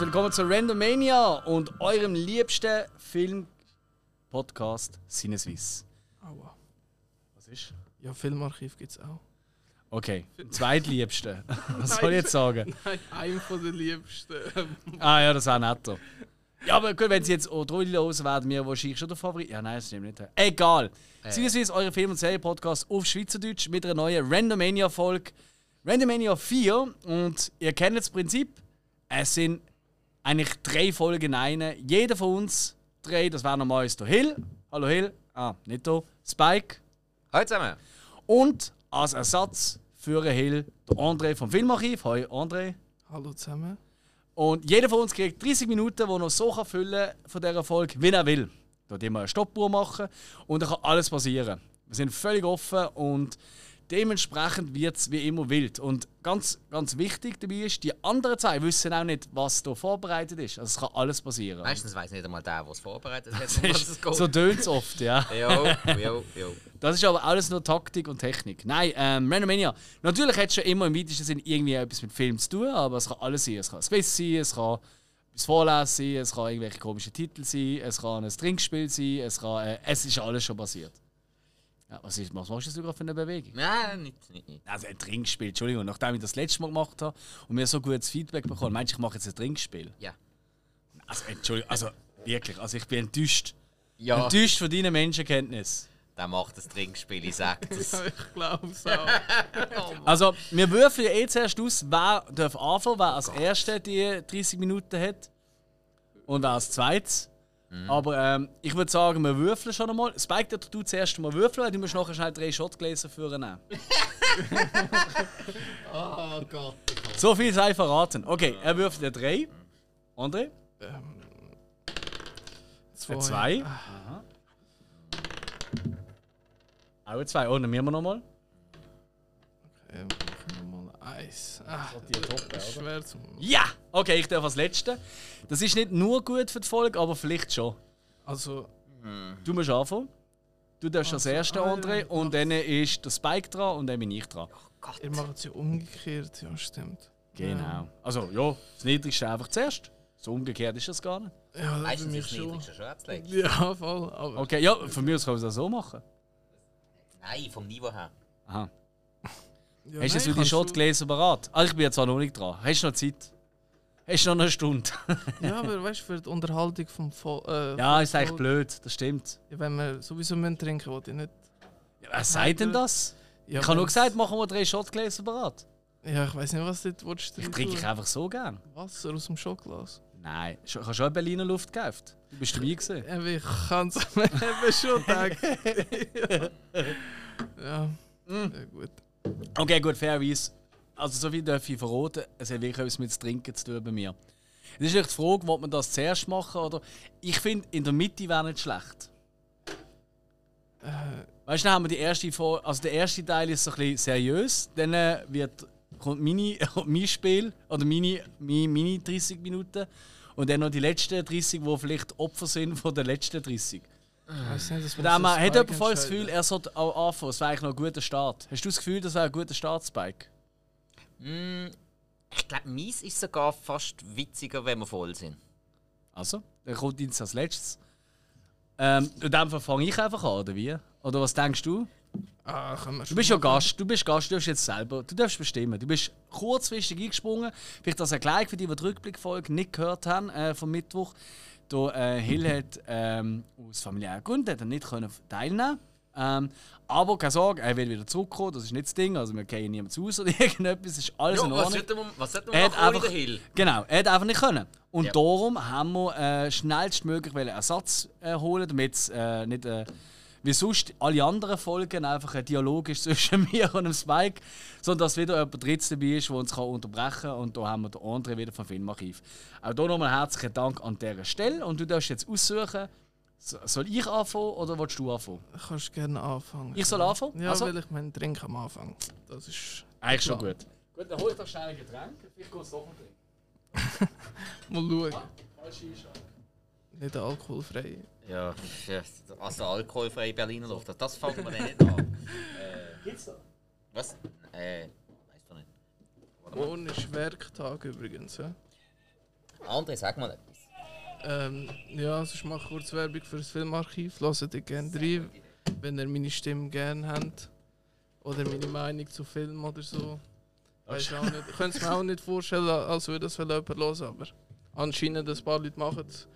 Herzlich willkommen zu Randomania und eurem liebsten Film-Podcast Sinneswiss. Aua. Was ist? Ja, Filmarchiv gibt es auch. Okay, zweitliebste. Was soll ich jetzt sagen? Nein, einem von den liebsten. Ah ja, das ist auch netter. Ja, aber gut, wenn sie jetzt auch hören, werden wir wahrscheinlich schon der Favorit. Ja, nein, das stimmt nicht. Egal. Äh. Sinneswiss, eure Film- und Serie-Podcast auf Schweizerdeutsch mit einer neuen Randomania-Folge. Randomania 4 und ihr kennt das Prinzip. Es sind eigentlich drei Folgen in einer. Jeder von uns drei, das wäre nochmal der Hill. Hallo Hill. Ah, nicht da. Spike. Hallo zusammen. Und als Ersatz für Hill der André vom Filmarchiv. Hallo André. Hallo zusammen. Und jeder von uns kriegt 30 Minuten, wo er so kann füllen von dieser Folge, wie er will. Da immer eine Stoppuhr machen und dann kann alles passieren. Wir sind völlig offen und dementsprechend wird es wie immer wild. Und ganz, ganz wichtig dabei ist, die anderen zwei wissen auch nicht, was da vorbereitet ist. Also es kann alles passieren. Meistens weiß nicht einmal der, es vorbereitet hat, Das um was ist, es geht. so tönt es oft, ja. Jo, jo, jo. Das ist aber alles nur Taktik und Technik. Nein, ähm, Randomania. Natürlich hat es schon immer im weitesten Sinn irgendwie etwas mit Film zu tun, aber es kann alles sein. Es kann ein Quiz sein, es kann etwas Vorlesen sein, es kann irgendwelche komischen Titel sein, es kann ein Trinkspiel sein, es kann. Äh, es ist alles schon passiert. Ja, was, ist, was machst du gerade für eine Bewegung? Nein, nicht, nicht, nicht. Also ein Trinkspiel, Entschuldigung, nachdem ich das letzte Mal gemacht habe und mir so gutes Feedback bekommen, meinst du, ich mache jetzt ein Trinkspiel? Ja. Also, Entschuldigung, also wirklich, also ich bin enttäuscht. Ja, Enttäuscht von deinen Menschenkenntnis. der macht das Trinkspiel, ich sag das. Ja, ich glaube es auch. Also, wir würfeln ja eh zuerst aus, wer darf anfangen, wer als Erster die 30 Minuten hat und wer als Zweites. Aber ähm, ich würde sagen, wir würfeln schon einmal. Spike, du zuerst mal würfeln, weil du musst nachher schnell drei Shotgläser führen. Oh Gott. So viel sei verraten. Okay, er würfelt ja drei. André? Zwei. Ein zwei. Aha. Auch ein zwei. Oh, dann müssen wir nochmal. Okay, eins. Ah, die Toppen, oder? schwer zum. Ja! Okay, ich darf als Letzter. Das ist nicht nur gut für die Folge, aber vielleicht schon. Also, Du musst anfangen. Du darfst als Also, Erster, ah, André, ja. und dann ist der Spike dran und dann bin ich dran. ihr macht es ja umgekehrt, ja, stimmt. Genau. Also, ja, das Niedrigste einfach zuerst. So umgekehrt ist das gar nicht. Ja, das Meistens für ist mich das schon. Niedrigste schon. Ja, voll. Aber Okay, ja, von mir aus kann man das auch so machen. Nein, vom Niveau her. Aha. Ja, Hast du nein, jetzt die Shotgläser bereit? Also, ich bin jetzt zwar noch nicht dran. Hast du noch Zeit? Hast du noch eine Stunde? Ja, aber weißt du, für die Unterhaltung vom Vol äh, ja, ist eigentlich blöd, das stimmt. Ja, wenn wir sowieso müssen trinken wollte ich nicht. Ja, wer sagt denn das? Ja, ich habe nur gesagt, machen wir drei Shotgläser bereit. Ja, ich weiß nicht, was du dort willst. Ich trinke ich einfach so gern. Wasser aus dem Schockglas. Nein, ich habe schon eine Berliner Luft gekauft. Du bist dabei gewesen. Ja, ich kann es mir eben schon denken. ja. Mm. ja, gut. Okay, gut, fairerweise. Also, so viel darf ich verraten. Es hat wirklich etwas mit dem Trinken zu tun bei mir. Es ist echt die Frage, ob man das zuerst machen oder. Ich finde, in der Mitte wäre nicht schlecht. Äh, Weißt du, dann haben wir die erste Vor Also, der erste Teil ist so ein bisschen seriös. Dann äh, wird, kommt meine, mein Spiel oder meine, meine, meine 30 Minuten. Und dann noch die letzten 30, die vielleicht Opfer sind von den letzten 30. das her hat jemand voll das Gefühl, er sollte auch anfangen. Das wäre eigentlich noch ein guter Start. Hast du das Gefühl, das wäre ein guter Start, Spike? Mm, ich glaube, meins ist sogar fast witziger, wenn wir voll sind. Also, dann kommt jetzt als letztes. Ähm, in dem Fall fange ich einfach an, oder wie? Oder was denkst du? Ah, Du bist ja. Gast, du bist Gast, du darfst jetzt selber, du darfst bestimmen. Du bist kurzfristig eingesprungen. Vielleicht das gleich für die, die die Rückblickfolge nicht gehört haben äh, vom Mittwoch. Da, äh, Hill hat ähm, aus familiären Gründen hat er nicht können teilnehmen ähm, aber keine Sorge, er wird wieder zurückkommen, das ist nicht das Ding. Also wir gehen niemand zu oder irgendetwas, ist alles Ja, in was Ordnung. was Er hat machen einfach, Hill? Genau, er hat einfach nicht können. Und Ja. darum haben wir äh, schnellstmöglich wollen Ersatz äh, holen, damit es äh, nicht äh, wie sonst alle anderen Folgen einfach ein Dialog ist zwischen mir und dem Spike, sondern dass wieder jemand Drittes dabei ist, der uns kann unterbrechen kann. Und da haben wir den André wieder vom Filmarchiv. Auch hier nochmal herzlichen Dank an dieser Stelle. Und du darfst jetzt aussuchen, so- soll ich anfangen oder willst du anfangen? Du kannst gerne anfangen. Ich soll anfangen? Ja, Also? weil ich meinen Trink am Anfang. Das ist. Eigentlich schon gut. Gut, dann hol ich doch schnell ein Getränk. Vielleicht geht es doch ein. Mal schauen. Falsche Einstellung. Nicht alkoholfrei. Ja, also alkoholfreie Berliner Luft, das- wir dann nicht an. Gibt's da? Was? Äh, weißt du nicht. Warte mal. Ohne Werktag übrigens. Ja? André, sag mal etwas. Ähm, ja, also ich mache kurz Werbung für das Filmarchiv. Hört ihr gerne rein, wenn ihr meine Stimme gerne habt. Oder meine Meinung zu Filmen oder so. Weiß auch nicht. Ich könnte es mir auch nicht vorstellen, als würde das jemand hören, aber anscheinend ein paar Leute machen es.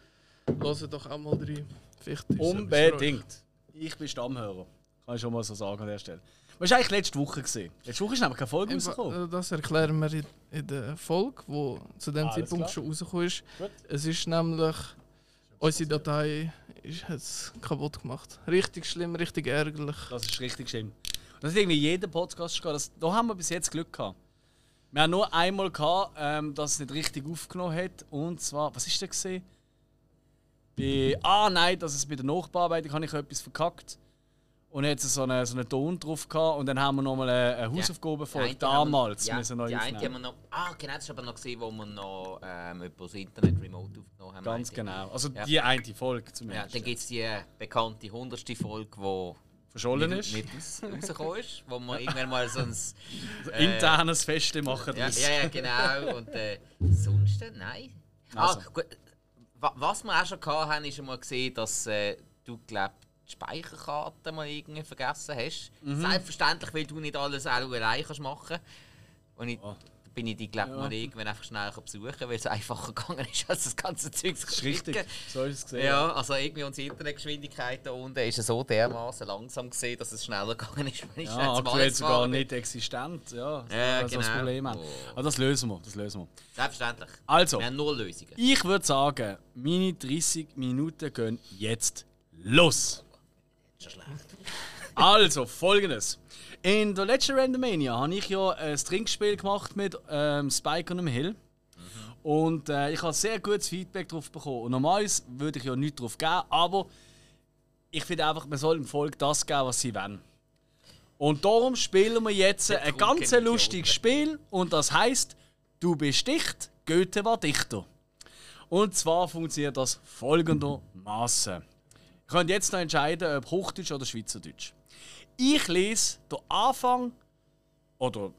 Hören doch auch mal rein. Vielleicht es. Unbedingt. Ich bin Stammhörer. Kann ich schon mal so sagen an der Stelle. Was war eigentlich letzte Woche? Gewesen? Letzte Woche ist nämlich keine Folge rausgekommen. Äh, Das erklären wir in, in der Folge, die zu dem Alles Zeitpunkt klar. schon rausgekommen ist. Gut. Es ist nämlich. Unsere Datei ist jetzt kaputt gemacht. Richtig schlimm, richtig ärgerlich. Das ist richtig schlimm. Das ist irgendwie jeder Podcast gehabt. Das, da haben wir bis jetzt Glück gehabt. Wir haben nur einmal gehabt, ähm, dass es nicht richtig aufgenommen hat. Und zwar, was ist das gesehen? Bei, ah nein, dass es bei der Nachbearbeitung habe ich etwas verkackt. Und jetzt so einen so einen Ton drauf gehabt. Und dann haben wir nochmal eine, eine Hausaufgabe Die eine haben wir- damals ja, müssen neu die eine aufnehmen. haben wir noch. Ah, genau, das ist aber noch gesehen, wo wir noch ähm, über das Internet remote aufgenommen haben. Ganz genau. Also Ja. die eine Folge Ja, zumindest. dann gibt es die äh, bekannte 100. Folge, die Verschollen ist. nicht raus, rausgekommen ist, wo wir irgendwann mal so ein. Internes Feste machen Ja, ja, ja, genau. Und äh, sonst, äh, nein. Also. Ah, gut. Wa- Was wir auch schon haben, ist einmal gesehen, dass äh, du, glaub, die Speicherkarte mal irgendwie vergessen hast. Mhm. Selbstverständlich, weil du nicht alles auch allein kannst machen Und ich, Oh. Bin ich dich, glaub, Ja. mal irgendwann einfach schnell besuchen, weil es einfacher gegangen ist, als das ganze Zeug zu Das richtig. So ist es gesehen. Ja, also irgendwie unsere Internetgeschwindigkeit da unten ist so dermaßen langsam gesehen, dass es schneller gegangen ist, wenn ich Ja, aktuell sogar nicht existent. Ja, Ja, das ist das genau. Problem. auch. Oh. Aber das lösen wir. Das lösen wir. Selbstverständlich. Also, Wir haben nur Lösungen. ich würde sagen, meine 30 Minuten gehen jetzt los. Schon schlecht. Also, folgendes. In der letzten Randomania habe ich ja ein Trinkspiel gemacht mit ähm, Spike und dem Hill. Und äh, ich habe sehr gutes Feedback darauf bekommen. Und normalerweise würde ich ja nichts darauf geben, aber ich finde einfach, man soll im Volk das geben, was sie wollen. Und darum spielen wir jetzt Der ein ganz lustiges Spiel und das heißt, du bist dicht, Goethe war Dichter. Und zwar funktioniert das folgendermaßen. Ihr könnt jetzt noch entscheiden, ob Hochdeutsch oder Schweizerdeutsch. Ich lese den Anfang oder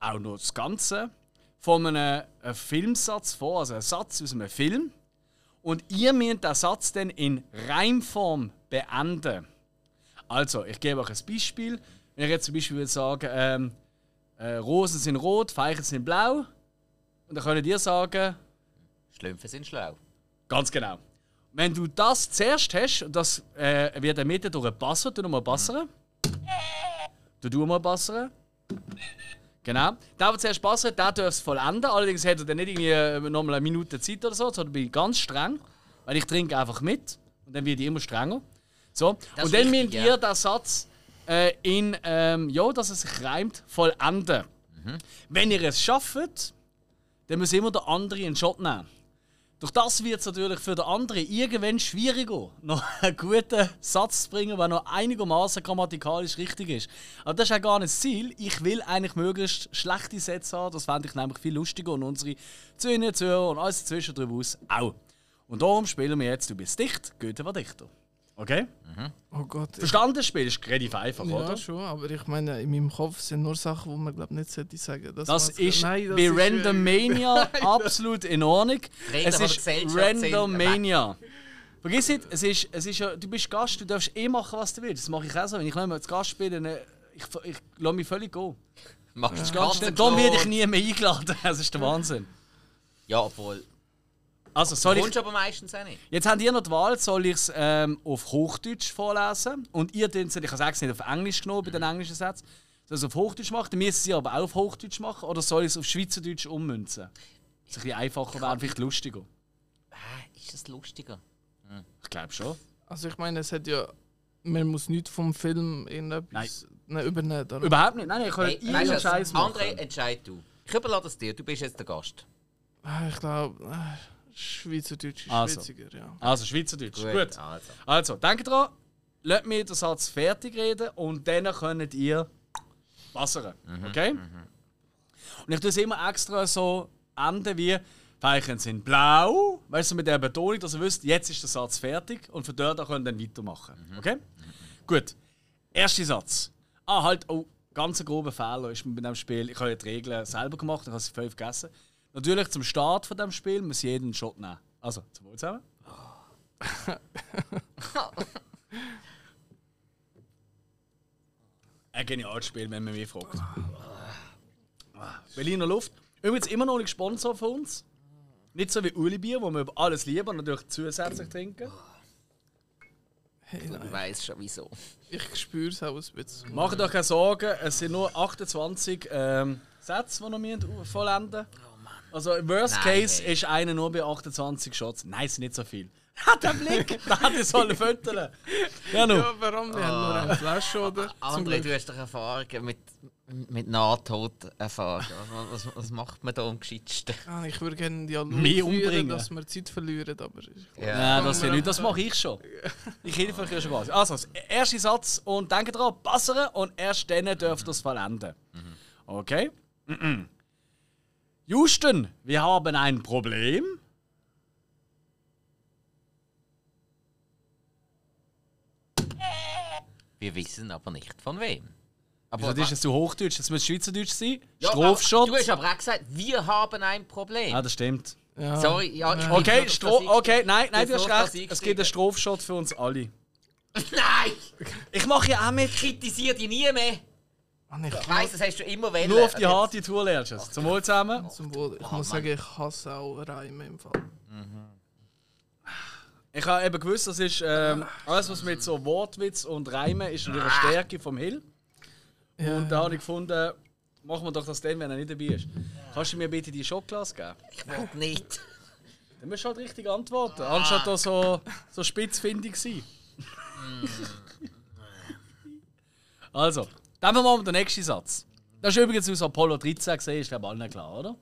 auch noch das Ganze von einem, einem Filmsatz vor, also einen Satz aus einem Film. Und ihr müsst den Satz dann in Reimform beenden. Also, ich gebe euch ein Beispiel. Wenn ich jetzt zum Beispiel würde sagen, ähm, äh, Rosen sind rot, Veilchen sind blau. Und dann könnt ihr sagen, Schlümpfe sind schlau. Ganz genau. Wenn du das zuerst hast, und das äh, wird in der Mitte durch einen Basser, du mal bassern. Du du mal bassern. Genau. Der, der zuerst bassert, der darf es vollenden. Allerdings hat er dann nicht irgendwie äh, nochmal eine Minute Zeit oder so, sondern bin ich ganz streng. Weil ich trinke einfach mit. Und dann wird ich immer strenger. So. Das und dann müsst ja. ihr den Satz äh, in, ähm, ja, dass es sich reimt, vollenden. Mhm. Wenn ihr es schafft, dann muss immer der andere einen Shot nehmen. Durch das wird es natürlich für den anderen irgendwann schwieriger, noch einen guten Satz zu bringen, der noch einigermaßen grammatikalisch richtig ist. Aber das ist ja gar nicht das Ziel. Ich will eigentlich möglichst schlechte Sätze haben. Das fände ich nämlich viel lustiger und unsere Zuhörer, Zuhörer und alles dazwischen drüber aus auch. Und darum spielen wir jetzt «Du bist dicht, Goethe war Dichter». Okay? Oh Gott. Verstanden das Spiel ist relativ einfach, ja, oder? schon, aber ich meine, in meinem Kopf sind nur Sachen, die man glaub, nicht sollte sagen. Dass Das man- ist Nein, das bei ist, äh, Randomania absolut in Ordnung. Regeln Es ist Gesellschaft Randomania. Vergiss nicht, es ist, es ist ja, du bist Gast, du darfst eh machen, was du willst. Das mache ich auch so. Wenn ich nicht mehr als Gast bin, dann äh, ich, ich lasse mich völlig gehen. Machst Das du ganz ganz schnell. Darum werde ich nie mehr eingeladen. Das ist der Wahnsinn. Ja, obwohl. Also, soll Du ich, aber meistens auch nicht. jetzt habt ihr noch die Wahl, soll ich es ähm, auf Hochdeutsch vorlesen? Und ihr es, ich habe es nicht auf Englisch genommen bei den englischen Sätzen, soll ich es auf Hochdeutsch machen? Dann müsst ihr es aber auch auf Hochdeutsch machen. Oder soll ich es auf Schweizerdeutsch ummünzen? Das ist ein bisschen einfacher, wäre vielleicht lustiger. Hä, ist das lustiger? Ich glaube schon. Also ich meine, es hat ja... Man muss nicht vom Film irgendetwas Nein. übernehmen. darum- Überhaupt nicht. Nein, nein, ich kann Hey, weißt Scheiß machen. André, entscheid du. Ich überlasse es dir, du bist jetzt der Gast. Ah, Ich glaube, äh, Schweizerdeutsch ist Also. schwitziger, ja. Also, Schweizerdeutsch. Gut. also. Also, denkt dran, lasst mir den Satz fertig reden und dann könnt ihr bassern. Okay? Und ich tue es immer extra so enden wie Veilchen sind blau, weißt du, mit der Betonung, dass ihr wisst, jetzt ist der Satz fertig und von dort an könnt ihr dann weitermachen. Okay? Gut. Erster Satz. Ah, halt, oh, ganz grober Fehler ist mir bei diesem Spiel. Ich habe ja die Regeln selber gemacht, ich habe sie völlig vergessen. Natürlich zum Start von dem Spiel muss jeder einen Shot nehmen. Also, zum Wohl zusammen. Ein geniales Spiel, wenn man mich fragt. Berliner Luft. Übrigens immer noch nicht Sponsor von uns. Nicht so wie Uli Bier, wo wir über alles lieben und natürlich zusätzlich trinken. Hey, Ich weiß schon wieso. Ich spüre es auch ein bisschen. Macht euch keine Sorgen, es sind nur 28 ähm, Sätze, die noch müssen vollenden Also im Worst Oh Nein, Case hey. ist einer nur bei 28 Shots. Nein, es sind nicht so viel. Hat der Blick! da hat ich sollen föteln. Ja. Ja, warum? Wir haben nur eine Flasche, oder? Zum André, du hast doch Erfahrungen mit, mit Nahtod-Erfahrungen. Was, was, was macht man da am gescheitsten? Ah, ich würde gerne einen Dialog Mich umbringen. dass wir Zeit verlieren, aber... Ja, das will ich. Das mache ich schon. Ich helfe euch ja schon quasi. Also, der erste Satz und denkt dran, passen und erst dann dürft ihr es vollenden. Okay? Mhm. Houston, wir haben ein Problem. Wir wissen aber nicht von wem. Wieso ist es so Hochdeutsch? Das muss Schweizerdeutsch sein. Ja, Strafschott. Du hast aber auch gesagt, wir haben ein Problem. Ja, das stimmt. Ja. Sorry, ja, ich bin Okay, froh, Stro ich- okay, nein, nein, bin du hast recht. ich Es gibt einen Strafschott für uns alle. Nein! Ich mache ja auch mit. Kritisiere dich nie mehr. Mann, ich Ich weiss, das hast du immer wollen. Nur auf die harte Tour lernst du es. Zum Wohl zusammen. Zum Wohl. Ich muss sagen, ich hasse auch Reime im Fall. Ich habe eben gewusst, das ist ähm, alles, was mit so Wortwitz und Reimen ist natürlich eine Stärke vom Hill. Ja. Und da habe ich gefunden, machen wir doch das dann, wenn er nicht dabei ist. Kannst du mir bitte die Schokolade geben? Ich will nicht. Dann musst du halt richtig antworten, anstatt da so, so spitzfindig sein. also, dann machen wir mal den nächsten Satz. Das ist übrigens aus Apollo 13 gesehen, ist glaube ich allen klar, oder?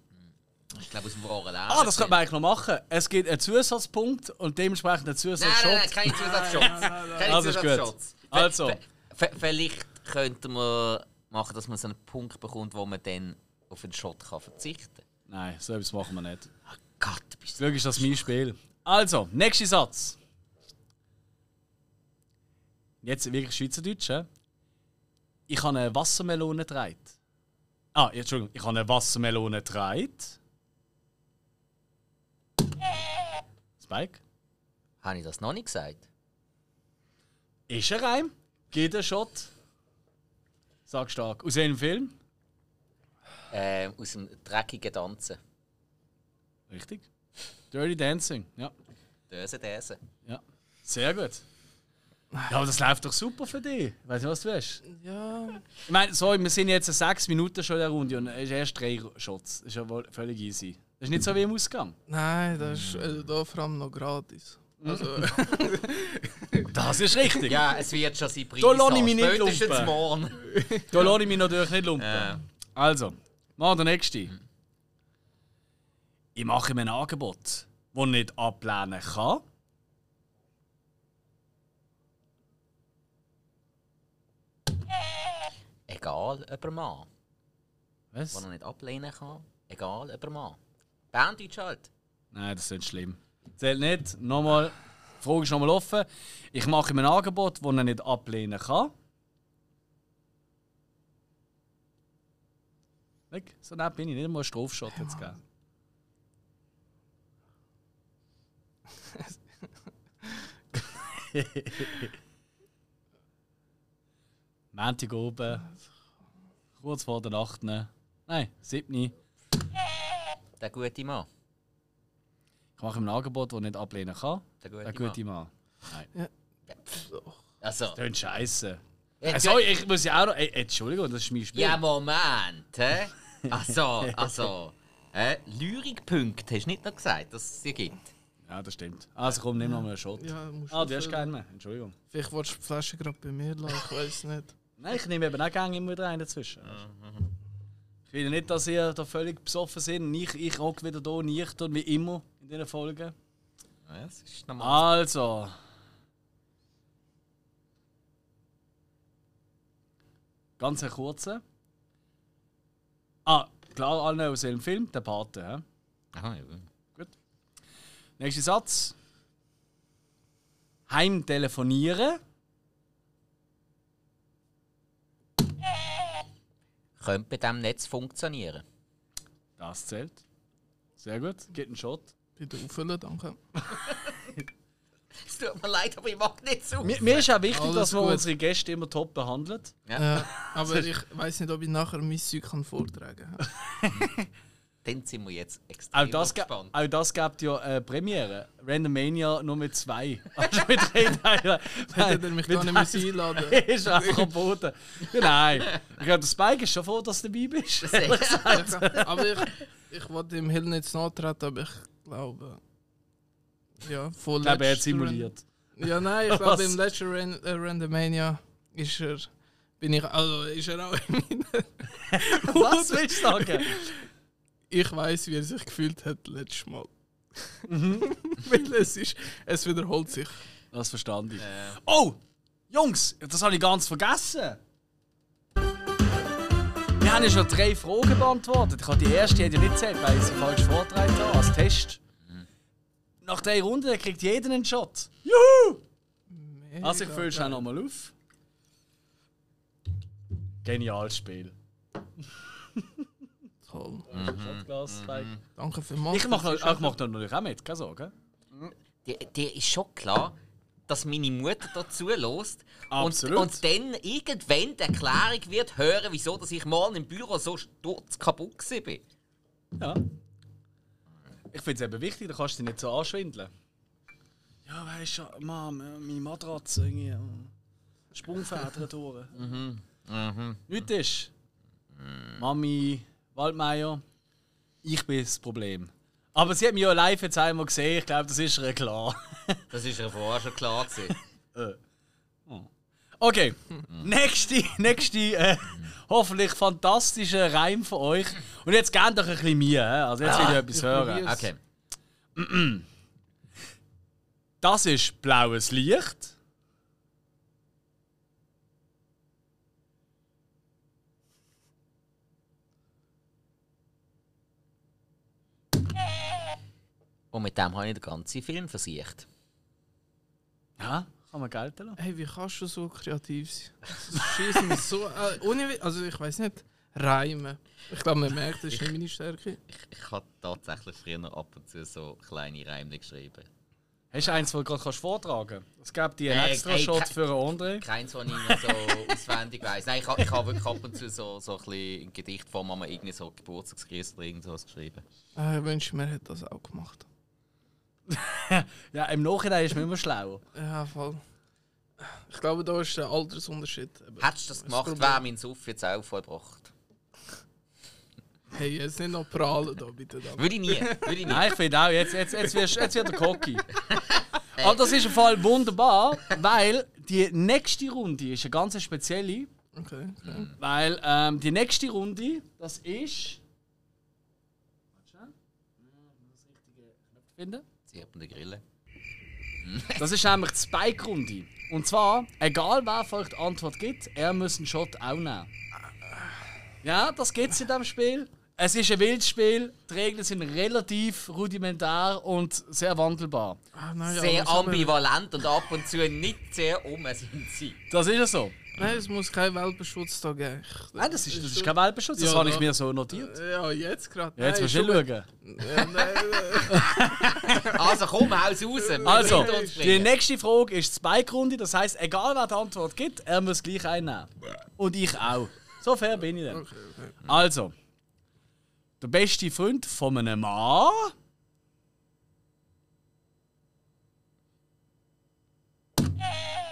Ich glaube, aus dem Leben. Ah, das könnte man eigentlich noch machen. Es gibt einen Zusatzpunkt und dementsprechend einen Nein, nein, Zusatzshot. nein, keine Zusatzshots. Keine Also. Zusatzshots. Also. Vielleicht könnte man machen, dass man so einen Punkt bekommt, wo man dann auf einen Shot kann verzichten kann. Nein, so etwas machen wir nicht. Gott, du bist Glück ist das mein Spiel. Also, nächster Satz. Jetzt wirklich Schweizerdeutsch. Ich habe eine Wassermelone getragen. Ah, Entschuldigung, ich habe eine Wassermelone getragen. Spike? Habe ich das noch nicht gesagt? Ist ein Reim? Geht ein Shot? Sag stark. Aus welchem Film? Ähm, aus dem dreckigen Tanzen. Richtig. Dirty Dancing, ja. Döse, Döse. ja. Sehr gut. Ja, aber das läuft doch super für dich. Weißt du, was du hast? Ja, Ich meine, sorry, wir sind jetzt sechs Minuten schon in der Runde und es ist erst drei Shots. Das ist ja wohl völlig easy. Das ist nicht so wie im Ausgang. nein, das ist äh, da vor allem noch gratis. Also, Das ist richtig. Ja, es wird schon sein Preis Da lasse ich mich nicht lumpen. morgen. Da lasse ich mich natürlich nicht lumpen. Ja. Also, mal der nächste. Ich mache ihm ein Angebot, das ich nicht ablehnen kann. Egal, ob er Mann. Was? Den er nicht ablehnen kann. Egal, ob er Mann. Berndeutsch halt. Nein, das ist nicht schlimm. Zählt nicht. Nochmal, die Frage ist nochmal offen. Ich mache ihm ein Angebot, das er nicht ablehnen kann. So nett bin ich nicht einmal einen Strafschott jetzt geben. Montag oben, kurz vor der Nacht. Nein, 7. Der gute Mann. Ich mache ihm ein Angebot, das er nicht ablehnen kann. Der gute, Der gute Mann. Also, Das ist scheiße. Ja, Also, ich muss ja auch noch. Ey, Entschuldigung, das ist mein Spiel. ja, Moment, hä? Also, also. Äh, Lyrikpunkt hast du nicht noch gesagt, dass es sie gibt. Ja, das stimmt. Also komm, nimm noch mal einen Shot. ja, ah, du hast keinen mehr. Entschuldigung. Vielleicht willst du die Flasche gerade bei mir lassen, ich weiß nicht. Nein, ich nehme eben auch gerne immer wieder einen dazwischen. Ich will nicht, dass ihr da völlig besoffen seid ich, ich hocke wieder da nicht und wie immer in diesen Folgen. Ja, das ist normal. Also. Ganz ein kurzer. Ah, klar, alle aus dem Film, der Pate. hä? Aha, ja. Nächster Satz. Heim Könnte bei diesem Netz funktionieren. Das zählt. Sehr gut, geht einen Shot. Bitte auffüllen, danke. Es tut mir leid, aber ich mag nicht so. Mir, mir ist auch wichtig, Alles dass man gut. unsere Gäste immer top behandelt. Ja. Äh, aber ich weiß nicht, ob ich nachher mein Zeug kann vortragen kann. Dann sind wir jetzt Auch extrem das, ge- gespannt. auch das gibt ja äh, Premiere. Randomania nur mit zwei. Also mit drei Teilen. Hätte er mich gar nicht müssen einladen ist einfach verboten. Nein. Ich glaube, der Spike ist schon froh, dass du dabei bist. Aber ich, ich wollte dem Hill nicht zu nahe treten, aber ich glaube. Ja, voll Ich glaube, er hat simuliert. Ja, nein, ich glaube, im letzten Ran äh, Randomania ist er. Bin ich, also ist er auch in meiner. Was willst du sagen? Ich weiß, wie er sich gefühlt hat letztes Mal. Mhm. Weil es ist. Es wiederholt sich. Das verstand ich. Äh, Oh! Jungs, das habe ich ganz vergessen. Wir haben ja schon drei Fragen beantwortet. Ich habe die erste hat ja nicht gezählt, weil ich sie falsch vorgetragen habe, als Test. Nach drei Runden kriegt jeder einen Shot. Juhu! Also ich fülle schnell nochmal auf. Geniales Spiel. Toll. Shotglas, Spike. Danke vielmals. Ich mache noch- ich mach da natürlich auch mit, keine Sorge. dir, dir ist schon klar, dass meine Mutter dazu lässt und, Absolut. und dann irgendwann die Erklärung wird hören, wieso dass ich mal im Büro so sturz kaputt war. Ja. Ich finde es eben wichtig, da kannst du dich nicht so anschwindeln. Ja, weißt du, Mom, äh, meine Matratze irgendwie. äh, Sprungfedern durch. Mhm. Nichts ist. Mami, Waldmeier, ich bin das Problem. Aber sie hat mich ja live jetzt einmal gesehen, ich glaube, das ist ihr klar. Das ist ja vorher schon klar gewesen. Okay, nächste, nächste äh, hoffentlich fantastische Reim von euch. Und jetzt gebt doch ein bisschen mir, also jetzt will ich etwas ich hören. Okay. Das ist blaues Licht. Und mit dem habe ich den ganzen Film versiegt. Ja, kann man gelten lassen. Hey, wie kannst du so kreativ sein? Das schießt mich so. Äh, ohne, also ich weiß nicht. Reimen. Ich glaube, man merkt, das ist nicht meine Stärke. Ich habe tatsächlich früher ab und zu so kleine Reime geschrieben. Hast du eins, das du gerade kannst vortragen kannst? Es gibt dir Äh, einen extra Shot für einen André. Keins, was ich noch so auswendig weiss. Nein, ich habe ich ha wirklich ab und zu so, so ein bisschen in Gedichtform haben wir irgendwie so Geburtstagsgrüße oder irgend sowas geschrieben. Äh, ich wünsche mir, hätte das auch gemacht. Ja, im Nachhinein ist man immer schlauer. Ja, voll. Ich glaube, da ist der Altersunterschied. Hättest du das gemacht, wäre mein Suff jetzt auch vollbracht. Hey, jetzt nicht noch prahlen da, bitte. Da. Würde ich nie. Würde ich nie. Nein, ich finde auch, jetzt, jetzt, jetzt, wirst, jetzt wird er cocky. Aber das ist im Fall wunderbar, weil die nächste Runde ist eine ganz spezielle. Okay, okay. Weil ähm, die nächste Runde, das ist. Warte schnell. Ja, ich muss das richtige Knopf finden. Zirpende Grille. Das ist nämlich die Spike-Runde. Und zwar, egal wer von euch die Antwort gibt, er muss einen Shot auch nehmen. Ja, das gibt es in diesem Spiel. Es ist ein wildes Spiel, die Regeln sind relativ rudimentär und sehr wandelbar. Ah, nein, Sehr ambivalent und ab und zu nicht sehr um sind sie. Das ist ja so. Nein, es muss keinen Welpenschutz da geben. Ich, Nein, das ist, das ist kein Welpenschutz, das Ja, habe ich da- mir so notiert. Ja, jetzt gerade. Ja, jetzt musst du schauen. Ja, nein. Also komm, haus raus. wir Also, müssen uns die bringen. nächste Frage ist die Spike-Runde. Das heisst, egal wer die Antwort gibt, er muss gleich einnehmen. Und ich auch. So fair bin ich dann. Okay, okay. Also, der beste Freund von einem Mann.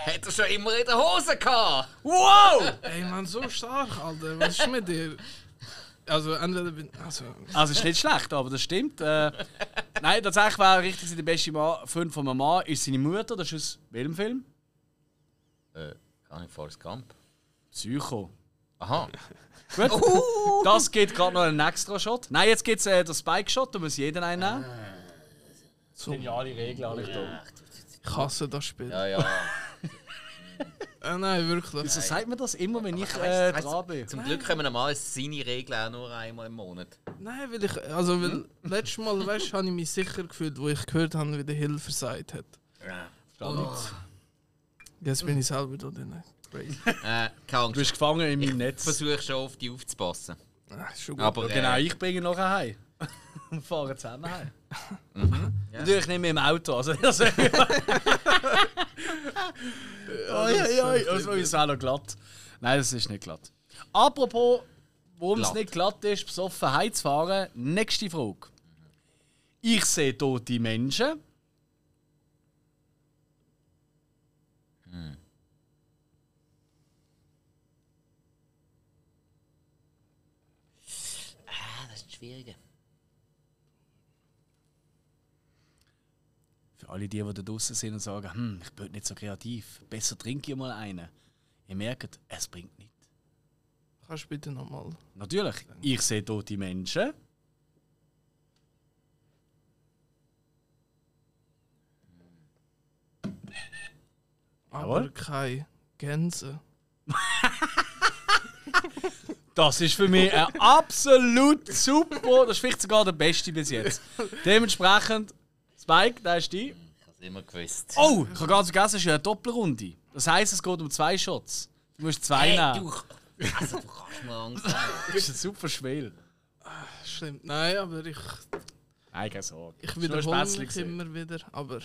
Hat er schon immer in der Hose gehabt? Wow! Ey, man, so stark, Alter. Was ist mit dir? Also, entweder bin also, Also, ist nicht schlecht, aber das stimmt. Äh, nein, tatsächlich wäre richtig der beste Mann, Freund von einem Mann ist seine Mutter. Das ist aus welchem Film? Äh, gar nicht Forrest Gump. Psycho. Aha. Gut. Das geht gerade noch einen extra Shot. Nein, jetzt gibt es äh, den Spike-Shot, da muss jeder einnehmen. so, Geniale Regel, habe ich da. ich hasse das Spiel. Ja, ja. Äh, nein, wirklich. Wieso sagt man das immer, wenn ich äh, weißt- dran bin? Zum Glück können wir normal seine Regeln auch nur einmal im Monat. Nein, weil ich. Also, weil letztes Mal, weißt du, habe ich mich sicher gefühlt, wo ich gehört habe, wie der Hill versagt hat. Und jetzt bin ich selber da drin. Crazy. Äh, keine Du bist gefangen in meinem Ich Netz. versuche schon auf dich aufzupassen. Ah, ist schon gut. Aber Genau, äh, ich bringe ihn nachher heim. Und fahren zusammen heim. Ja. Natürlich nicht mehr im Auto. Also, das oh, ja, ja, das ist auch noch glatt. Nein, das ist nicht glatt. Apropos, warum es nicht glatt ist, besoffen heimzufahren, nächste Frage. Ich sehe tote Menschen. Ah, das ist schwierig. Für alle die, die da draußen sind und sagen, hm, ich bin nicht so kreativ, besser trinke ich mal einen. Ihr merkt, es bringt nichts. Kannst du bitte nochmal. Natürlich, ich sehe tote Menschen. Aber Jawohl. keine Gänse. Das ist für mich ein absolut super, das ist vielleicht sogar der beste bis jetzt. Dementsprechend, Spike, da ist die. Immer gewusst. Oh, ich habe ganz vergessen, es ist ja eine Doppelrunde. Das heisst, es geht um zwei Shots. Du musst zwei Hey, nehmen. du, also, du kannst mir Angst haben. Das ist ein super Spiel. Stimmt. Nein, aber ich, Nein, keine Sorge. ich wiederhole mich immer wieder. Aber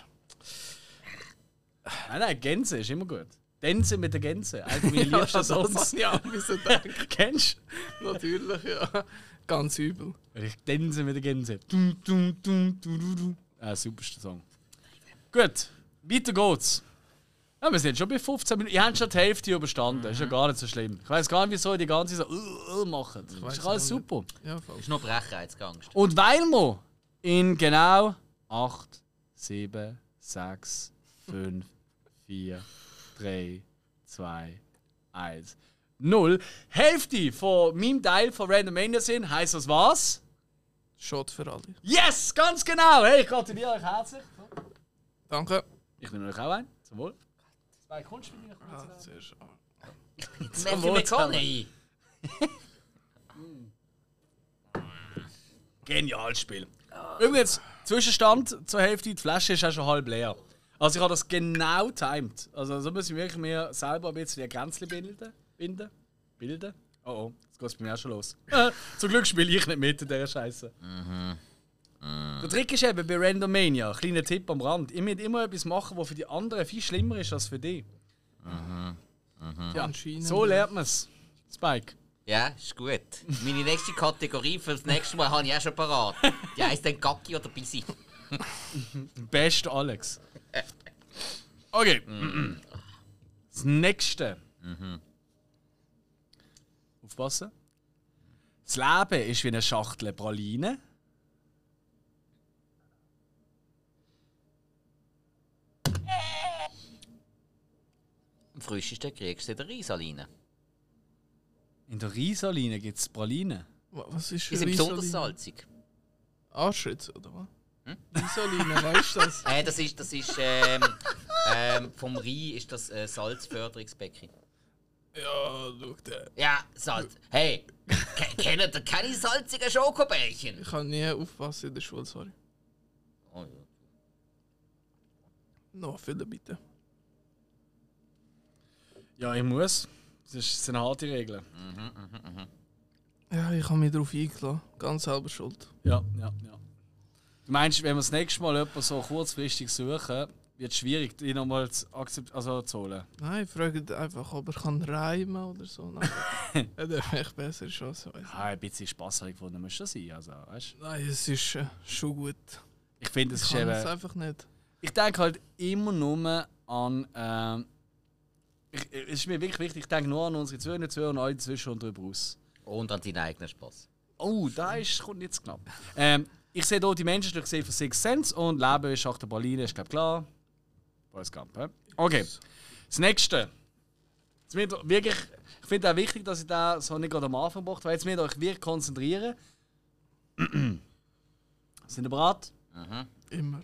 Nein, nein, Gänse ist immer gut. Tänze mit der Gänse. Einer meiner liebsten das Songs. auch müssen denken. Kennst Natürlich, ja. Ganz übel. du? Ich tänze mit der Gänse. Du, du, du, du, du, du. Ah, superster Song. Gut, weiter geht's. Ja, wir sind schon bei 15 Minuten. Ihr habt schon die Hälfte überstanden. Ist ja gar nicht so schlimm. Ich weiß gar nicht, wieso die ganze so uh, uh, machen. Das ist alles super. Ja, voll. ist nur Brechreizangst. Und weil wir in genau 8, 7, 6, 5, 4, 3, 2, 1, 0 Hälfte von meinem Teil von Random Mania sind, heisst das was? Shot für alle. Yes, ganz genau! Hey, ich gratuliere euch herzlich. Danke. Ich nehme euch auch ein. Zum Wohl. Zwei Kunst mit mir. Ah, sehr schön. Matthew McConaughey. Geniales Spiel. Übrigens, Zwischenstand zur Hälfte, die Flasche ist auch schon halb leer. Also ich habe das genau timed. Also so muss ich wirklich mir selber ein bisschen die Grenzen bilden. Binden. Bilden. Oh oh, jetzt geht es bei mir auch schon los. Zum Glück spiele ich nicht mit in dieser Scheiße. Der Trick ist eben bei Randomania, kleiner Tipp am Rand, ihr müsst immer etwas machen, was für die anderen viel schlimmer ist als für dich. Ja, Anscheinend, so ja. lernt man es. Spike. Ja, ist gut. Meine nächste Kategorie für das nächste Mal habe ich auch schon parat. Die heisst dann Gacki oder Bisi. Best Alex. Okay. Das nächste. Aufpassen. Das Leben ist wie eine Schachtel Praline. Am frischesten kriegst du in der Risaline. In der Risaline gibt es Pralinen. Wa- Was ist Die sind besonders salzig. Arschritz, oder was? Risaline, weißt du das? Äh, das ist, das ist ähm, ähm, vom Rhein ist das äh, Salzförderungsbecken. Ja, schau der. Ja, Salz. Hey, ke- kennt ihr keine salzigen Schokobällchen? Ich kann nie aufpassen in der Schule, sorry. Oh, ja. Noch viele bitte. Ja, ich muss. Das ist- das sind harte Regeln. Ja, ich habe mich darauf eingeladen. Ganz selber schuld. Ja, ja, ja. Du meinst, wenn wir das nächste Mal jemanden so kurzfristig suchen, wird es schwierig, die nochmal zu, also zu holen. Nein, fragt einfach, ob er kann reimen oder so. Nein, er darf echt besser schon so. weiss Ja, ein bisschen Spaß habe ich gefunden, muss schon sein. Also, weißt? ich. Nein, es ist äh, schon gut. Ich finde, es Ich ist kann eben. es einfach nicht. Ich denke halt immer nur an. Ähm, ich, es ist mir wirklich wichtig, ich denke nur an unsere Zuhörer, Zuhörer und alle dazwischen und darüber aus. Und an deinen eigenen Spaß. Oh, da ist, kommt jetzt knapp. Ähm, ich sehe hier die Menschen, die ich sehe von Six Sense und Leben ist Schacht der Berlin, ist glaube klar. Alles Gump, hä? Okay. Das nächste. Jetzt ihr wirklich, ich finde auch wichtig, dass ich da so nicht gerade am Anfang mache, weil jetzt müsst ihr euch wirklich konzentrieren. Sind ihr bereit? Immer.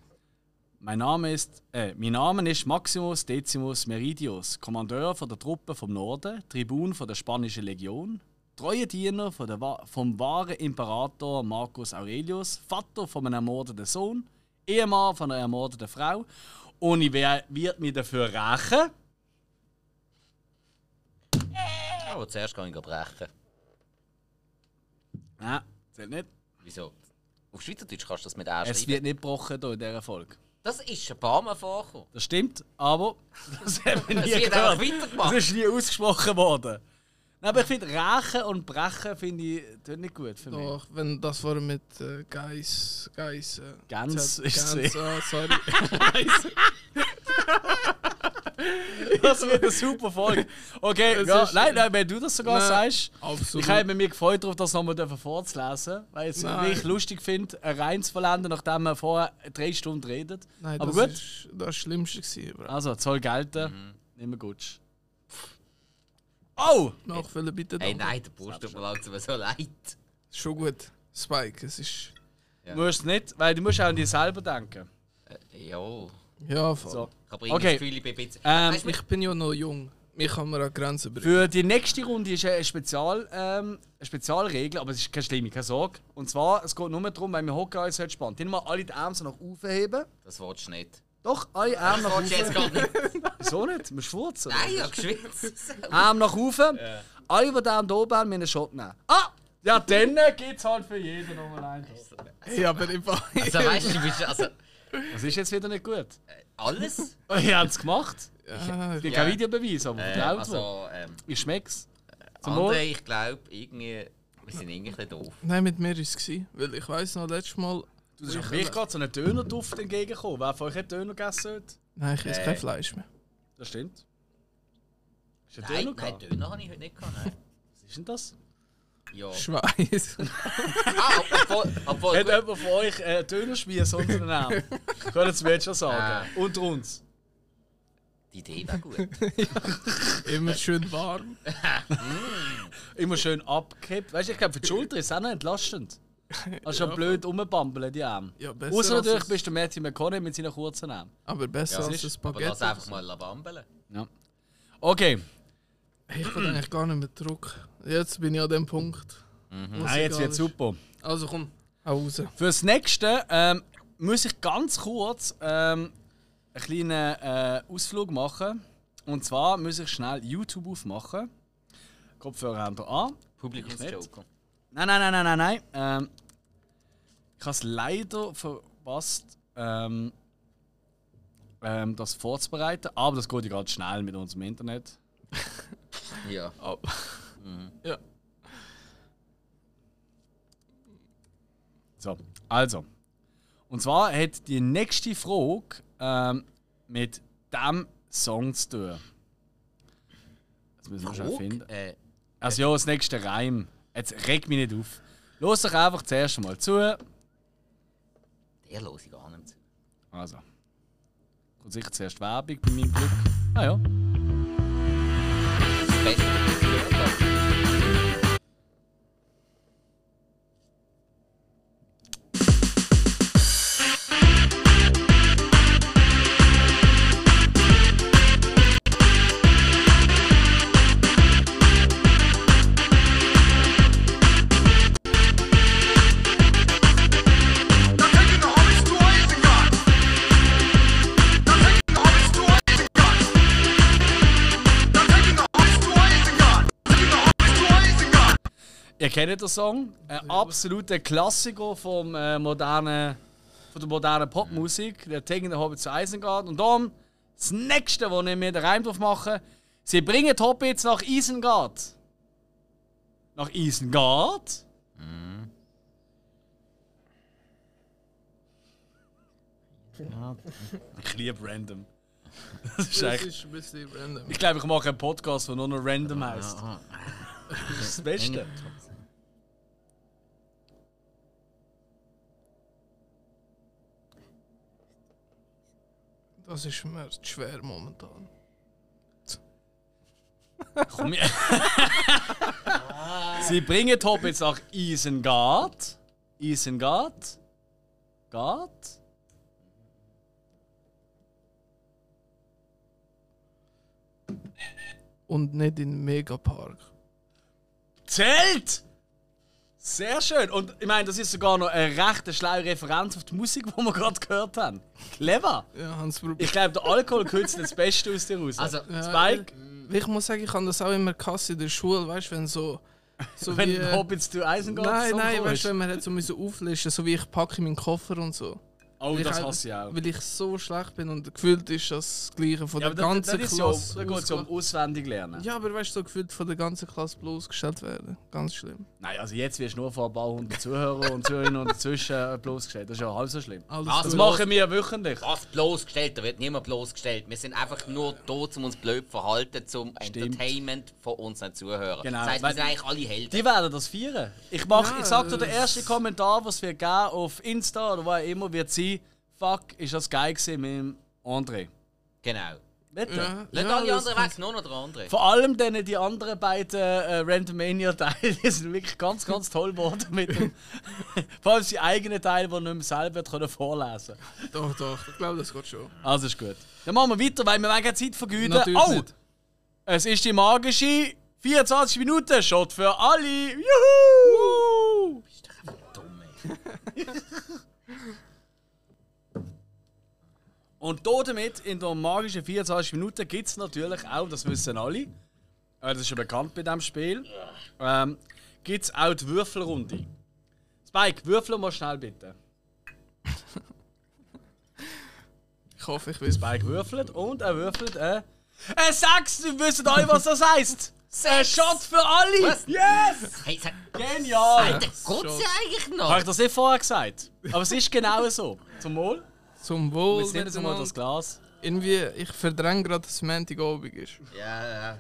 Mein Name ist, äh, mein Name ist Maximus Decimus Meridius, Kommandeur von der Truppe vom Norden, Tribun von der Spanischen Legion, treuer Diener von der, vom wahren Imperator Marcus Aurelius, Vater von einem ermordeten Sohn, Ehemann von einer ermordeten Frau. Und ich wer- wird mich dafür rächen. Aber zuerst kann ich brechen. Nein, zählt nicht. Wieso? Auf Schweizerdeutsch kannst du das mit A Es schreiben. wird nicht gebrochen hier in dieser Folge. Das ist ein paar Mal vorgekommen. Das stimmt, aber das haben wir nie wird gehört. weitergemacht. Das ist nie ausgesprochen worden. Nein, aber ich finde, Rächen und Brechen finde ich nicht gut für mich. Doch, wenn das vorher mit äh, Geiss. Geiss. Äh, Gans ist Gans, sie. ah, sorry. Das wird eine super Folge. Okay, ja, ist- nein, nein, wenn du das sogar Nein, sagst. Absolut. Ich habe mich gefreut darauf, das nochmal vorzulesen, weil ich es wirklich lustig finde, ein rein zu verlenden, nachdem man vorher drei Stunden redet. Nein, Aber das gut. Ist, das Schlimmste gewesen, Bro. Also, Zoll gelten, nicht mehr gut. Oh! Nachfüllen bitte. Hey, danke. nein, der Brust tut mir langsam so leid. Schon gut. Spike, es ist. Ja. Du musst nicht, weil du musst auch an dich selber denken. Äh, ja. Ja, voll. So. Ich habe Okay. Gefühl, ich bin ein bisschen... Ähm, Ich bin ja noch jung. Mich kann man an Grenzen bringen. Für die nächste Runde ist eine, Spezial, ähm, eine Spezialregel, aber es ist keine schlimme, keine Sorge. Und zwar, es geht nur darum, weil wir hocken uns heute spannend. Die mal alle die Arme so nach oben heben. das willst du nicht. Doch, alle Arme Das nach du jetzt oben. gerade nicht. Wieso nicht? Musst furzen. Nein, ich habe geschwitzt. Arm nach oben. Alle, die da oben haben, müssen einen Shot nehmen. Ah! Ja, dann gibt es halt für jeden nochmal einen. Hey, aber im Fall. Also weißt du, du bist... Also, Das ist jetzt wieder nicht gut. alles? Oh, Ihr habt es gemacht. Ja, Ich habe Ja. keinen Videobeweis, aber Äh, also, ähm, Ich schmeck's. Zum Wohl. André, ich glaube, irgendwie... Wir sind irgendwie doof. Nein, mit mir war es. Weil ich weiss noch, letztes Mal. Du bist ich- mir gerade so einen Dönerduft entgegengekommen. Wer von euch hat Döner gegessen heute? Nein, ich esse Äh. kein Fleisch mehr. Das stimmt. Ist ein Nein, Döner nein? Döner habe ich heute nicht gehabt. Nein. Was ist denn das? Ja. Schweiß. Ah, obwohl... obwohl Hat jemand von euch äh, Dönerspieß unter den Namen? Können Sie mir jetzt schon sagen. Ah. Unter uns. die Idee wäre gut. Immer schön warm. Immer schön abgekippt. Weißt du, ich glaube, für die Schulter ist es auch noch entlastend. Also schon Ja, blöd rumbambeln, die Arme. Ja, besser Außer als natürlich bist du Matthew McConaughey mit seinen kurzen Armen. Aber besser Ja, als ein ist- Aber Spaghetti. lass einfach mal labambeln. Ja. Okay. Ich will eigentlich gar nicht mehr Druck. Jetzt bin ich an dem Punkt. Mhm. Ah, jetzt wird ist. super. Also komm, hau raus. Fürs nächste ähm, muss ich ganz kurz ähm, einen kleinen äh, Ausflug machen. Und zwar muss ich schnell YouTube aufmachen. Kopfhörer haben wir an. Publikumsjoker. Nein, nein, nein, nein, nein, nein. Ähm, ich habe es leider verpasst, ähm, ähm, das vorzubereiten. Aber das geht ja gerade schnell mit unserem Internet. Ja. Oh. Ja. So, also. Und zwar hat die nächste Frage ähm, mit dem Song zu tun. Jetzt müssen wir schnell finden. Äh, Also ja, das nächste Reim. Jetzt reg mich nicht auf. Los doch einfach zuerst mal zu. der höre ich gar nicht zu. Also. Kommt sicher zuerst Werbung bei meinem Glück. Ah ja. Kennt den Song. Ein absoluter Klassiker vom, äh, modernen, von der modernen Popmusik. Der Taking the Hobbit zu Isengard. Und dann das nächste, wo ich mir den Reim drauf mache. Sie bringen die Hobbits nach Isengard. Nach Isengard? Ich liebe random. Das ist Das ist ein bisschen random. ich glaube, ich mache einen Podcast, der nur noch random heißt. Das ist das Beste. Das ist mir zu schwer momentan. Komm her. Sie bringen Hobbits nach Isengard. Isengard. Gard. Und nicht in Megapark. Zelt! Sehr schön. Und ich meine, das ist sogar noch eine recht schlaue Referenz auf die Musik, die wir gerade gehört haben. Clever. Ja, Hans. Ich glaube, der Alkohol kürzt das Beste aus dir raus. Also, Spike? Ich muss sagen, ich habe das auch immer gehasst in der Schule, weißt du, wenn so So Wenn wie, ein äh, Hobbits zu Isengard Nein, nein, weißt du, wenn man hat so müssen auflisten, so wie ich packe meinen Koffer und so. Oh, Weil ich das einfach- hasse ich auch. Weil ich so schlecht bin und gefühlt ist das Gleiche von Ja, der aber das, ganzen das ist ja, Klasse. da geht es ja um auswendig lernen. Ja, aber weißt du, so gefühlt von der ganzen Klasse bloßgestellt werden. Ganz schlimm. Nein, also jetzt wirst du nur von ein paar hundert Zuhörer und Zuhörerinnen und dazwischen äh, bloßgestellt. Das ist ja halb so schlimm. Alles? Das gut. machen wir wöchentlich. Was bloßgestellt? Da wird niemand bloßgestellt. Wir sind einfach nur da, um uns blöd zu verhalten, zum Entertainment von unseren Zuhörern. Genau. Das heisst, wir sind eigentlich alle Helden. Die werden das feiern. Ich, mach, Ja, ich sag dir, der erste Kommentar, was wir geben auf Insta oder wo auch immer, wird sein: Fuck, ist das geil gewesen mit dem André. Genau. Bitte. Ja, Nicht ja, alle anderen weg, nur noch der andere. Vor allem dann die anderen beiden äh, Randomania-Teile, die sind wirklich ganz, ganz toll geworden mit dem. Vor allem die eigenen Teile, die nicht mehr selber können vorlesen Doch, doch, ich glaube, das geht schon. Also ist gut. Dann machen wir weiter, weil wir keine Zeit vergeuden. Natürlich oh! nicht. Es ist die magische 24 Minuten Shot für alle. Juhu! Dumm, ey. Und da damit in der magischen 24 Minuten gibt es natürlich auch, das wissen alle, äh, das ist schon bekannt bei diesem Spiel, ähm, gibt es auch die Würfelrunde. Spike, würfel mal schnell bitte. Ich hoffe, ich weiß. Spike würfelt und er würfelt äh, ein Sechs, wir wissen alle, was das heisst. Ein Shot für alle! Was? Yes! Hey, sag, Genial! Alter, geht's ja eigentlich Habe noch? ich das nicht vorher gesagt? Aber es ist genau so. Zum Wohl. Zum Wohl. Nehmen Sie mal das Glas. Irgendwie, ich verdränge gerade, dass es Montagabend ist. Ja, ja.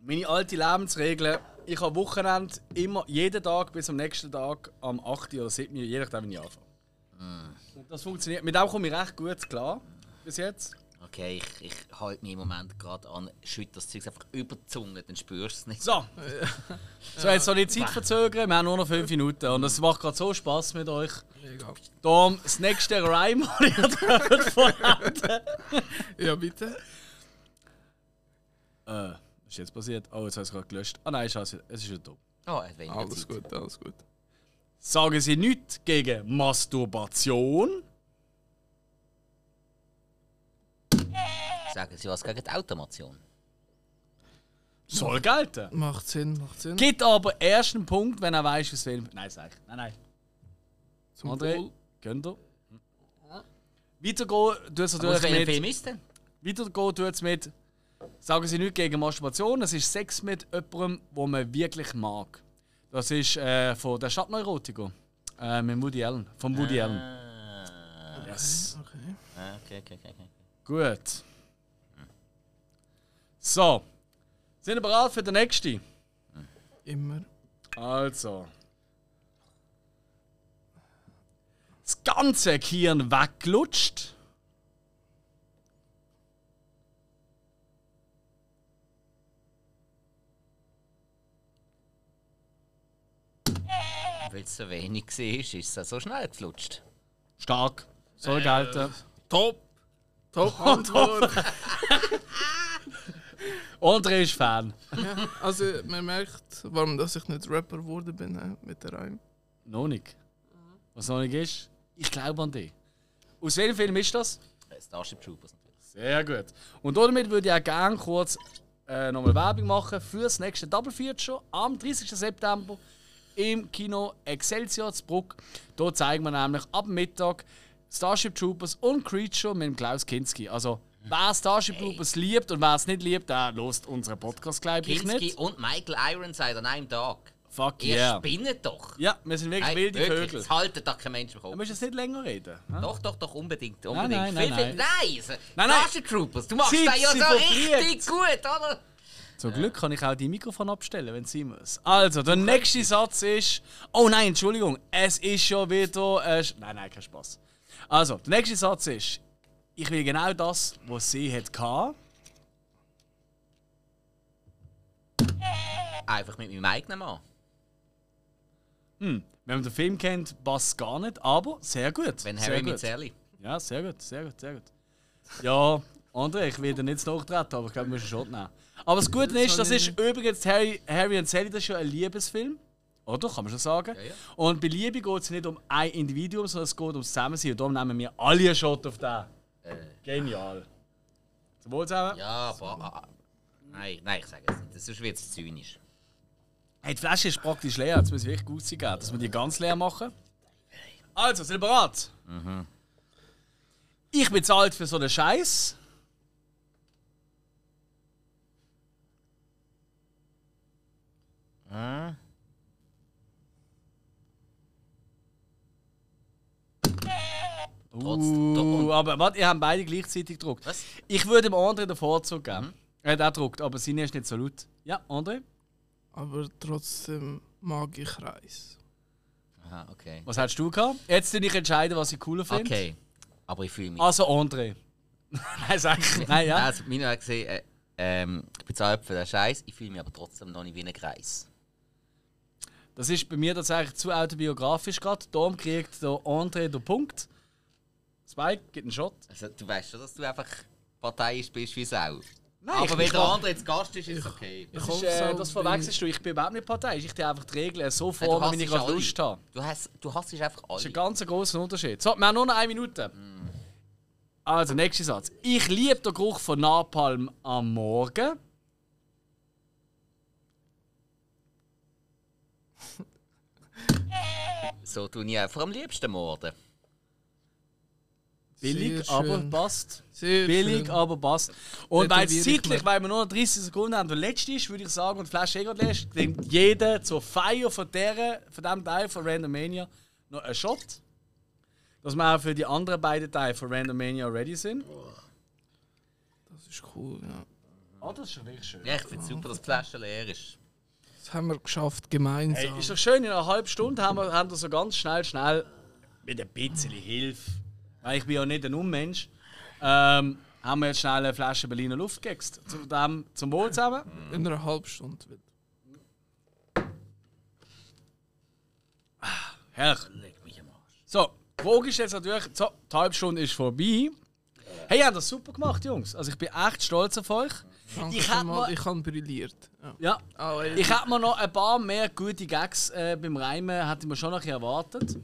Meine alte Lebensregel, ich habe Wochenende immer, jeden Tag bis am nächsten Tag am 8. oder 7. je nachdem, wenn ich anfange. Und das funktioniert. Mit dem komme ich recht gut klar. Bis jetzt. Okay, ich, ich halte mich im Moment gerade an, schütte das Zeug einfach über die Zunge, dann spürst du es nicht. So. So, jetzt soll ich die Zeit verzögern. Wir haben nur noch 5 Minuten. Und es macht gerade so Spaß mit euch. Darum das nächste Rhyme, das ihr dürft vollenden. Ja, bitte. Äh, was ist jetzt passiert? Oh, jetzt habe ich es gerade gelöscht. Ah nein, scheiße, es ist wieder da. Oh, er hat weniger Alles Zeit. gut, alles gut. Sagen Sie nichts gegen Masturbation? Sagen Sie was gegen die Automation? Soll gelten. Macht Sinn, macht Sinn. Gibt aber erst einen Punkt, wenn er weiß, was will. Nein, sag ich. Nein, nein. Zum André, Wohl. gönnt ihr. Weitergehen tut es natürlich mit. Film ist denn? Weitergehen tut es mit. Sagen Sie nichts gegen Masturbation. Es ist Sex mit jemandem, wo man wirklich mag. Das ist äh, von der Stadtneurotiker. Äh, mit Woody Allen. Von Woody Allen. Ah, Yes. Okay. ah, okay, okay, okay. okay. Gut. So. Sind wir bereit für den nächsten? Immer. Also. Das ganze Kirn weglutscht. Weil es so wenig war, ist es so schnell geflutscht. Stark. Soll gelten. Top! Top Antwort! André ist Fan. ja, also, man merkt, warum dass ich nicht Rapper geworden bin mit der Reim. Noch nicht. Was noch nicht ist? Ich glaube an dich. Aus welchem Film ist das? Äh, Starship Troopers natürlich. Sehr gut. Und damit würde ich auch gerne kurz äh, nochmal Werbung machen für das nächste Double Feature am 30. September im Kino Excelsior zu Bruck. Dort zeigen wir nämlich ab Mittag Starship Troopers und Creature mit dem Klaus Kinski. Also, wer Starship Troopers liebt und wer es nicht liebt, der lost unseren Podcast, glaube ich Kinski nicht. und Michael Ironside an einem Tag. Fuck Ihr yeah. spinnet doch. Ja, wir sind wirklich Hey, wilde wirklich, Vögel. Das haltet doch kein Mensch mehr Du auf. musst jetzt nicht länger reden. hä? Doch, doch, doch, unbedingt. Nein, unbedingt. nein, viel, nein, viel, nein. nein. Nein, nein. Starship Troopers, du machst Zeit das ja so richtig gut, oder? Zum Glück kann ich auch die Mikrofon abstellen, wenn es sein muss. Also, der nächste Satz ist. Oh nein, Entschuldigung, es ist schon wieder. Äh, nein, nein, kein Spaß. Also, der nächste Satz ist. Ich will genau das, was sie hat gehabt. Einfach mit meinem eigenen Mann. Wenn man den Film kennt, passt es gar nicht, aber sehr gut. Wenn Harry mit Sally. Ja, sehr gut, sehr gut, sehr gut. Ja, André, ich will dir nicht nachtreten, aber ich glaube, wir müssen schon nehmen. Aber das Gute ist, das ist übrigens Harry, Harry und Sally, das ist schon ein Liebesfilm. Oder? Kann man schon sagen. Ja, ja. Und bei Liebe geht es nicht um ein Individuum, sondern es geht ums Zusammensein. Und darum nehmen wir alle einen Shot auf den. Genial. Zum Wohl zusammen. Ja, aber. ah, Nein, nein, ich sage es nicht. Sonst wird es zynisch. Hey, die Flasche ist praktisch leer. Jetzt muss ich wirklich gut sein, dass wir die ganz leer machen. Also, sind ihr bereit? Ich bezahle für so einen Scheiß. Trotz- Uh, aber warte, ihr habt beide gleichzeitig gedruckt. Was? Ich würde dem André den Vorzug geben. Er hat auch gedruckt, aber seine ist nicht so laut. Ja, André, Aber trotzdem mag ich Reis. Aha, okay. was hättest du gehabt? Jetzt will ich entscheiden, was ich cooler finde. Okay. Aber ich fühle mich. Also André. Nein, sag ich. Nein, ja. Also, meine hat gesehen, äh, ähm, ich bezahle für den Scheiß, ich fühle mich aber trotzdem noch nicht wie ein Kreis. Das ist bei mir tatsächlich zu autobiografisch gerade. Darum kriegt der André den Punkt. Spike gibt einen Shot. Also, du weißt schon, dass du einfach parteiisch bist wie Sau. Nein, aber wenn der andere jetzt Gast ist, ist es okay. Ich Das, ist, äh, so das verwechselst du. Ich bin überhaupt nicht parteiisch. Ich tue einfach die Regeln so formen, wie ich gerade. Lust habe. Du, hast, du hasst einfach Das ist ein ganz großer Unterschied. So, wir haben nur noch eine Minute. Also, nächster Satz. Ich liebe den Geruch von Napalm am Morgen. So tue ich einfach am liebsten morden. Billig, Sehr aber schön. passt. Sehr Billig, schön. aber passt. Und weil es zeitlich, weil wir nur noch 30 Sekunden haben, der letzte ist, würde ich sagen, und die Flasche eh gerade leer ist, nimmt jeder zur Feier von, der, von diesem Teil von Randomania noch einen Shot. Dass wir auch für die anderen beiden Teile von Randomania ready sind. Das ist cool, ja. Oh, das ist schon wirklich schön. Ja, ich finde es super, dass die Flasche leer ist. Das haben wir geschafft, gemeinsam. Hey, ist doch schön, in einer halben Stunde haben wir, haben wir so ganz schnell, schnell, mit ein bisschen Hilfe, weil ich bin ja nicht ein Unmensch, ähm, haben wir jetzt schnell eine Flasche Berliner Luft gegext. Zu dem, zum Wohl zusammen. In einer halben Stunde wieder. Herrlich. Leg mich am Arsch. So, die Frage ist jetzt natürlich, so, die halbe Stunde ist vorbei. Hey, ihr habt das super gemacht, Jungs. Also ich bin echt stolz auf euch. Danke Ich vielmals, mal- ich habe brilliert. Ja. Ja. Ah, ey. Ich hätte mir noch ein paar mehr gute Gags äh, beim Reimen hätte ich mir schon noch erwartet.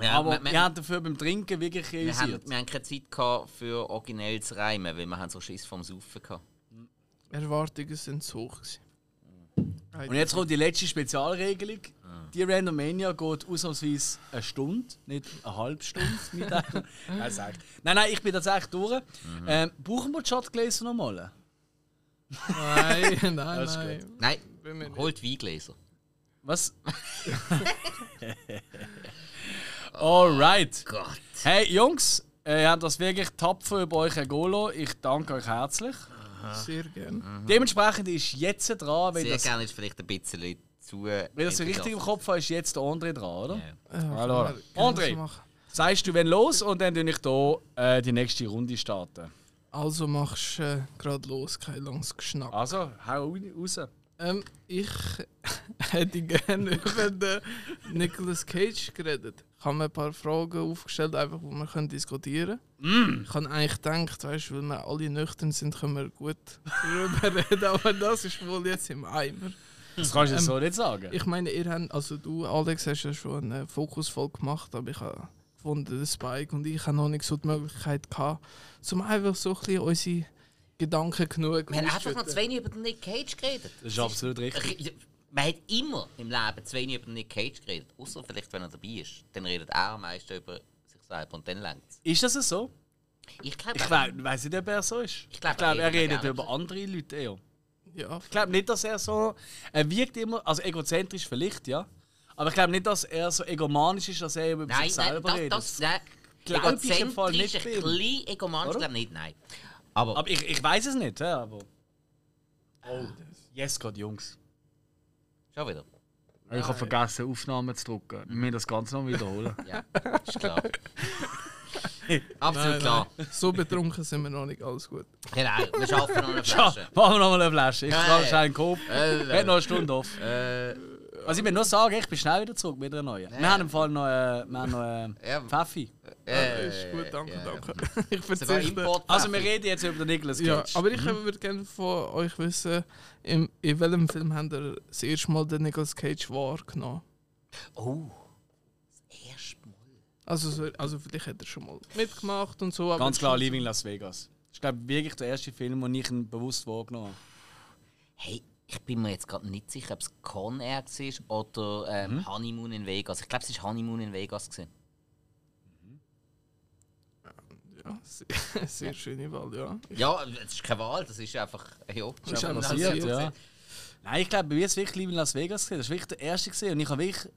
Ja, Aber wir, wir, wir, haben dafür beim Trinken wirklich wir, haben, wir haben keine Zeit gehabt für originell zu reimen, weil wir haben so Schiss vom Saufen gehabt. Erwartungen sind zu hoch. gewesen. Und jetzt kommt die letzte Spezialregelung. Die Randomania geht ausnahmsweise eine Stunde, nicht eine halbe Stunde mit einem. nein, nein, ich bin tatsächlich durch. Ähm, brauchen wir die Shotgläser nochmal? Nein, nein, nein. Nein, Bin mir nicht. holt Weingläser. Was? Alright. Gott. Hey Jungs, äh, ihr habt das wirklich tapfer über euch ergolo. Ich danke euch herzlich. Sehr gerne. Dementsprechend ist jetzt dran, wenn Sehr das, gerne ist vielleicht ein bisschen zu. wenn das so richtig im Kopf habe, ist jetzt der André dran, oder? Ja. Gerne André. Sagst du, wenn los und dann tue ich hier äh, die nächste Runde starten. Also machst du äh, gerade los, kein langes Geschnack. Also, hau raus. Ähm, ich hätte gerne über den Nicolas Cage geredet. Ich habe mir ein paar Fragen aufgestellt, einfach, wo wir können diskutieren können. Ich habe eigentlich gedacht, weißt, weil wir alle nüchtern sind, können wir gut darüber reden, aber das ist wohl jetzt im Eimer. Das kannst du jetzt Ähm, so nicht sagen. Ich meine, ihr habt, also du, Alex, hast ja schon eine Fokusfolge gemacht, aber ich habe gefunden, der Spike und ich haben noch nicht so die Möglichkeit gehabt, um einfach so ein bisschen unsere Gedanken genug Wir haben einfach noch zu wenig über den Nick Cage geredet. Das ist absolut richtig. Man hat immer im Leben zu wenig über Nick Cage geredet. Außer vielleicht, wenn er dabei ist. Dann redet er am meisten über sich selber und dann längt es. Ist das so? Ich glaube, Ich we weiß nicht, ob er so ist. Ich glaub, ich glaube, er er redet über andere Leute eher. Ja, Ich glaube nicht, dass er so. Er wirkt immer. Also egozentrisch vielleicht, ja. Aber ich glaube nicht, dass er so egomanisch ist, dass er über Nein, sich nein, selber das, redet. das, nein. Glaub ich im Fall nicht ein bei ihm. bisschen egomanisch, glaube nicht, nein. Aber, aber ich, ich weiß es nicht, ja, aber. Oh, yes, Gott, Jungs. Schon wieder. Ich habe vergessen, Aufnahmen zu drücken. Wir müssen das Ganze noch wiederholen. Ja, ist klar. Absolut Nein, klar. nein. So betrunken sind wir noch nicht, alles gut. Genau, wir schaffen noch eine Ja, Flasche. machen wir noch mal eine Flasche. Ich ja. schnell einen Kopf. Äh, Hat noch eine Stunde auf. Äh, Also ich will nur sagen, ich bin schnell wieder zurück mit einer neuen. Wir haben im Fall noch, äh, wir haben noch äh, Ja. Pfeffi. äh, ist gut, danke, ja. danke. Ich verzichte. Also wir reden jetzt über den Nicolas Cage. Ja, aber ich würde gerne von euch wissen, in, in welchem Film habt ihr das erste Mal den Nicolas Cage wahrgenommen? Oh. Das erste Mal. Also, so- also vielleicht hat er schon mal mitgemacht und so. aber Ganz klar, Leaving Las Vegas. Ich glaube wirklich der erste Film, den ich ihn bewusst wahrgenommen habe. Hey, ich bin mir jetzt gerade nicht sicher, ob es Con Air war oder ähm, Mhm. Honeymoon in Vegas. Ich glaube, es war Honeymoon in Vegas. Gewesen. Ja, sehr, sehr schöne Wahl, ja. Ja, es ist keine Wahl, das ist einfach. Ja, Das ist einfach passiert, passiert, ja. Nein, ich glaube, bei mir ist es wirklich lieber in Las Vegas gesehen. Das war wirklich der erste gesehen. Und ich habe wirklich.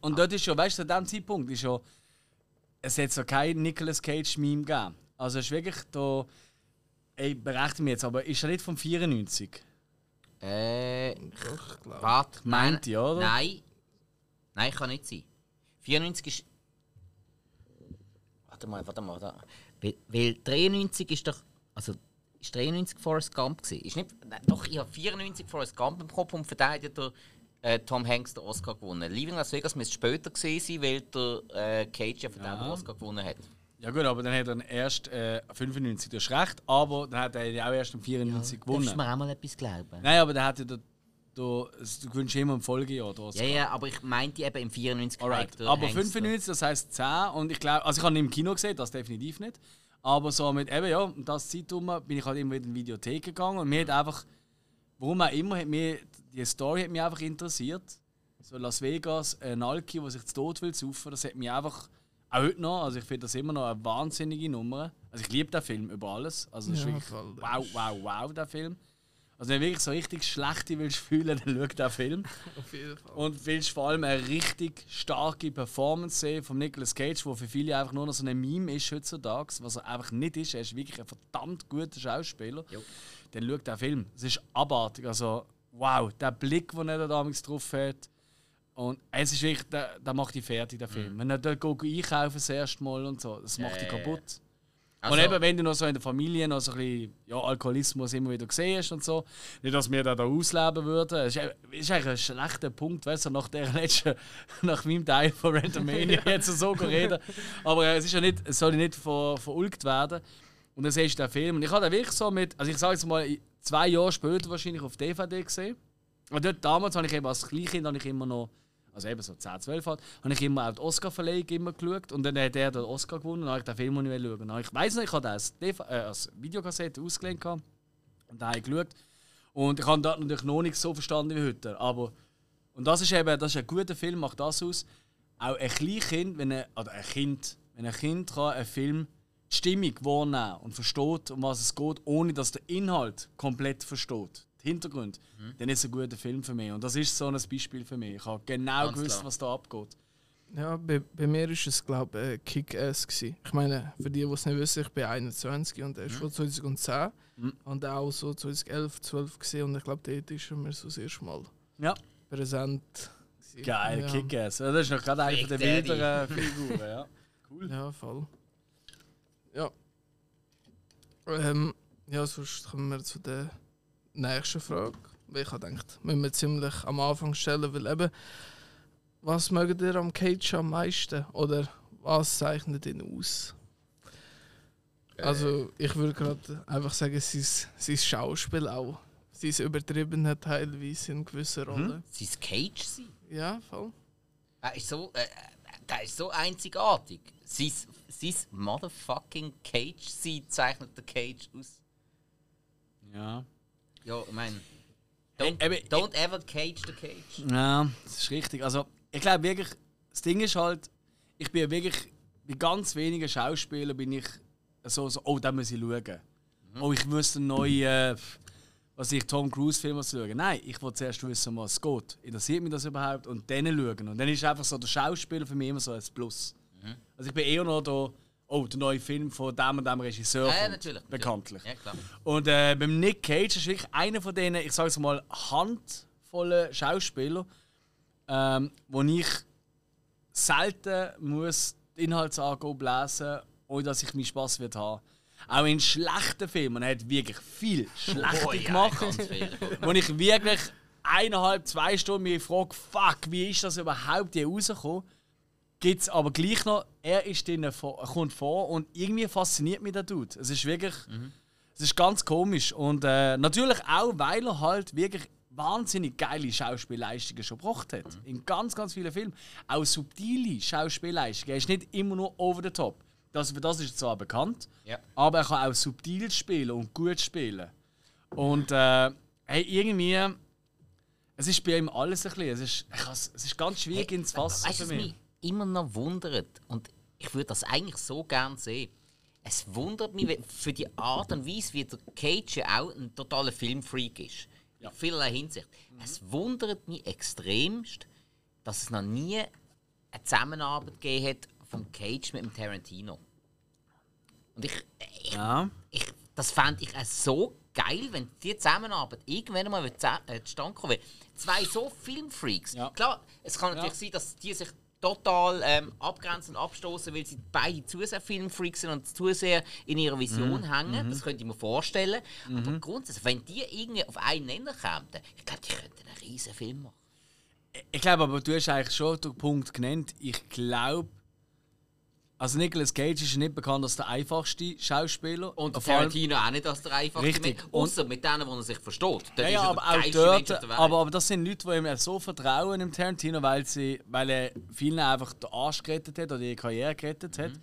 Und dort ist ja, weißt du, zu diesem Zeitpunkt ist ja. Es hat so kein Nicolas Cage-Meme gegeben. Also es ist wirklich da. Ey, berechne mich jetzt, aber ist er nicht vom 94? Äh, Doch, ich glaube. warte. Meint nein, ihr, oder? Nein. Nein, kann nicht sein. 94 ist. Warte mal, warte mal. Da. Weil, weil 93 ist doch. Also, ist 93 Forrest Gump gewesen? Ist nicht, nein, doch, ich habe 94 Forrest Gump im Kopf und für den hat ja der äh, Tom Hanks den Oscar gewonnen. Leaving Las Vegas müsste später gewesen sein, weil der äh, Cage ja für den den Oscar gewonnen hat. Ja gut, aber dann hat er erst äh, 95, du hast recht, aber dann hat er ja auch erst im 94 Darfst gewonnen. du mir auch mal etwas glauben? Nein, aber dann hat da, da, du gewünscht immer im Folgejahr. Oscar. Ja, ja, aber ich meinte eben im 94 Alright. Aber Hanks 95, das heisst 10 und ich glaube, also ich habe ihn im Kino gesehen, das definitiv nicht. Aber so mit eben, ja, um das Zeitum bin ich halt immer wieder in die Videothek gegangen und mir hat einfach, warum auch immer, hat mir, die Story hat mich einfach interessiert. So Las Vegas, ein Alki, der sich zu Tod will saufen, das hat mich einfach, auch heute noch, also ich finde das immer noch eine wahnsinnige Nummer. Also ich liebe den Film über alles. Also das ist Ja, wirklich wow, wow, wow, der Film. Also wenn du wirklich so richtig schlechte willst fühlen, dann schau den Film. Auf jeden Fall. Und willst vor allem eine richtig starke Performance sehen von Nicolas Cage, wo für viele einfach nur noch so ein Meme ist heutzutage, was er einfach nicht ist. Er ist wirklich ein verdammt guter Schauspieler. Jo. Dann schau den Film. Es ist abartig. Also, wow, der Blick, den er da damals drauf hat. Und es ist wirklich, der, der macht dich fertig, der Film. Wenn er dort einkaufen das erste Mal und so, das macht ja. kaputt. Also, und eben, wenn du noch so in der Familie noch so ein bisschen ja, Alkoholismus immer wieder siehst und so, nicht, dass wir da, da ausleben würden. Es ist, ist eigentlich ein schlechter Punkt, weißt du, nach der letzten, nach meinem Teil von Randomania jetzt so reden. Aber äh, es ist ja nicht, es soll nicht ver, verulgt werden. Und dann siehst du den Film. Und ich habe den wirklich so mit, also ich sage jetzt mal, zwei Jahre später wahrscheinlich auf DVD gesehen. Und dort damals habe ich eben als Kleinkind habe ich immer noch, also eben so 10, 12 halt, habe ich immer auch die Oscar-Verleihung immer geschaut. Und dann hat er den Oscar gewonnen und dann ich den Film nicht schauen. Dann ich weiß nicht, ich habe DV äh, als Videokassette ausgelehnt und da habe ich geschaut. Und ich habe das natürlich noch nicht so verstanden wie heute. Aber, und das ist eben, das ist ein guter Film, macht das aus. Auch ein Kleinkind, wenn ein, oder ein Kind, wenn ein Kind kann einen Film die Stimmung wahrnehmen und versteht, um was es geht, ohne dass der Inhalt komplett versteht, Hintergrund, dann ist es ein guter Film für mich. Und das ist so ein Beispiel für mich. Ich habe genau Ganz gewusst, klar. was da abgeht. Ja, bei, bei mir war es, glaube ich, äh, Kick-Ass. Ich meine, für die, die es nicht wissen, ich bin 21 und er ist von 2010. Mhm. Und auch so 2011, 12 gesehen und ich glaube, dort ist er mir so das erste Mal Ja, präsent. gewesen. geil, ja. Kick-Ass. Das ist noch gerade eine der wilderen Figuren. Ja. Cool. Ja, voll. Ja. Ähm, ja, sonst kommen wir zu der nächsten Frage. Weil ich habe gedacht, müssen wir ziemlich am Anfang stellen, weil eben, was mögt ihr am Cage am meisten? Oder was zeichnet ihn aus? Also, ich würde gerade einfach sagen, sein, sein Schauspiel auch. Sein übertriebene teilweise in gewissen Rollen. sein Cage sein? Ja, voll. Er ist so, äh, der ist so einzigartig. Sein, sein motherfucking Cage sein zeichnet der Cage aus. Ja. Ja, ich meine. Don't, don't ever cage the cage. Ja, das ist richtig. Also, ich glaube wirklich, das Ding ist halt, ich bin wirklich, bei ganz wenigen Schauspielern bin ich so, so oh, da muss ich schauen. Oh, ich muss einen neuen, äh, was ich, Tom Cruise-Film schauen. Nein, ich will zuerst wissen, was es geht. Interessiert mich das überhaupt? Und dann schauen. Und dann ist einfach so der Schauspieler für mich immer so ein Plus. Also ich bin eher noch da, oh, der neue Film von dem und dem Regisseur. Ja, ja, natürlich. Bekanntlich. Ja, klar. Und äh, beim Nick Cage ist wirklich einer von denen, ich sage es mal, handvollen Schauspieler, ähm, wo ich selten muss die Inhaltsangabe lesen, ohne dass ich meinen Spass wird haben. Auch in schlechten Filmen, er hat wirklich viel schlechter Oh ja, gemacht, wo ich wirklich eineinhalb, zwei Stunden mich frage, fuck, wie ist das überhaupt hier rausgekommen? Gibt es aber gleich noch, er ist drin, vor- kommt vor und irgendwie fasziniert mich der Dude. Es ist wirklich, es ist ganz komisch und äh, natürlich auch, weil er halt wirklich wahnsinnig geile Schauspielleistungen schon gebracht hat. In ganz, ganz vielen Filmen. Auch subtile Schauspielleistungen. Er ist nicht immer nur over the top. Das, für das ist zwar bekannt, Ja. aber er kann auch subtil spielen und gut spielen. Und äh, hey, irgendwie. Es ist bei ihm alles ein bisschen. Es ist, es ist ganz schwierig ins Fassen Weißt für mich. Immer noch wundert, und ich würde das eigentlich so gern sehen, es wundert mich für die Art und Weise, wie der Cage ja auch ein totaler Filmfreak ist. In vielerlei Hinsicht. Es wundert mich extremst, dass es noch nie eine Zusammenarbeit gegeben hat vom Cage mit dem Tarantino. Und ich, ich, Ja. ich, das fände ich auch so geil, wenn die Zusammenarbeit irgendwann mal äh, zustande kommen. Zwei so Filmfreaks. Ja. Klar, es kann natürlich sein, dass die sich total ähm, abgrenzen und abstoßen, weil sie beide zu sehr Filmfreaks sind und zu sehr in ihrer Vision hängen. Das könnte ich mir vorstellen. Aber grundsätzlich, wenn die irgendwie auf einen Nenner kämen, ich glaube, die könnten einen riesen Film machen. Ich glaube aber, du hast eigentlich schon den Punkt genannt. Ich glaube. Also Nicolas Cage ist nicht bekannt als der einfachste Schauspieler. Und Tarantino auch nicht als der einfachste Richtig. Außer mit denen, wo er sich versteht. Ja, ja, er aber auch dort. Aber, aber das sind Leute, die ihm so vertrauen im Tarantino, weil, sie, weil er vielen einfach den Arsch gerettet hat oder ihre Karriere gerettet hat. Mhm.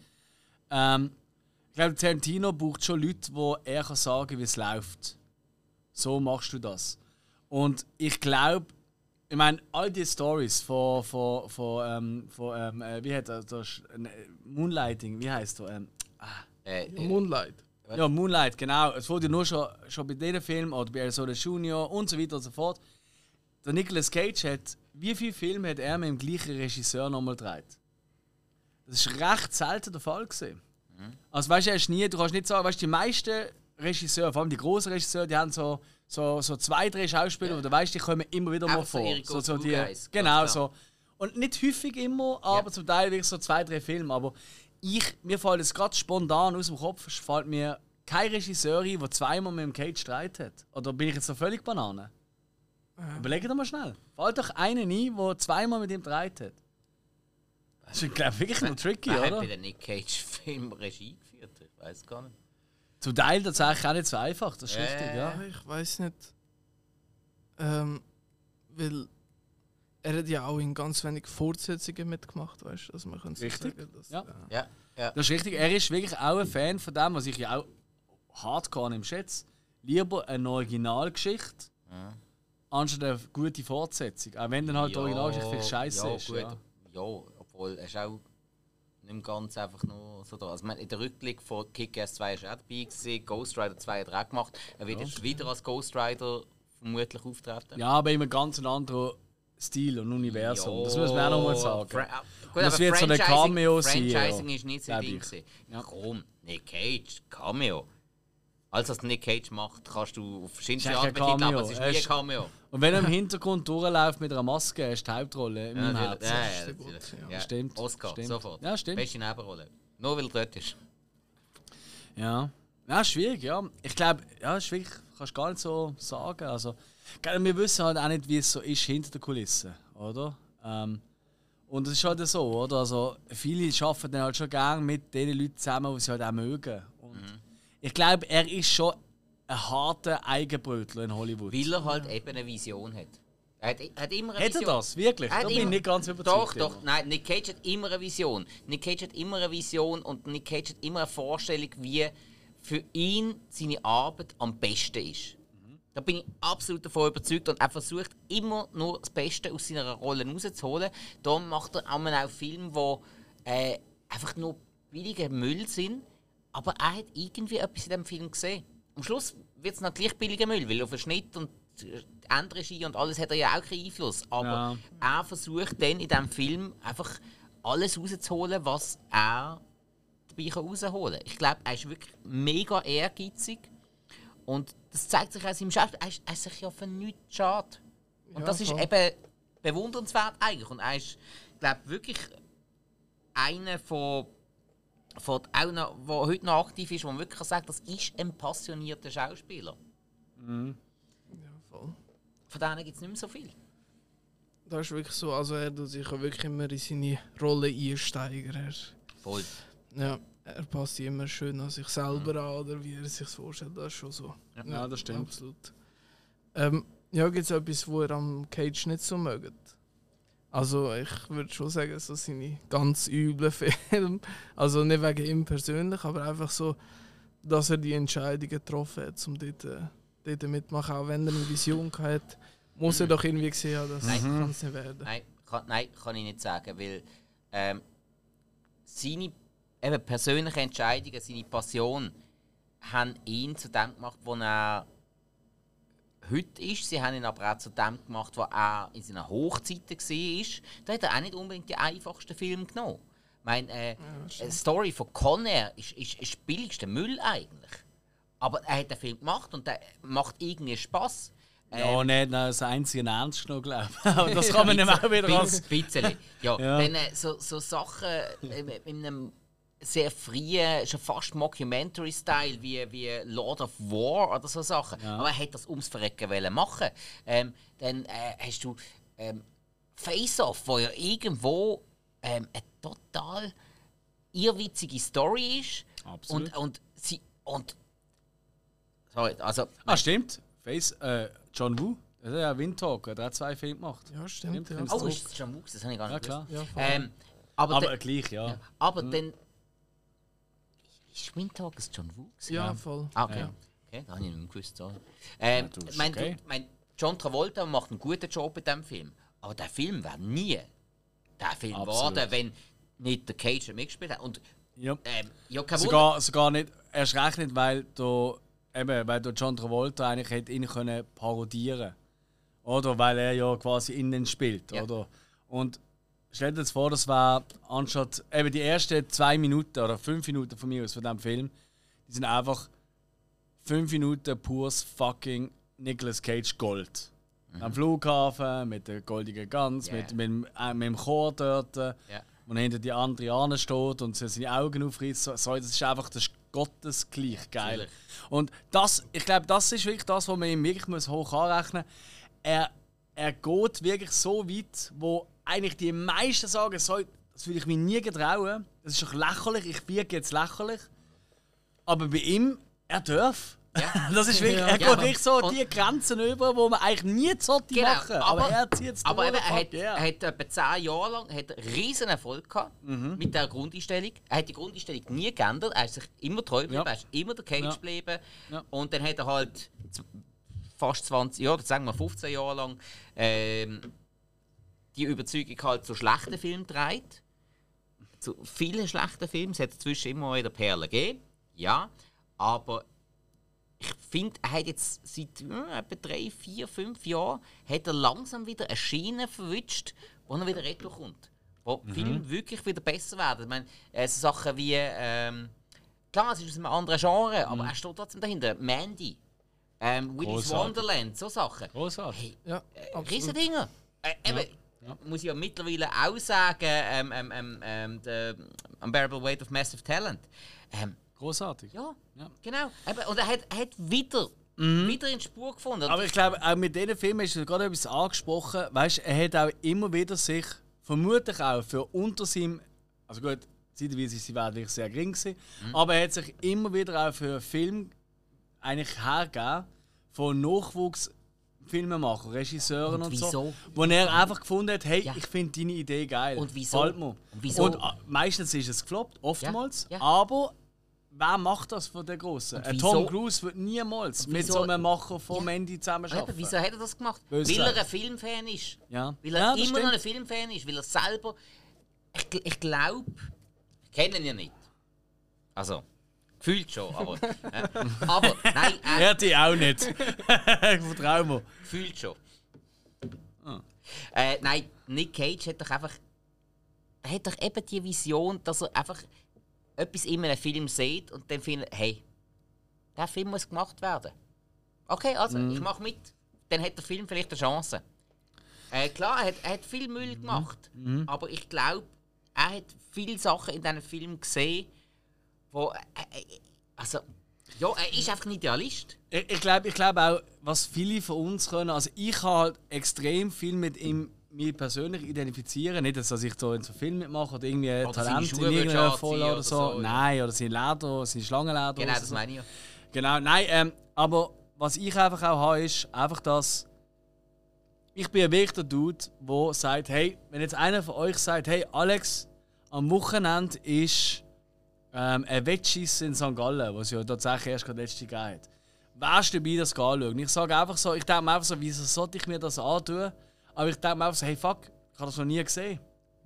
Ähm, ich glaube, Tarantino braucht schon Leute, wo er kann sagen wie es läuft. So machst du das. Und ich glaube, ich meine, all die Stories von, von, von, ähm, von ähm, äh, wie er das? äh, Moonlighting, wie heißt er? Ähm, äh, äh, Moonlight. ja, Moonlight, genau. Es wurde ja nur schon, schon bei diesem Film oder bei Arizona Junior und so weiter und so fort. Der Nicolas Cage hat, wie viele Filme hat er mit dem gleichen Regisseur nochmal gedreht? Das ist recht selten der Fall gewesen. Also weißt du, er ist nie, du kannst nicht sagen, weißt du, die meisten Regisseure, vor allem die großen Regisseure, die haben so, so, so zwei, drei Schauspieler, wo du weißt, die kommen immer wieder mal so vor. So, so die, genau, so. Und nicht häufig immer, aber Ja. zum Teil wirklich so zwei, drei Filme. Aber ich, mir fällt jetzt gerade spontan aus dem Kopf, es fällt mir kein Regisseur ein, der zweimal mit dem Cage Streit hat. Oder bin ich jetzt noch völlig Banane? Überleg dir mal schnell. Fällt doch einen ein, der zweimal mit ihm Streit hat. Das ist, glaube ich, wirklich noch tricky, Wer hat oder? bei den Nick Cage-Film Regie geführt? Ich weiß gar nicht. Zum Teil tatsächlich auch nicht so einfach, das ist Äh. richtig, ja. Ja, ich weiß nicht. Ähm, weil er hat ja auch in ganz wenig Fortsetzungen mitgemacht, weißt du? Also man könnte so Richtig, sagen, dass, ja. äh, Ja, ja. Das ist richtig. Er ist wirklich auch ein Fan von dem, was ich ja auch hardcore im schätze. Lieber eine Originalgeschichte, anstatt eine gute Fortsetzung. Auch wenn dann halt die Originalgeschichte viel scheiße ja, ist. Gut, Ja. ja, obwohl er ist auch nicht ganz einfach nur so da. Also, meine, in der Rückblick von Kick-Ass 2 ist er auch dabei gewesen, Ghost Rider 2 hat er auch gemacht. Er wird jetzt wieder als Ghost Rider vermutlich auftreten. ja, aber in einem ganz anderen Stil und Universum. Das muss man auch nochmal sagen. Fra ah, gut, Das wird so eine Franchising- Cameo sein, Franchising ja. ist nicht so ein Ding. Ja. Warum? Nick Cage, Cameo. Alles, was Nick Cage macht, kannst du auf verschiedenste Art betiteln, aber es ist nie ein Cameo. Und wenn er im Hintergrund durchläuft mit einer Maske, ist die Hauptrolle in meinem natürlich. Herzen. Ja, ja, der natürlich. gut, ja. Ja. Stimmt, Oscar, stimmt. sofort. Ja, stimmt. Beste Nebenrolle. Nur weil er dort ist. Ja. Ja, schwierig, ja. Ich glaube, ja, ist wirklich, kannst du gar nicht so sagen. Also, wir wissen halt auch nicht, wie es so ist hinter den Kulissen, oder? Ähm, und es ist halt so, oder? Also, viele arbeiten dann halt schon gerne mit den Leuten zusammen, die sie halt auch mögen. Ich glaube, er ist schon ein harter Eigenbrötler in Hollywood. Weil er halt eben eine Vision hat. Er hat, er hat immer eine Hat er Vision. das? Wirklich? Er Da bin ich nicht ganz überzeugt. Doch, doch. immer. Nein, Nick Cage hat immer eine Vision. Nick Cage hat immer eine Vision und Nick Cage hat immer eine Vorstellung, wie für ihn seine Arbeit am besten ist. Da bin ich absolut davon überzeugt und er versucht immer nur das Beste aus seiner Rolle rauszuholen. Darum macht er auch auch Filme, die äh, einfach nur billiger Müll sind, aber er hat irgendwie etwas in dem Film gesehen. Am Schluss wird es noch gleich billiger Müll, weil auf den Schnitt und die Endregie und alles hat er ja auch keinen Einfluss. Aber Ja. er versucht dann in diesem Film einfach alles rauszuholen, was er dabei rausholen kann. Ich glaube, er ist wirklich mega ehrgeizig und das zeigt sich auch in seinem Schauspiel. Er ist, er ist sich ja für nichts schade. Und Ja, das ist voll. eben bewundernswert eigentlich. Und er ist, glaube wirklich einer von, von auch noch, der heute noch aktiv ist, wo man wirklich sagen kann, das ist ein passionierter Schauspieler. ja, voll. Von denen gibt es nicht mehr so viel. Das ist wirklich so, also er tut sich ja wirklich immer in seine Rolle einsteigern. Er, Voll. ja, er passt immer schön an sich selber an, oder wie er sich vorstellt, das ist schon so. Ja, das stimmt. Absolut. Ähm, ja, gibt es etwas, wo ihr am Cage nicht so mögt? Also ich würde schon sagen, so seine ganz üblen Filme. Also nicht wegen ihm persönlich, aber einfach so, dass er die Entscheidung getroffen hat, um dort äh, dort mitmachen, auch wenn er eine Vision hat, muss er doch irgendwie gesehen haben, das Nein. kann es nicht werden. Nein, kann, nein, kann ich nicht sagen, weil ähm, seine eben persönlichen Entscheidungen, seine Passion, haben ihn zu dem gemacht, wo er heute ist. Sie haben ihn aber auch zu dem gemacht, wo er in seiner Hochzeiten war. Da hat er auch nicht unbedingt den einfachsten Film genommen. Ich meine, äh, die Story von Conner ist, ist, ist billigster Müll eigentlich. Aber er hat den Film gemacht und der macht irgendwie Spass. Ja, nicht noch das einzige Ernst genommen, glaube ich. Aber das kann man nicht auch wieder als. Ein bisschen. Ja, Ja. Dann äh, so, so Sachen äh, mit mit einem sehr frühen, schon fast Mockumentary-Style, wie, wie Lord of War oder so Sachen. Aber er hat das ums Verrecken wollen machen. Ähm, dann äh, hast du ähm, Face-Off, wo ja irgendwo ähm, eine total irrwitzige Story ist. Absolut. Und, und sie. Und, sorry, also. Ah, stimmt. Face, äh, John Woo, der hat ja Windtalk, der hat zwei Filme gemacht. Ja, stimmt. Ja. Oh, ist es John Woo? Das habe ich gar Ja, nicht klar. Ja, voll. Ähm, aber, Aber dann- gleich, ja. Ja, aber dann. Ist Windtalk ein John Woo? gewesen? ja, voll. Ah, okay. Ja. Okay, da habe ich nicht mehr gewusst. So. Ähm, Ja, ist mein, okay. mein John Travolta macht einen guten Job in diesem Film. Aber der Film wäre nie der Film geworden, wenn nicht der Cage mitgespielt hat. Und ja. ähm, ja. Sogar, sogar nicht, erst recht nicht, weil du, eben, weil du John Travolta eigentlich hätte ihn können parodieren Oder weil er ja quasi innen spielt, Ja. oder? Und stell dir jetzt vor, das war anstatt eben die ersten zwei Minuten oder fünf Minuten von mir aus von diesem Film, die sind einfach fünf Minuten pures fucking Nicolas Cage Gold. Am Flughafen mit der goldigen Gans, Ja. mit, mit, dem- äh, mit dem Chor dort, äh, Ja. wo hinter die andere Anne steht und sie seine Augen aufreißt. So, so, das ist einfach das ist gottesgleich geil. Natürlich. Und das, ich glaube, das ist wirklich das, was man ihm wirklich muss hoch anrechnen muss. Er, er geht wirklich so weit, wo eigentlich die meisten sagen, so, das würde ich mir nie getrauen. Das ist doch lächerlich, ich wirke jetzt lächerlich. Aber bei ihm, er darf. Das ist wirklich, er Ja, geht aber- wirklich so die Grenzen über, wo man eigentlich nie sollte Genau, machen. Aber, er zieht es aber eben, er, hat, ja. er hat etwa 10 Jahre lang hat einen riesen Erfolg gehabt Mhm. mit der Grundeinstellung. Er hat die Grundeinstellung nie geändert. Er ist sich immer treu geblieben. Ja. Er ist immer der Cage Ja. geblieben. Ja. Und dann hat er halt fast 20 Jahre, sagen wir 15 Jahre lang, ähm, die Überzeugung halt zu schlechten Filmen gedreht. Zu vielen schlechten Filmen. Es hat dazwischen immer wieder Perlen gegeben. Ja. Aber ich finde, er hat jetzt seit äh, etwa drei, vier, fünf Jahren hat er langsam wieder eine Schiene verwünscht, wo er wieder retour kommt. Wo die Filme wirklich wieder besser werden. Ich meine, äh, so Sachen wie, ähm, klar, es ist aus einem anderen Genre, aber er steht trotzdem dahinter. Mandy, ähm, Willy's. Wonderland, so Sachen. Großartig. Hey, Ja, absolut. Riesendinger. Äh, eben, muss ich ja mittlerweile auch sagen, ähm, ähm, ähm, ähm, the Unbearable Weight of Massive Talent. Ähm, Großartig. ja, Ja. genau. Und er hat, er hat wieder, wieder in die Spur gefunden. Aber ich glaube, auch mit diesen Filmen ist gerade etwas angesprochen. Weißt, er hat auch immer wieder sich, vermutlich auch für unter seinem, also gut, zeitweise ist sie wirklich sehr gering gewesen, aber er hat sich immer wieder auch für Film eigentlich hergegeben von Nachwuchsfilmemachern, Regisseuren Und und, so, wieso? wo er einfach gefunden hat, hey, Ja. ich finde deine Idee geil. Und wieso? Gefällt mir. Und wieso? Und äh, meistens ist es gefloppt, oftmals, Ja. aber wer macht das von den Grossen? Wieso? Tom Cruise wird niemals mit so einem Macher von Ja. Mandy zusammenarbeiten. Wieso hat er das gemacht? Böse weil er ein Filmfan ist. Ja. Weil er Ja, immer noch ein stimmt. Filmfan ist. Weil er selber. Ich, ich glaube. Ich kenne ihn ja nicht. Also, gefühlt schon, aber. äh, aber, nein, er Er die auch nicht. Vertrau mir. gefühlt schon. Ah. Äh, nein, Nick Cage hat doch einfach. Er hat doch eben die Vision, dass er einfach etwas in einem Film sieht und dann findet, hey, der Film muss gemacht werden. Okay, also Mhm. ich mache mit. Dann hat der Film vielleicht eine Chance. Äh, klar, er hat, er hat viel Müll Mhm. gemacht, aber ich glaube, er hat viele Sachen in diesem Film gesehen, wo. Äh, äh, also, ja, er ist einfach ein Idealist. Ich, ich glaube ich glaub auch, was viele von uns können, also ich kann halt extrem viel mit ihm mir persönlich identifizieren. Nicht, dass ich da in so Film mitmache oder irgendwie ein Oder Talent in irgendeiner Folge oder oder so. so. Nein, oder sein Leder, sein Schlangenleder. Genau, das so. meine ich ja. Genau, nein, ähm, aber was ich einfach auch habe, ist einfach das. Ich bin wirklich der Dude, der sagt: Hey, wenn jetzt einer von euch sagt, hey Alex, am Wochenende ist ähm, ein Wettschießen in St. Gallen, was ja tatsächlich erst gerade letzte gegeben hat. wärst du dabei, das anschauen. Ich sage einfach so, ich denke mir einfach so, wieso sollte ich mir das antun? Aber ich denke mir einfach so, hey fuck, ich habe das noch nie gesehen.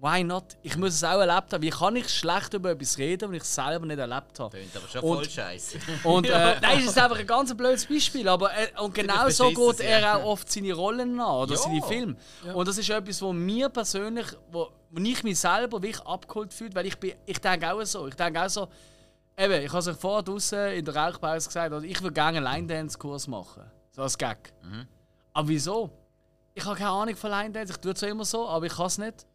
Why not? Ich muss es auch erlebt haben. Wie kann ich schlecht über etwas reden, wenn ich es selber nicht erlebt habe? Tönt aber schon Und- voll scheiße. Und äh, nein, es ist einfach ein ganz blödes Beispiel, aber äh, und genau so geht er ja. auch oft seine Rollen an oder Ja. seine Filme. Und das ist etwas, wo mir persönlich, wo, wo ich mich selber wirklich abgeholt fühle, weil ich bin, ich denke auch so, ich denke auch so, eben, ich habe es euch vorher draußen in der Rauchpause gesagt, oder ich würde gerne einen Line-Dance-Kurs machen, so als Gag. Aber wieso? Ich habe keine Ahnung von Line-Dance, ich tue es immer so, aber ich kann es nicht.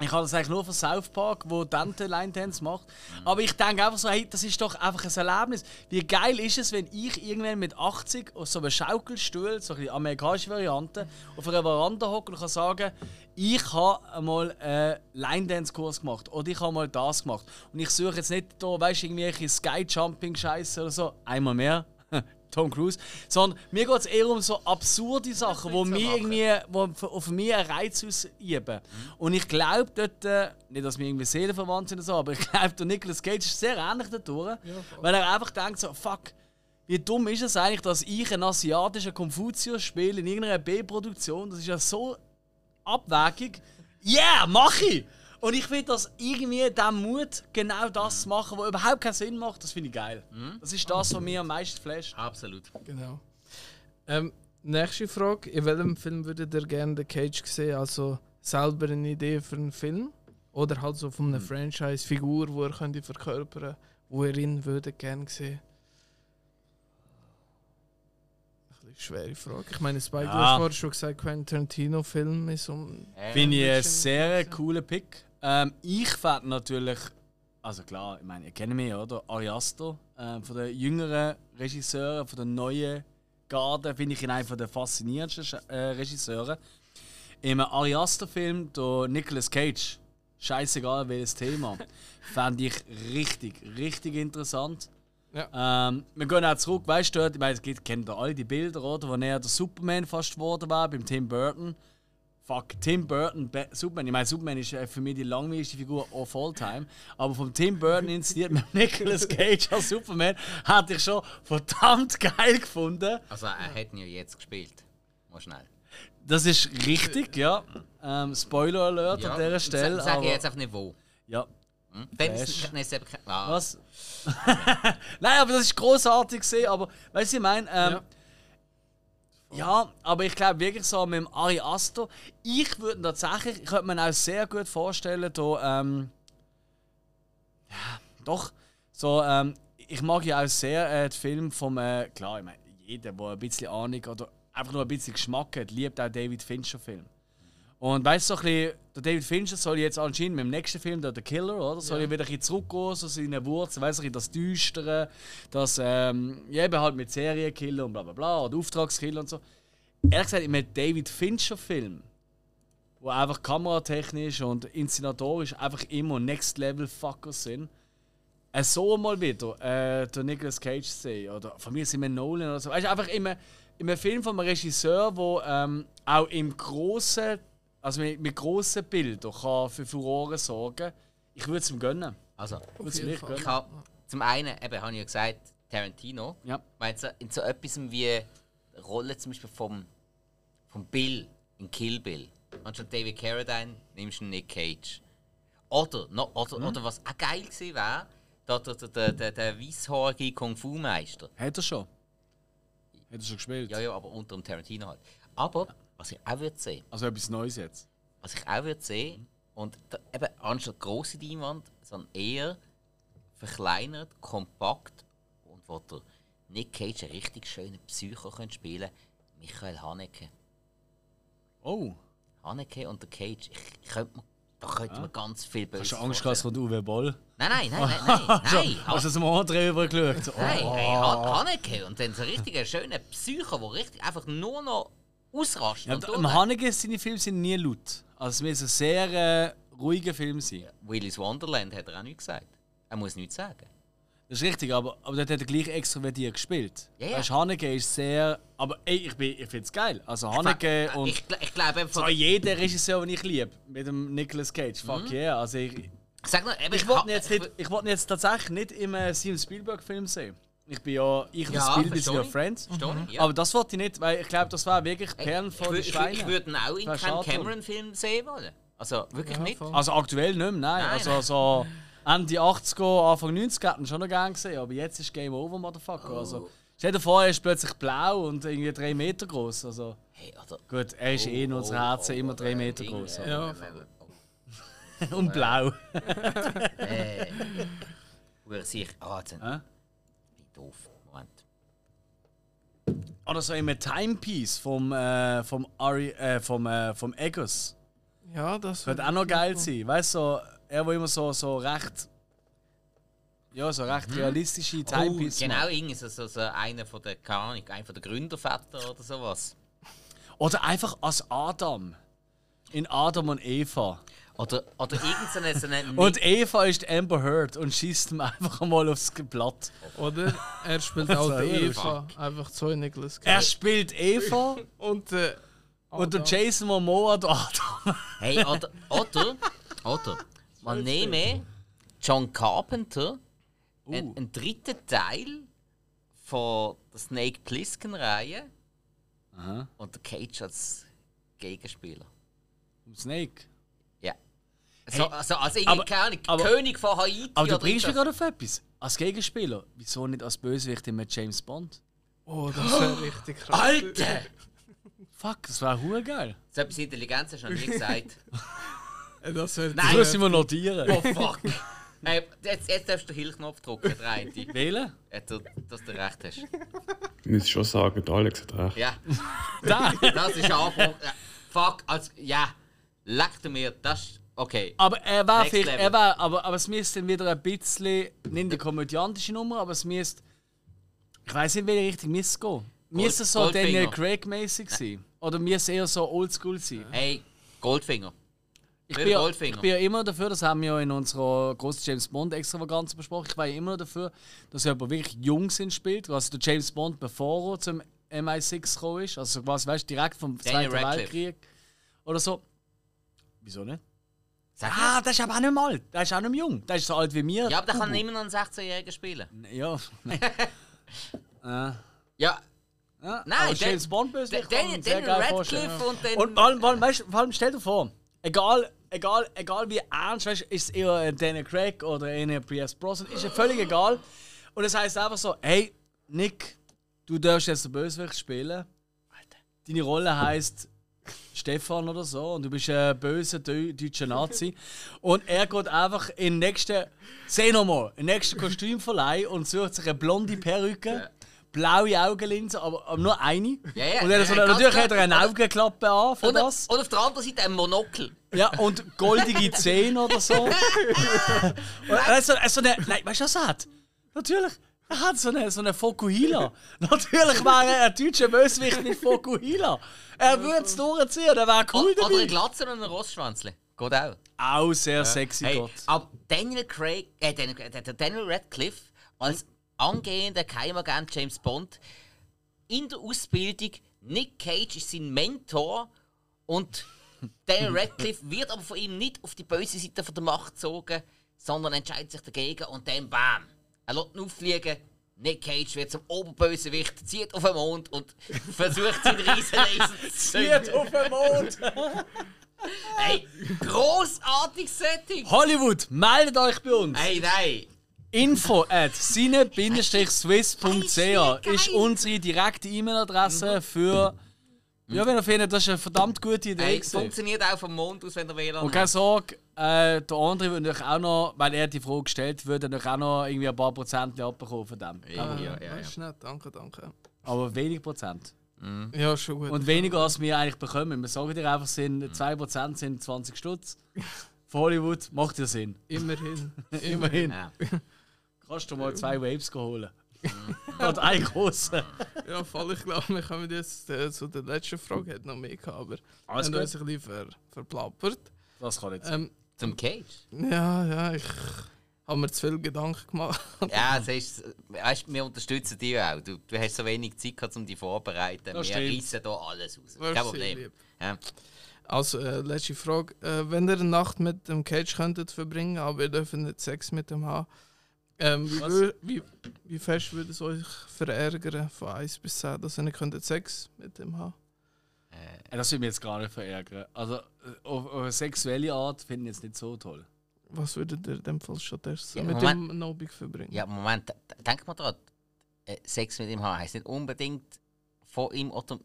Ich habe das eigentlich nur von South Park, wo Dante Line Dance macht. Aber ich denke einfach so, hey, das ist doch einfach ein Erlebnis. Wie geil ist es, wenn ich irgendwann mit 80 auf so einem Schaukelstuhl, so eine amerikanische Variante, auf einer Veranda hocke und kann sagen, ich habe einmal einen Line Dance Kurs gemacht oder ich habe mal das gemacht. Und ich suche jetzt nicht da, weißt du, irgendwelche Sky Jumping Scheiße oder so, einmal mehr. Tom Cruise. Sondern mir geht es eher um so absurde Sachen, wo mir irgendwie, wo auf mich einen Reiz ausüben. Und ich glaube dort, äh, nicht, dass wir irgendwie seelenverwandt sind oder so, aber ich glaube, der Nicolas Cage ist sehr ähnlich dadurch. weil er einfach denkt so, fuck, wie dumm ist es eigentlich, dass ich einen asiatischen Konfuzius spiele in irgendeiner B-Produktion? Das ist ja so abwägig. Yeah, mach ich! Und ich finde, dass irgendwie der Mut, genau das zu machen, was überhaupt keinen Sinn macht, das finde ich geil. Das ist das, was mir am meisten flasht. Absolut. Genau. Ähm, nächste Frage. In welchem Film würdet ihr gerne den Cage sehen? Also selber eine Idee für einen Film? Oder halt so von einer Franchise-Figur, die er könnte verkörpern wo ihr ihn würdet gerne sehen? Ein bisschen schwere Frage. Ich meine, Spike, du Ja. hast vorhin schon gesagt, Quentin Tarantino-Film ist um. Finde ich einen sehr cooler Pick. Ähm, ich fände natürlich, also klar, ich meine, ihr kennt mich, oder? Ari Aster, ähm, von den jüngeren Regisseuren, von den neuen Garden, finde ich ihn einer der faszinierendsten äh, Regisseure. Im Ari Aster-Film, der Nicolas Cage, scheißegal welches Thema, fände ich richtig, richtig interessant. Ähm, wir gehen auch zurück, weißt du, ich meine, es gibt, kennt ihr alle die Bilder, oder? Wo er der Superman fast geworden war, beim Tim Burton. Fuck, Tim Burton, Ba- Superman. Ich meine, Superman ist äh, für mich die langweiligste Figur of all time. Aber vom Tim Burton inszeniert mit Nicolas Cage als Superman, hätte ich schon verdammt geil gefunden. Also er hat ihn ja jetzt gespielt. Mal schnell. Das ist richtig, ja. Ähm, Spoiler Alert an dieser Stelle. Sag, sag aber, ich jetzt einfach nicht wo. ja. Hm? Dann Flash. ist es eben. Ah, Was? Nein, aber das ist großartig gesehen. Aber weißt du, ich meine, ähm, Ja. Ja. aber ich glaube wirklich so mit dem Ari Aster. Ich würde tatsächlich, ich könnte mir auch sehr gut vorstellen, da, ähm, ja, doch, so, ähm, ich mag ja auch sehr äh, den Film vom, äh, klar, ich meine, jeder, der ein bisschen Ahnung oder einfach nur ein bisschen Geschmack hat, liebt auch David Fincher Film. Und weißt du, so ein bisschen, der David Fincher soll jetzt anscheinend mit dem nächsten Film, der The Killer, oder? Soll ja. wieder ein bisschen zurückgehen, so seine Wurzeln, weißt du, das Düstere, das, ähm, ja, eben halt mit Serienkiller und bla bla bla, oder Auftragskiller und so. Ehrlich gesagt, in einem David Fincher-Film, wo einfach kameratechnisch und inszenatorisch einfach immer Next Level Fuckers sind, äh, so mal wieder äh, der Nicolas Cage sehen, oder von mir sind wir Nolan oder so. Weißt du, einfach immer in einem Film von einem Regisseur, der ähm, auch im grossen, also mit, mit grossen Bildern kann für Furore sorgen Ich würde es ihm gönnen. also, Ich Fall. ich gönnen. habe zum einen, eben, habe ich ja gesagt, Tarantino. Ja. Meinst du, in so etwas wie Rolle zum Beispiel vom, vom Bill in Kill Bill. Anstatt David Carradine nimmst du Nick Cage. Oder, no, oder, Mhm. oder was auch geil gewesen wäre, der, der, der, der, der, der weisshaarige Kung-Fu-Meister. Hat er schon? Hat er schon gespielt? Ja, ja, aber unter dem Tarantino halt. Aber, was ich auch würde sehen, Also etwas Neues jetzt. was ich auch würde sehen, und da, eben anstatt grosse Leinwand, sondern eher verkleinert, kompakt und wo der Nick Cage einen richtig schönen Psycho könnte spielen Michael Haneke. Oh, Haneke und der Cage, ich, ich könnte mir, da könnte man ganz viel böse hast du Angst gehabt, es kommt Uwe Boll? Nein, nein, nein, nein, nein, nein. Hast du das mal drüber geschaut? Oh. Nein, hey, Han- Haneke und dann so richtig ein schöner Psycho, der richtig einfach nur noch ausrastet. Ja, aber. Im seine Filme sind nie laut. Also es müssen sehr äh, ruhige Filme sein. Willis Wonderland hat er auch nichts gesagt. Er muss nichts sagen. Das ist richtig, aber, aber dort hat er gleich extrovertiert gespielt. Ja, ja. Weißt, Haneke ist sehr. Aber ey, ich, bin- ich finde es geil. Also Haneke und. Ich, ich glaube einfach. so jeder Regisseur, den ich liebe, mit dem Nicolas Cage. Fuck Mhm. yeah. Also ich, Sag noch, ich wollte ihn jetzt, nicht- ich wollte ihn jetzt tatsächlich nicht im äh, Steven Spielberg-Film sehen. Ich bin ja, ich und Ja, das Bild sind verstehe ja. Friends. Verstehe ich, ja. Aber das wollte ich nicht, weil ich glaube, das war wirklich Perlen ich, von den Schweinen. ich würde ihn auch in Das ist keinem. Cameron-Film sehen wollen. Also wirklich Ja, nicht. voll. Also aktuell nicht mehr, nein. Nein, also so Ende 80er, Anfang 90er hätten schon noch gern gesehen, aber jetzt ist Game Over, Motherfucker. Oh. Also, stell dir vor, er ist plötzlich blau und irgendwie drei Meter groß. Also Hey, oder, gut, er ist eh in unseren Herzen immer drei Meter Ding, groß. Ja. Und blau. Äh, sich. Ah, jetzt Hä? bin ich doof. Moment. Oder so immer Timepiece vom, äh, vom, Ari, äh, vom, äh, vom Egos. Ja, das Wird auch noch geil sein. Weißt du, so, er, wo immer so, so recht. Ja, so recht realistische Oh, Timepiece genau, macht. irgendwie so, so, so einer von der, keine Ahnung, einer von der Gründerväter oder sowas. Oder einfach als Adam. In Adam und Eva. Oder, oder irgendeine so eine Und Eva ist Amber Heard und schießt ihm einfach mal aufs Blatt. Oder er spielt auch die. Eva, einfach zwei Nicholas Er Cage. spielt Eva Und, äh, und der. Jason Momoa der Adam. Hey, oder, oder, oder, man nehme John Carpenter, ein, ein dritter Teil von der Snake Plissken-Reihe Aha. und der Cage als Gegenspieler. Snake. So, also, also irgendwie, aber- keine Ahnung, aber- König von Haiti Aber du oder bringst mich gerade auf etwas. Als Gegenspieler. Wieso nicht als Bösewicht mit James Bond? Oh, das wäre richtig krass. Alter! Fuck, das wäre hure geil. So etwas Intelligenz hast du noch nie gesagt. Äh, Das Nein. Das müssen wir notieren. Oh fuck! Hey, jetzt, jetzt darfst du den Hilfknopf drücken, der eine. Wählen? Ja, du- dass du recht hast. Ich muss schon sagen, der Alex hat recht. Ja, Da. das ist Anbruch. Ja, fuck, als, ja, leck du mir, das ist okay. Aber er war Next vielleicht, level. er war, aber, aber es müsste dann wieder ein bisschen, nicht die komödiantische Nummer, aber es müsste, ich weiß nicht, welche Richtung müsste es gehen. Müsste es so Goldfinger. Daniel Craig-mäßig sein? Oder müsste es eher so oldschool sein? Hey, Goldfinger. Ich bin, ja, Goldfinger. ich bin ja immer dafür, das haben wir ja in unserer großen James Bond Extravaganza besprochen. Ich war ja immer dafür, dass jemand wirklich jung sind spielt. Also der James Bond, bevor er zum MI6 gekommen ist. Also quasi, weißt direkt vom Daniel Zweiten Radcliffe. Weltkrieg. Oder so. Wieso nicht? Sag Ah, der ist aber auch nicht mehr alt. Der ist auch nicht jung. Der ist so alt wie mir. Ja, aber der kann immer noch einen 16-Jährigen spielen. Ja. äh, Ja, ja. Nein, James Bond böse Dan- Daniel, Daniel Radcliffe und dann. Und vor allem, vor stell dir vor, egal, egal, egal wie ernst, weißt, ist es eher ein Daniel Craig oder eine Pierce Brosnan, ist ja völlig egal. Und es heißt einfach so, hey, Nick, du darfst jetzt den Bösewicht spielen. Deine Rolle heißt Stefan oder so und du bist ein böser Deu deutscher Nazi. Und er geht einfach in den nächsten, seh noch mal, in den nächsten Kostümverleih und sucht sich eine blonde Perücke. Blaue Augenlinsen, aber, aber nur eine. Ja, ja, und dann so, ja, natürlich hat er eine Augenklappe an für und, das. und auf der anderen Seite ein Monokel. Ja, und goldige Zähne oder so. und er hat so, so eine, nein, weißt du, was er hat? Natürlich, er hat so eine, so eine Fokuhila. Natürlich wäre er ein deutscher Bösewicht mit Fokuhila. Er würde es durchziehen, der wäre cool Oder, oder ein dabei. Glatzer und ein Rossschwanzle. Geht auch. Auch sehr sexy Hey, Gott. aber Daniel Craig, äh, Daniel, der Daniel Radcliffe als angehender Geheimagent James Bond in der Ausbildung. Nick Cage ist sein Mentor und Daniel Radcliffe wird aber von ihm nicht auf die böse Seite von der Macht gezogen, sondern entscheidet sich dagegen und dann bam, er lässt ihn auffliegen. Nick Cage wird zum Oberbösewicht, zieht auf den Mond und versucht seinen Riesenlaser zu Zieht zünden. auf den Mond! Hey, großartiges Setting! Hollywood, meldet euch bei uns! Hey, nein! Info at sine-swiss.ch ist unsere direkte E-Mail-Adresse für. Ja, wenn ihr findet, das ist eine verdammt gute Idee. Hey, gewesen. funktioniert auch vom Mond aus, wenn der WLAN Und keine Sorge, äh, der andere würde natürlich auch noch, weil er die Frage gestellt würde, natürlich auch noch irgendwie ein paar Prozent abbekommen von dem. Ja, ja, ja, ist nett, danke, danke. Aber wenig Prozent. Ja, schon gut. Und weniger als wir eigentlich bekommen. Wir sagen dir einfach, sind 2% sind 20 Stutz. Für Hollywood macht ja Sinn. Immerhin. Immerhin. Ja. Kannst du mal zwei Waves holen. Oder einen großen. Ja, voll, ich glaube, wir kommen jetzt äh, zu der letzten Frage, hat noch mehr gehabt, aber Alles haben gut. uns ein bisschen ver, verplappert. Das kann nicht sein. Ähm, Zum Cage? ja, ja, ich habe mir zu viel Gedanken gemacht. Ja, das ist, weißt, wir unterstützen dich auch. Du, du hast so wenig Zeit gehabt, um dich vorzubereiten. Das wir stimmt. reissen hier alles raus. Merci, Kein Problem. Ja. Also, äh, letzte Frage. Äh, wenn ihr eine Nacht mit dem Cage könntet verbringen, aber ihr dürft nicht Sex mit ihm haben, Ähm, wie, wie, wie fest würde es euch verärgern, von 1 bis 10, dass ihr nicht könntet Sex mit dem haben? Äh, Das würde mich jetzt gar nicht verärgern. Also, äh, auf, auf eine sexuelle Art finde ich jetzt nicht so toll. Was würdet ihr in dem Fall stattdessen Ja, mit Moment. dem Nobig verbringen? Ja, Moment, denk mal dran. Äh, Sex mit ihm haben heisst nicht unbedingt von ihm oder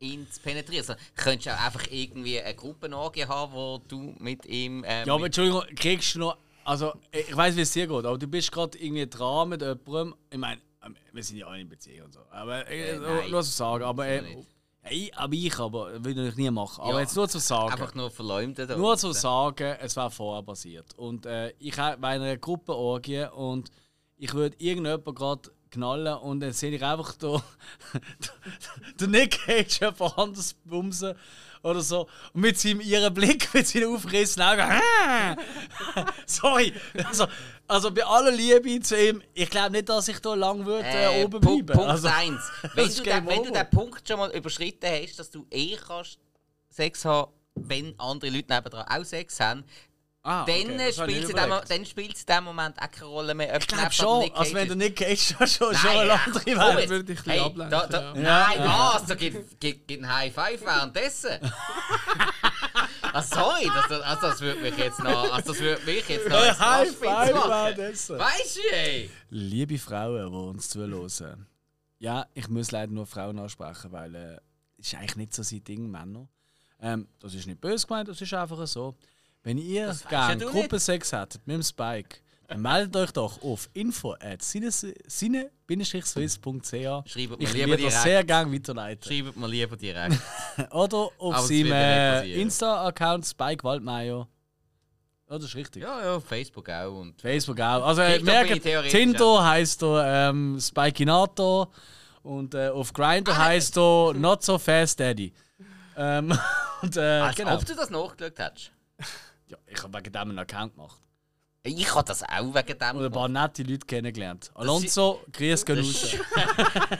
ihn zu penetrieren. Also, könntest du auch einfach irgendwie eine Gruppenorgie haben, wo du mit ihm. Ähm, Ja, aber Entschuldigung, kriegst du noch. Also, ich weiß, wie es dir geht, aber du bist gerade irgendwie dran mit jemandem. Ich meine, wir sind ja alle in Beziehung und so. Aber äh, Äh, nur- zu sagen. Aber, äh, ich, aber ich aber, würde ich nie machen. Aber Ja, jetzt nur zu sagen. einfach nur verleumden. da Nur zu sagen, es war vorher passiert. Und äh, ich habe bei einer Gruppenorgie und ich würde irgendjemanden gerade knallen und dann sehe ich einfach da der Nick Cage jemand anderes bumsen oder so. Und mit seinem ihren Blick, mit seinen aufgerissenen Augen. Sorry. Also, also bei aller Liebe zu ihm, ich glaube nicht, dass ich da lang würde äh, Äh, oben Punkt, bleiben. Punkt Also, 1. das Wenn, du den, wenn du den Punkt schon mal überschritten hast, dass du eh kannst Sex haben, wenn andere Leute nebendran auch Sex haben, ah, okay, dann, spielt nicht es in dem, dann spielt es in dem Moment auch keine Rolle mehr. ob Ich glaube schon, Nick also wenn ist. Nick Cage schon, schon, schon Nein, eine ja, andere jetzt. würde ich ein bisschen hey, ablenken, Da, da, ja. Nein, Ja. was? Da gibt gibt- gibt ein High Five währenddessen. ah, sorry, das, das- also das würde mich jetzt noch, also das würde mich jetzt noch ins High five währenddessen. Weißt du, ey? Liebe Frauen, die uns zuhören. Ja, ich muss leider nur Frauen ansprechen, weil äh, das ist eigentlich nicht so sein Ding, Männer. Ähm, das ist nicht böse gemeint, das ist einfach so. Wenn ihr gerne ja du Gruppensex hättet mit dem Spike, dann meldet euch doch auf info at swiss.ch. Schreibt Ich mir lieber das direkt. sehr gerne weiterleiten. Schreibt mir lieber direkt. Oder auf seinem äh, nicht. Insta-Account Spike Waldmeier. Ja, das ist richtig. ja, ja, Facebook auch. Und Facebook auch. Also äh, merkt, Tinder heisst er ähm, Spikinator und äh, auf Grindr heisst er Not So Fast Daddy. Ähm, und, äh, als genau. ob du das nachgeschaut hättest. Ja, ich habe wegen dem einen Account gemacht. Ich habe das auch wegen dem Und ein paar gemacht. nette Leute kennengelernt. Alonso, grüß gehen raus.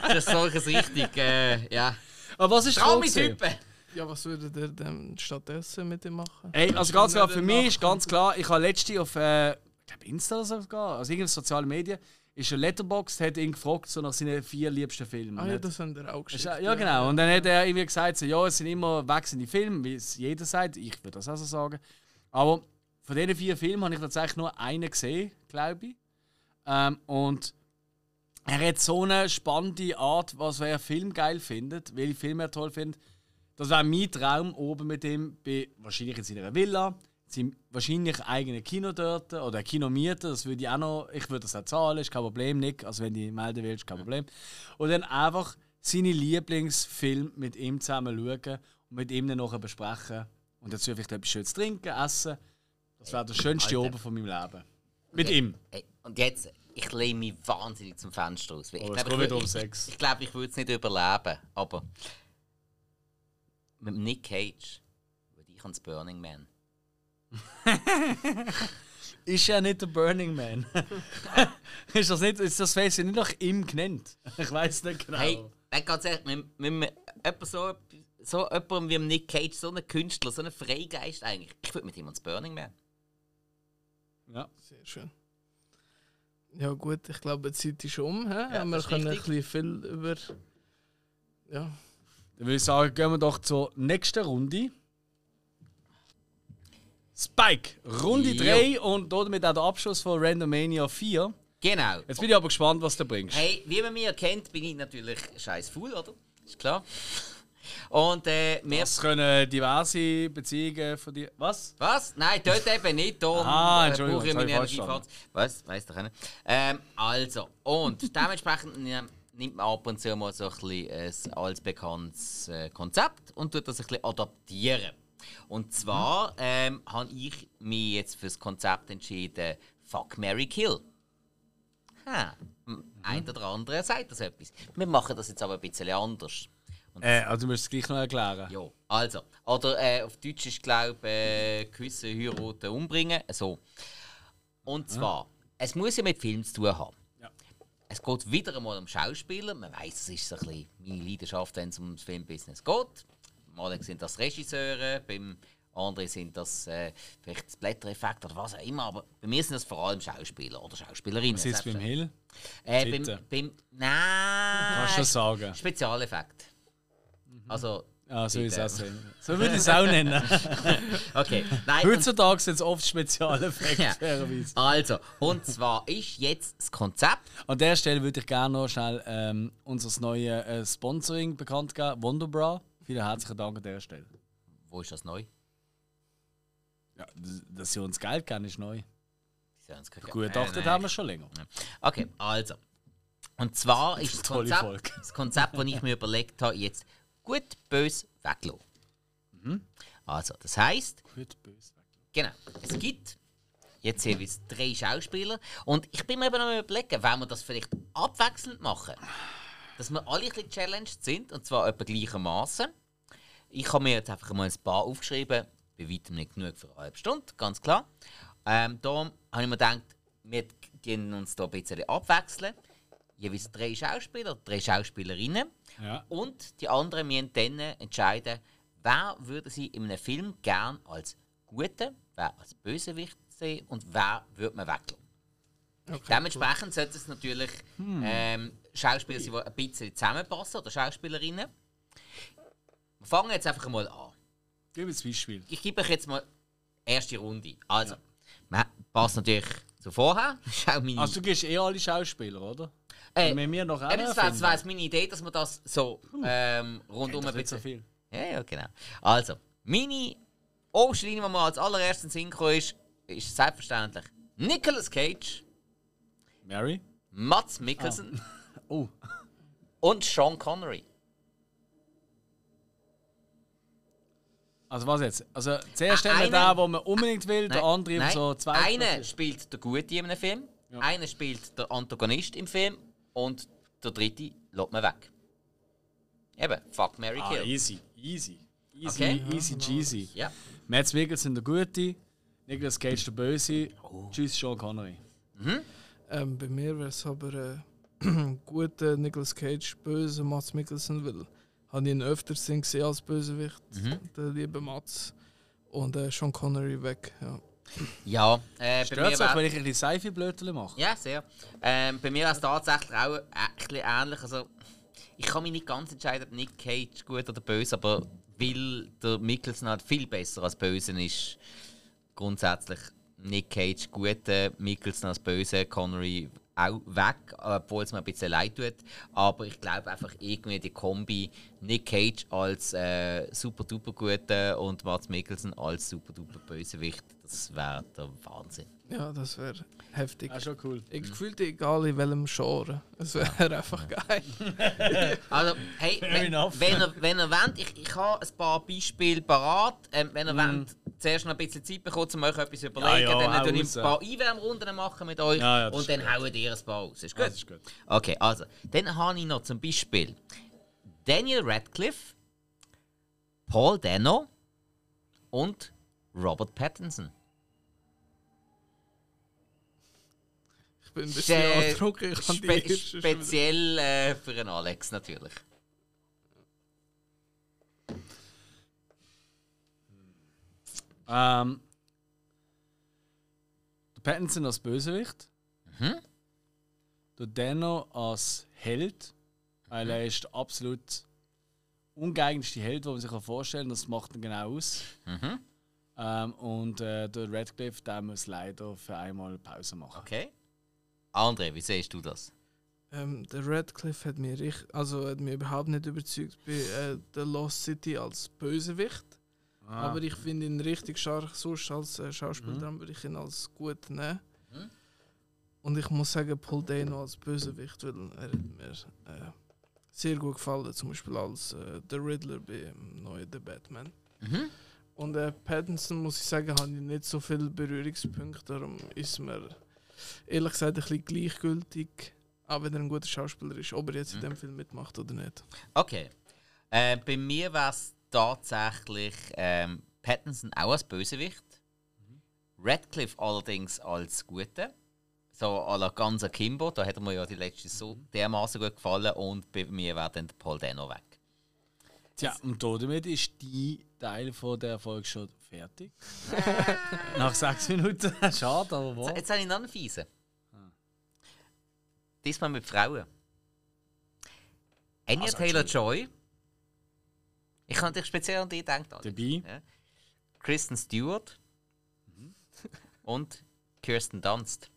Das ist solches richtig, äh, ja. Aber was ist Traumi dran gewesen? Typen! Ja, was würdet ihr denn stattdessen mit ihm machen? Ey, also ganz klar, für mich ist ganz klar, ich habe letzte auf äh, ich glaub Insta oder so sogar, also irgendeine sozialen Medien, ist ein Letterboxd, hat ihn gefragt so nach seinen vier liebsten Filmen. Ah Und ja, das haben wir auch geschickt. ja, ja, genau. Und dann hat er irgendwie gesagt, so, ja, es sind immer wechselnde Filme, wie es jeder sagt. Ich würde das auch so sagen. Aber von diesen vier Filmen habe ich tatsächlich nur einen gesehen, glaube ich. Ähm, und er hat so eine spannende Art, was er Film geil findet, welche Filme er toll findet. Das wäre mein Traum oben mit ihm, bei, wahrscheinlich in seiner Villa, in seinem wahrscheinlich eigenen Kino dort oder ein Kino mieten. Das würde ich auch noch, ich würde das auch zahlen, ist kein Problem, Nick. Also wenn du melden willst, kein Problem. Und dann einfach seine Lieblingsfilme mit ihm zusammen schauen und mit ihm dann nachher besprechen. Und dazu vielleicht etwas Schönes trinken, essen. Das wäre der schönste Alter. Oben von meinem Leben. Mit ihm. Ey, und jetzt, ich lehne mich wahnsinnig zum Fenster aus. Ich Oh, glaube, ich, wieder um würd- Sex. ich, ich, glaube, ich würde es nicht überleben. Aber mit Nick Cage würde ich ans Burning Man. Ist ja nicht der Burning Man. ist das nicht, ist das Face nicht nach ihm genannt? Ich weiß nicht genau. Hey, ganz ehrlich, wenn, wenn man jemand so, so jemandem wie Nick Cage, so einen Künstler, so einen Freigeist eigentlich, ich würde mit ihm ans Burning Man. Ja. Sehr schön. Ja gut, ich glaube, die Zeit ist um. He? Ja, wir können ein richtig. bisschen viel über... Ja, Dann würde ich sagen, gehen wir doch zur nächsten Runde. Spike, Runde Jo. 3 und damit auch der Abschluss von Randomania 4. Genau. Jetzt bin ich aber gespannt, was du bringst. Hey, wie man mich erkennt, bin ich natürlich scheiß faul, oder? Ist klar. Und äh, wir. Das können diverse Beziehungen von dir. Was? Was? Nein, dort eben nicht. Darum Ah, äh, Entschuldigung, brauche ich meine Energiefahrt. Was? Weißt du doch nicht. Ähm, also, und dementsprechend äh, nimmt man ab und zu mal so ein bisschen ein allbekanntes äh, Konzept und tut das ein bisschen adaptieren. Und zwar ähm, habe ich mich jetzt für das Konzept entschieden: Fuck, Mary Kill. Ha, m- ein oder andere sagt das etwas. Wir machen das jetzt aber ein bisschen anders. Äh, also du musst es gleich noch erklären. ja, also. Oder äh, auf Deutsch ist, glaube ich, äh, gewisse heiraten, umbringen. So. Und zwar, es muss ja mit Film zu tun haben. Ja. Es geht wieder einmal um Schauspieler. Man weiß, es ist so ein bisschen meine Leidenschaft, wenn es ums Filmbusiness geht. Mal sind das Regisseure, beim andere sind das äh, vielleicht das Blättereffekt oder was auch immer, aber bei mir sind das vor allem Schauspieler oder Schauspielerinnen. Was ist beim Hill? Äh, beim, beim, nein, Kannst du sagen. Spezialeffekt. Also, Ah, so ist es auch sehen. So würde ich es auch nennen. okay. Nein, und, Heutzutage sind es oft Spezialeffekte, Ja. fairerweise. also, und zwar ist jetzt das Konzept. An der Stelle würde ich gerne noch schnell ähm, unser neues äh, Sponsoring bekannt geben, Wonderbra. Vielen herzlichen Dank an der Stelle. Wo ist das neu? Ja, d- dass sie uns Geld geben, ist neu. Die sollen es. Gutachtet Äh, nein. haben wir schon länger. Okay, also. Und zwar ist das Tolle Konzept, Folge. das Konzept, das ich mir überlegt habe, jetzt gut, böse weglassen. Mhm. Also, das heißt, Gut, böse. genau, es gibt jetzt jeweils drei Schauspieler und ich bin mir eben noch überlegen, wollen wir das vielleicht abwechselnd machen? Dass wir alle ein bisschen challenged sind und zwar etwa gleichermaßen. Ich habe mir jetzt einfach mal ein paar aufgeschrieben, bei weitem nicht genug für eine halbe Stunde, ganz klar. Ähm, darum habe ich mir gedacht, wir gehen uns da ein bisschen abwechseln. Jeweils drei Schauspieler, drei Schauspielerinnen. Ja. Und die anderen müssen dann entscheiden, wer würde sie in einem Film gern als Gute, wer als Bösewicht sehen und wer würde man weglassen. Okay, Dementsprechend sollte es natürlich ähm, Schauspieler sein, die ein bisschen zusammenpassen oder Schauspielerinnen. Wir fangen jetzt einfach mal an. Gib ein Beispiel. Ich gebe euch jetzt mal erste Runde. Also, man passt natürlich zu vorher. Schau meine Also, du gibst eh alle Schauspieler, oder? Äh, wir noch Eben, das jetzt meine Idee, dass man das so ähm, rundum ein nicht so bisschen. viel. Ja, ja, genau. Also, meine oberste Linie, die mir als allererstes in Sinn gekommen ist, ist selbstverständlich Nicolas Cage, Mary? Mats Mikkelsen Oh. und Sean Connery. Also, was jetzt? Also, zuerst haben wir einer- den, den man unbedingt will, der andere nein. so zwei. Einer spielt der Gute in einem Film, einer spielt der Antagonist im Film und der dritte lässt man weg. Eben, fuck Mary Ah, Kill. easy. Easy. Easy, Okay. easy, cheesy. Ja. Mads Mikkelsen der Gute, Nicolas Cage der Böse. Oh. Tschüss, Sean Connery. Ähm, bei mir wäre es aber äh, guter Nicolas Cage, böse Mats Mikkelsen, weil habe ich ihn öfter gesehen als Bösewicht, Mhm. der liebe Mats. Und äh, Sean Connery weg. Ja. Ja, äh, bei Stört mir es euch, wär- wenn ich ein bisschen Seife-Blödchen mache? Ja, sehr. Ähm, bei mir ist es tatsächlich auch ein bisschen ähnlich. Also, ich kann mich nicht ganz entscheiden, ob Nick Cage gut oder böse, aber weil der Mikkelsen halt viel besser als böse ist, grundsätzlich Nick Cage gut, äh, Mikkelsen als böse, Connery auch weg, obwohl es mir ein bisschen leid tut. Aber ich glaube einfach irgendwie die Kombi Nick Cage als äh, super duper guter und Mats Mikkelsen als super duper Bösewicht, das wäre der Wahnsinn. ja, das wäre heftig. Ah, schon cool. Ich gefühlt egal in welchem Genre. Es wäre einfach geil. Also, hey, wenn, enough. wenn, ihr, wenn ihr wollt, ich, ich habe ein paar Beispiele parat. Ähm, wenn ihr wollt, zuerst noch ein bisschen Zeit bekommen, um euch etwas zu überlegen, ja, dann hau tue ich ein paar Einwärmrunden machen mit euch Ja, ja, und dann hauen ihr ein paar aus. Ist gut? Das ist gut. Okay, also, dann habe ich noch zum Beispiel Daniel Radcliffe, Paul Dano und Robert Pattinson. Bin ein bisschen Äh, andrucken. Ich kann die Spe speziell äh, für den Alex natürlich. Ähm, der Pattinson als Bösewicht. Mhm. Der Dano als Held. Weil er ist der absolut ungeeignetste Held, den man sich vorstellen kann. Das macht ihn genau aus. Mhm. Ähm, und äh, der Radcliffe, der muss leider für einmal Pause machen. Okay. André, wie siehst du das? Ähm, der Radcliffe hat mich, richt- also hat mich überhaupt nicht überzeugt bei äh, The Lost City als Bösewicht. Ah. Aber ich finde ihn richtig stark sonst als äh, Schauspieler, darum würde ich ihn als gut nehmen. Mhm. Und ich muss sagen, Paul Dano als Bösewicht, weil er hat mir äh, sehr gut gefallen, zum Beispiel als äh, der Riddler beim neuen The Batman. Mhm. Und äh, Pattinson, muss ich sagen, habe ich nicht so viele Berührungspunkte, darum ist mir ehrlich gesagt ein bisschen gleichgültig, auch wenn er ein guter Schauspieler ist, ob er jetzt in dem Film mitmacht oder nicht. Okay. Äh, bei mir wäre es tatsächlich ähm, Pattinson auch als Bösewicht. Radcliffe allerdings als Gute. So à la ganze Kimbo, da hat mir ja die letzte so dermaßen gut gefallen und bei mir wäre dann Paul Dano weg. Tja, und damit ist die Teil von der Folge schon fertig. Nach sechs Minuten. Schade, aber Jetzt, wo? jetzt habe ich noch einen fiesen. Diesmal mit Frauen. Anya Also, Taylor-Joy. Ich habe natürlich speziell an die gedacht. Alex. Dabei. Ja. Kristen Stewart. Und Kirsten Dunst.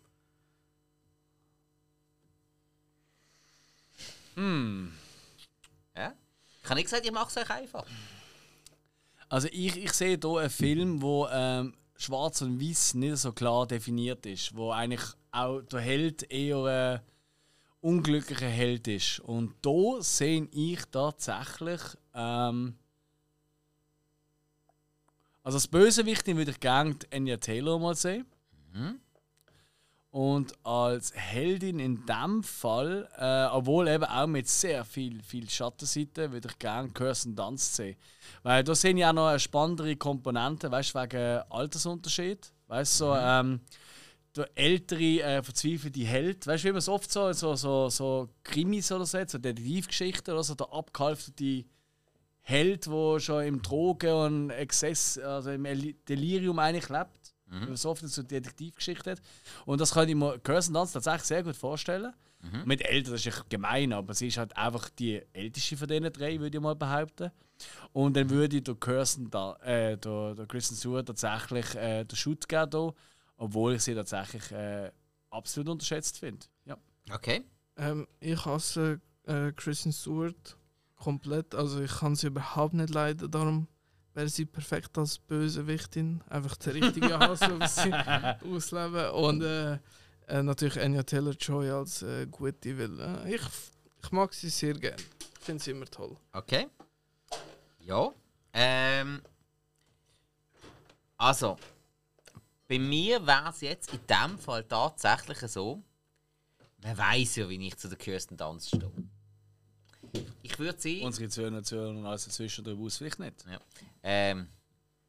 Hm. Ja? Ich habe nicht gesagt, ich mache es euch einfach. Also ich, ich sehe hier einen Film, wo ähm, Schwarz und Weiß nicht so klar definiert ist, wo eigentlich auch der Held eher ein unglücklicher Held ist. Und da sehe ich tatsächlich ähm, also als Bösewichtin würde ich gerne Anya Taylor mal sehen. Und als Heldin in dem Fall, äh, obwohl eben auch mit sehr viel, viel Schattenseite, würde ich gerne Kirsten Dunst sehen. Weil da sehen ja auch noch eine spannendere Komponente, weißt du, wegen Altersunterschied. Weißt du, so, ähm, der ältere, äh, verzweifelte Held, weißt du, wie man es oft so, so, so, so Krimis oder so, so Detektivgeschichten oder so, der abgehalfterte Held, der schon im Drogen und Exzess, also im El- Delirium eigentlich lebt. Wie man so oft in so Detektivgeschichten hat. Und das kann ich mir Kirsten Dunst tatsächlich sehr gut vorstellen. Mit älter, das ist gemein, aber sie ist halt einfach die älteste von diesen drei, würde ich mal behaupten. Und dann würde ich der Kirsten, da, äh, der, der Kristen Stewart tatsächlich äh, den Shoot geben, hier, obwohl ich sie tatsächlich äh, absolut unterschätzt finde. Ja. Okay. Ähm, ich hasse äh, Kristen Stewart komplett. Also ich kann sie überhaupt nicht leiden. Darum wäre sie perfekt als Bösewichtin. Einfach der richtige Hass, auf sie ausleben. Und äh, äh, natürlich Anya Taylor-Joy als äh, gute, weil äh, ich, ich mag sie sehr gerne. Ich finde sie immer toll. Okay. Ja. Ähm, also, bei mir wäre es jetzt in dem Fall tatsächlich so, man weiß ja, wie ich zu der Kirsten Dunst stehe. Ich würde sie. Unsere Zuhörer und alles dazwischen darüber aus vielleicht nicht. Ja. Ähm,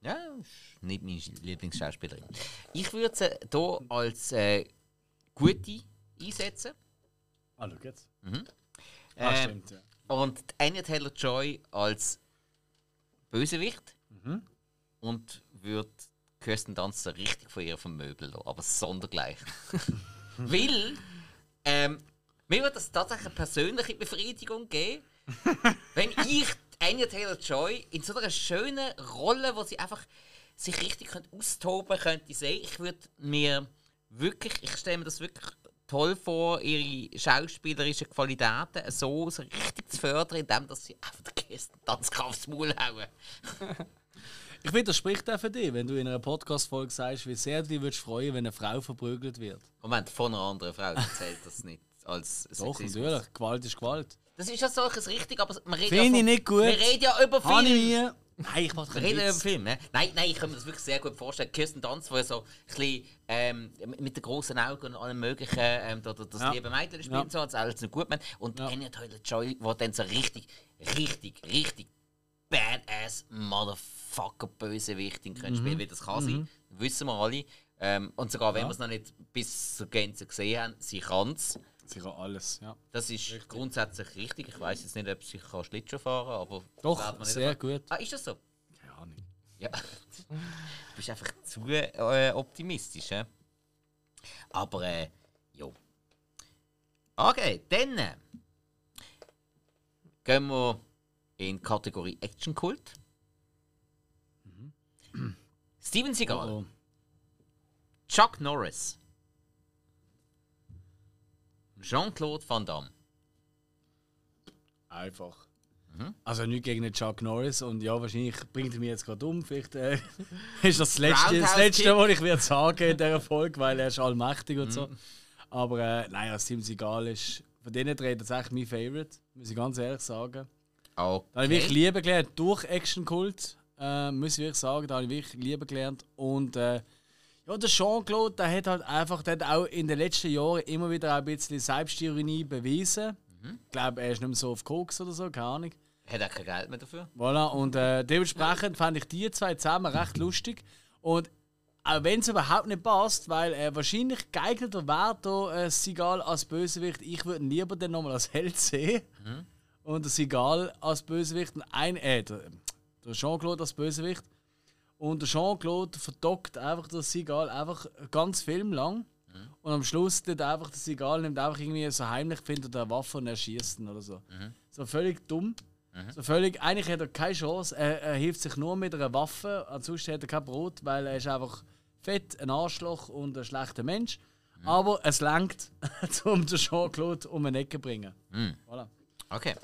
ja, ist nicht meine Lieblingsschauspielerin. Ich würde sie hier als äh, gute einsetzen. Ah, schau jetzt. Mhm. Ah, Ähm, stimmt, ja. Und Anya Taylor Joy als Bösewicht. Mhm. Und würde Kirsten Dunst so richtig von ihr vermöbeln lassen. Aber sondergleich. Weil, ähm, mir würde das tatsächlich eine persönliche Befriedigung geben, wenn ich Anya Taylor Joy in so einer schönen Rolle, wo sie einfach sich richtig könnte austoben könnte, sehen. Ich würde mir wirklich, ich stelle mir das wirklich toll vor, ihre schauspielerischen Qualitäten so, so richtig zu fördern, indem dass sie einfach den Kirsten Dunst aufs Maul hauen. Ich finde, das spricht auch für dich, wenn du in einer Podcast-Folge sagst, wie sehr du dich würdest freuen, wenn eine Frau verprügelt wird. Moment, von einer anderen Frau erzählt das nicht als Doch, Sexismus. natürlich. Gewalt ist Gewalt. Das ist ja solches richtig, aber man redet Finde ja ich nicht gut. Wir reden ja über Habe ich Film. nie. Nein, ich mache Wir reden ja über Film, ne? Nein, nein, ich kann mir das wirklich sehr gut vorstellen. Kirsten Dunst, die so ein bisschen ähm, mit den großen Augen und allem möglichen, ähm, da, da, das Ja. liebe Mädchen spielt Ja. so, als alles noch gut meint. Und Ja. Anya Taylor-Joy, die dann so richtig, richtig, richtig badass Motherfucker Bösewichtin Mhm. spielen, wie das kann sein. Wissen wir alle. Ähm, und sogar wenn wir es noch nicht bis zur Gänze gesehen haben, sie kann es. Sicher alles, ja. Das ist grundsätzlich richtig. Ich weiß jetzt nicht, ob sie kann Schlittschuh fahren kann, aber Doch, wird man nicht sehr erfahren. gut. Ah, ist das so? Keine Ahnung. Ja. Du bist einfach zu äh, optimistisch, hä? Aber, äh, jo. Okay, dann äh, gehen wir in die Kategorie Action-Kult. Steven Seagal, Oh, Chuck Norris, Jean-Claude Van Damme. einfach. Mhm. Also nicht gegen den Chuck Norris und ja, wahrscheinlich bringt er mich jetzt gerade um. Vielleicht äh, ist das das Letzte, das Letzte was ich werde sagen in dieser Folge, weil er ist allmächtig und Mhm. so. Aber äh, nein, ja, Steven Seagal ist von denen drei tatsächlich mein Favorite, muss ich ganz ehrlich sagen. Da habe ich wirklich Okay. Liebe gelernt durch Action Kult, äh, muss ich wirklich sagen. Da habe ich wirklich Liebe gelernt. Und äh, ja, der Jean-Claude, der hat halt einfach der hat auch in den letzten Jahren immer wieder auch ein bisschen Selbstironie bewiesen. Ich glaube, er ist nicht mehr so auf Koks oder so, keine Ahnung. Hat er kein Geld mehr dafür? Voilà, und äh, dementsprechend fand ich die zwei zusammen recht lustig. Und auch wenn es überhaupt nicht passt, weil äh, wahrscheinlich geeigneter wäre da äh, Seagal als Bösewicht, ich würde lieber dann nochmal als Held sehen. und der Seagal als Bösewicht und ein äh, der, der Jean-Claude als Bösewicht. Und der Jean-Claude verdockt einfach den Seagal einfach ganz Film lang. Und am Schluss tut einfach der Seagal nimmt einfach irgendwie so heimlich findet er eine Waffe und erschießt ihn oder so. So völlig dumm. So völlig, eigentlich hat er keine Chance. Er, er hilft sich nur mit einer Waffe. Ansonsten hat er kein Brot, weil er ist einfach fett, ein Arschloch und ein schlechter Mensch. Aber es langt, um den Jean-Claude um eine Ecke zu bringen. Voilà. Okay.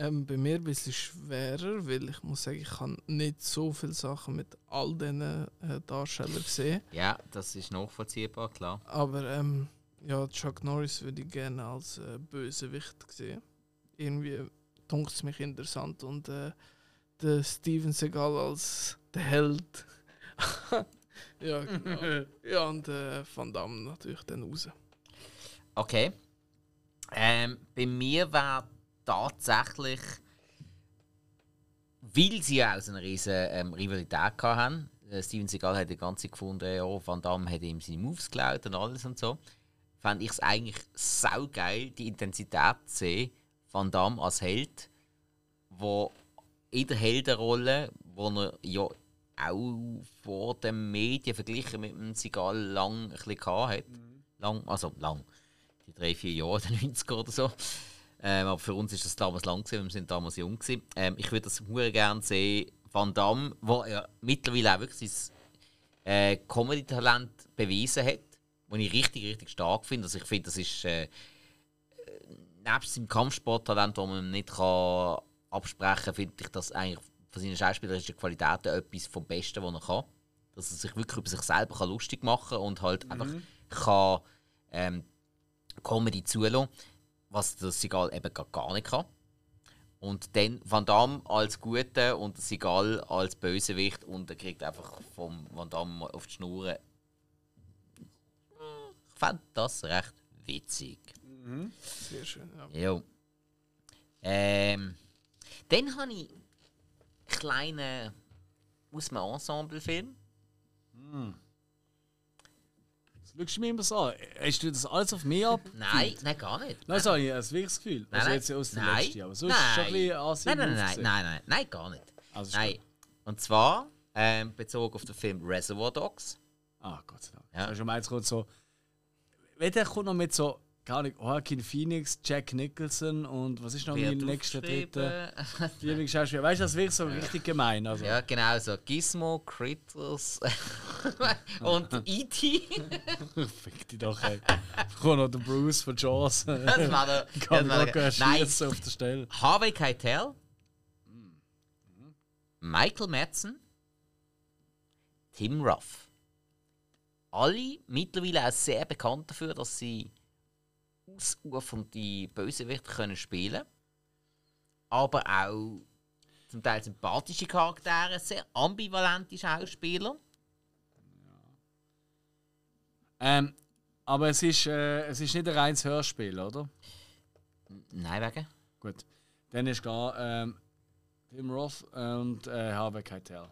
Ähm, bei mir ein bisschen schwerer, weil ich muss sagen, ich habe nicht so viele Sachen mit all diesen äh, Darstellern gesehen. Ja, das ist nachvollziehbar, klar. Aber ähm, ja, Chuck Norris würde ich gerne als äh, Bösewicht sehen. Irgendwie dunkt es mich interessant und äh, der Steven Seagal als der Held. ja, genau. ja, und äh, Van Damme natürlich dann raus. Okay. Ähm, bei mir war tatsächlich, weil sie ja auch so eine riesige ähm, Rivalität hatten, äh, Steven Seagal hat die ganze gefunden, ja, Van Damme hat ihm seine Moves geklaut und alles und so, fand ich es eigentlich saugeil, die Intensität zu sehen, Van Damme als Held, wo in der Heldenrolle, wo er ja auch vor den Medien verglichen mit dem Seagal lang ein bisschen gehabt hat. Lang, also lang. Die drei, vier Jahre, der 90er oder so. Ähm, aber für uns ist das damals lang gewesen, wir sind damals jung gewesen. Ähm, ich würde das sehr gerne sehen, Van Damme, wo er mittlerweile auch wirklich sein äh, Comedy-Talent bewiesen hat, wo ich richtig, richtig stark finde. Also ich finde, das ist äh, äh, nebst seinem Kampfsporttalent, das man nicht kann absprechen kann, finde ich das eigentlich von seinen schauspielerischen Qualitäten etwas vom Besten, was er kann. Dass er sich wirklich über sich selber kann lustig machen kann und halt einfach kann ähm, Comedy zulassen, was der Sigal eben gar- gar nicht kann. Und dann Van Damme als Gute und der Sigal als Bösewicht und er kriegt einfach vom Van Damme auf die Schnur. Ich fand das recht witzig. Sehr schön. Ja. Jo. Ähm, dann habe ich einen kleinen aus einem Ensemble-Film. Das schaust du mir immer so an. Hast du das alles auf mich ab? Nein, nein, gar nicht. Nein, so habe ich ein wirkliches Gefühl. Nein, also nein. jetzt aus der nein, letzten, aber sonst ist es schon ein bisschen Asien nein, nein, nein, nein, nein, nein, gar nicht. Also ist nein. gut. Und zwar ähm, bezogen auf den Film Reservoir Dogs. Ah, Gott sei Dank. Ja. Ja. Also, meins kommt so. Wenn der kommt noch mit so, nicht, Joaquin Phoenix, Jack Nicholson und was ist noch mein nächster dritter Lieblingsschauspieler. Weißt du, das wird so richtig gemein. Also. Ja, genau so. Gizmo, Critters und E.T. Fick dich doch, ey. Kommt noch der Bruce von Jaws. das war der. Kann das war Nein, auf der Stelle. Harvey Keitel, Michael Madsen, Tim Ruff. Alle mittlerweile auch sehr bekannt dafür, dass sie ausufernde Bösewichte können spielen Aber auch zum Teil sympathische Charaktere, sehr ambivalente Schauspieler. Ähm, aber es ist, äh, es ist nicht ein reines Hörspiel, oder? Nein, wegen. Gut. Dann ist klar ähm, Tim Roth und äh, Harvey Keitel.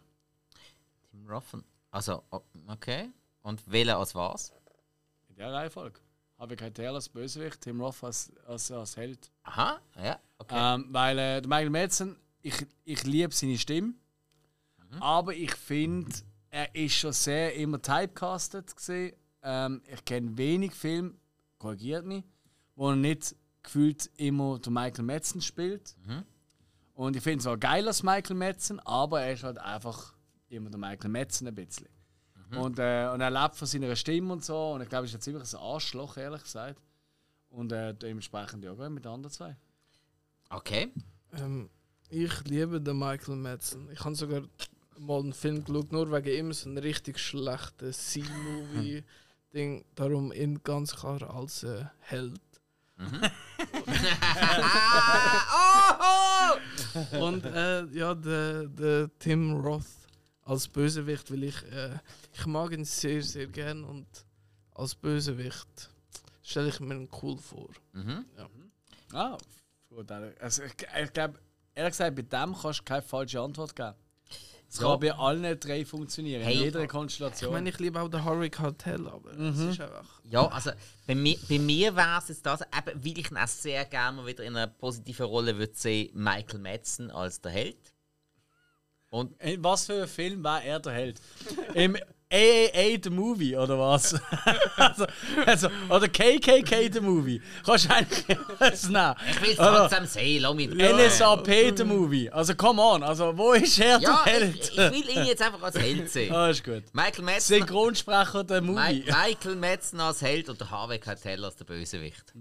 Tim Ruff. und- Also, okay. Und welcher als was? In der Reihenfolge. Harvey Keitel als Bösewicht, Tim Roth als, als, als Held. Aha, ja, okay. Ähm, weil äh, der Michael Madsen, ich, ich liebe seine Stimme, aber ich finde, er ist schon sehr immer typecasted gesehen. Ähm, ich kenne wenig Filme, korrigiert mich, wo er nicht gefühlt immer der Michael Madsen spielt. Und ich finde es auch geil als Michael Madsen, aber er ist halt einfach immer der Michael Madsen ein bisschen. Und, äh, und er lebt von seiner Stimme und so. Und ich glaube, er ist jetzt ziemlich ein Arschloch, ehrlich gesagt. Und äh, dementsprechend ja, gut mit den anderen zwei. Okay. Ähm, ich liebe den Michael Madsen. Ich habe sogar mal einen Film geschaut, nur wegen ihm so ein richtig schlechten C-Movie-Ding. Darum ihn ganz klar als äh, Held. Und äh, ja, der, der Tim Roth als Bösewicht, weil ich, äh, ich mag ihn sehr, sehr gern und als Bösewicht stelle ich mir ihn cool vor. Mhm. Ah, gut. Also ich, ich glaube, ehrlich gesagt, bei dem kannst du keine falsche Antwort geben. Es Ja. kann bei allen drei funktionieren, Hey. in jeder Ich Konstellation. meine, ich liebe auch den Horror Cartel, aber es ist einfach. Ja, also bei mir, bei mir wäre es jetzt das, eben, weil ich ihn auch sehr gerne mal wieder in einer positiven Rolle würde sehen, Michael Madsen als der Held. Und In was für ein Film war er der Held? Im AAA The Movie, oder was? also, also, oder KKK The Movie. Kannst du eigentlich das nehmen? ich will es Oder langsam sehen, lass mich NSAP The Movie. Also, come on. Also, wo ist er Ja, der ich, ich Held? will ihn jetzt einfach als Held sehen. Ah, ist gut. Michael Madsen, Synchronsprecher der Mi Movie. Michael Madsen als Held und der Harvey Keitel als der Bösewicht.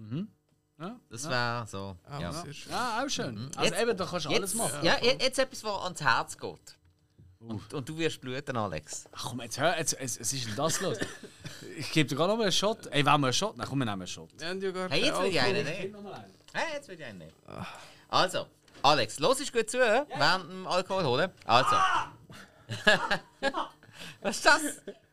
Ja, Das wäre so. Ah, Ja. sehr schön. Ja, auch schön. Also, Jetzt- eben, da kannst du alles Jetzt, machen. ja, je- jetzt etwas, was ans Herz geht. Und, und du wirst bluten, Alex. Ach komm, jetzt hör, jetzt, es, es ist denn das los? Ich gebe dir gerade noch mal einen Shot. Ey, wollen wir einen Shot? Nein, komm, wir nehmen einen Shot. Ja gar Hey, jetzt will ich einen nehmen. Hey, jetzt will ich einen nehmen. Also, Alex, los ist gut zu, während dem Alkohol holen. Also. Was ist das?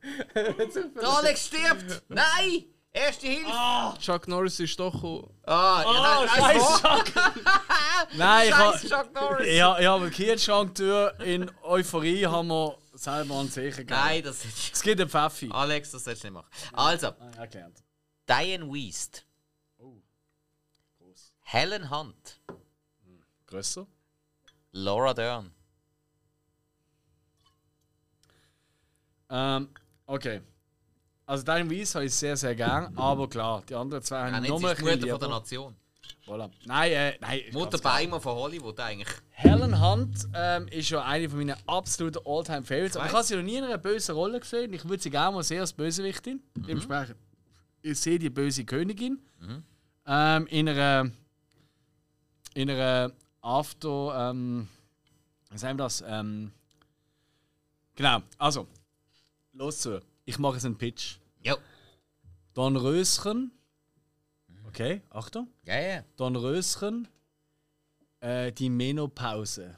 Der Alex stirbt! Nein! Erste Hilfe! Chuck Norris ist doch gekommen. Ah, ja, Oh, nein, Chuck! Nein, ich habe Chuck Norris! ja, ja, mit Kühlschranktür in Euphorie haben wir selber einen Zeichen gegeben. Nein, das ist. Es gibt einen Pfeffi. Alex, das sollst du nicht machen. Also, Ah, erklärt. Diane Weist. Helen Hunt. Grösser. Laura Dern. Ähm, okay. Also dein Weiss habe ich sehr, sehr gern, aber klar, die anderen zwei Ja, haben nicht, noch bisschen Mutter von der. Nation. Voilà. Nein, äh, nein. Mutter. Beimer von Hollywood eigentlich. Helen Hunt ähm, ist ja eine von meinen absoluten Alltime favorites Aber ich habe sie noch nie in einer bösen Rolle gesehen. Ich würde sie gerne mal sehen als Bösewichtin. Mhm. Dementsprechend, ich sehe die böse Königin. Ähm, in einer. In einer After. Ähm, was sagen wir das? Ähm, genau, also. Los zu. Ich mache jetzt einen Pitch. Ja. Don Röschen. Okay, Achtung. Ja, ja. Don Röschen äh, die Menopause.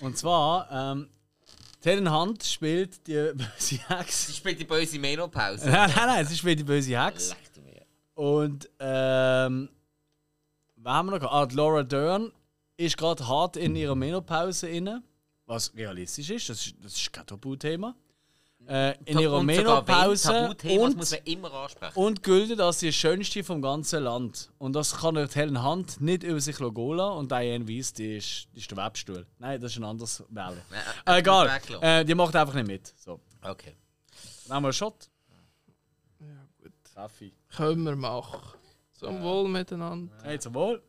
Und zwar, ähm, Helen Hunt spielt die böse Hex. Sie spielt die böse Menopause. nein, nein, nein, sie spielt die böse Hex. Und, ähm, was haben wir noch? Ah, Laura Dern ist gerade hart in ihrer Menopause inne. Was realistisch ist, das ist, das ist kein Tabuthema. Äh, in ihrer Und Menopause Tabuthema, das muss und, man immer ansprechen. und gilt als die schönste vom ganzen Land. Und das kann die Helen Hunt nicht über sich gehen lassen. Und Diane Weiss, die ist, die ist der Webstuhl. Nein, das ist ein anderes Wähler. Äh, Äh, egal, äh, die macht einfach nicht mit. So, Okay. dann haben wir einen Shot. Ja, gut. Kaffee. Können wir machen. Zum Wohl miteinander. Hey, zum Wohl.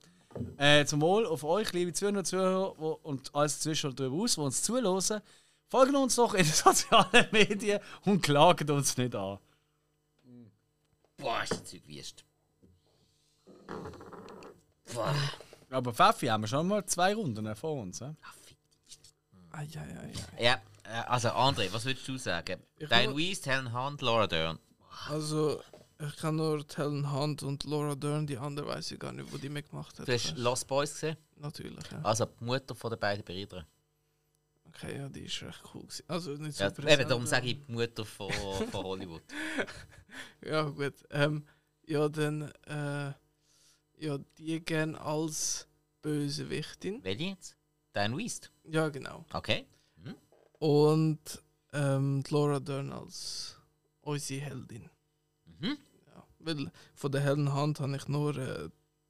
Äh, zum Wohl auf euch, liebe Zuhörer und Zuhörer und alles Zuschauer darüber aus, die uns zuhören. Folgt uns doch in den sozialen Medien und klagt uns nicht an. Boah, ist das Zeug wüst. Boah. Aber Pfeffi haben wir schon mal zwei Runden vor uns. He? Eieiei. Ja, äh, also André, was würdest du sagen? Ich Diane will- Weiss, Helen Hunt, Laura Dern. Also, ich kann nur Helen Hunt und Laura Dern, die andere weiß ich gar nicht, wo die mitgemacht hat. Du hast Lost Boys gesehen? Natürlich, ja. Also die Mutter von den beiden Brüder. Okay, ja, die ist recht cool. Gewesen. Also, nicht so Ja, präsent, eben, darum sage ich die Mutter von, von Hollywood. Ja, gut. Ähm, ja, dann, äh, ja, die gern als Bösewichtin. Welche jetzt? Diane Weiss. Ja, genau. Okay. Und ähm, Laura Dern als unsere Heldin. Mhm. Ja, weil von der Helen Hunt habe ich nur äh,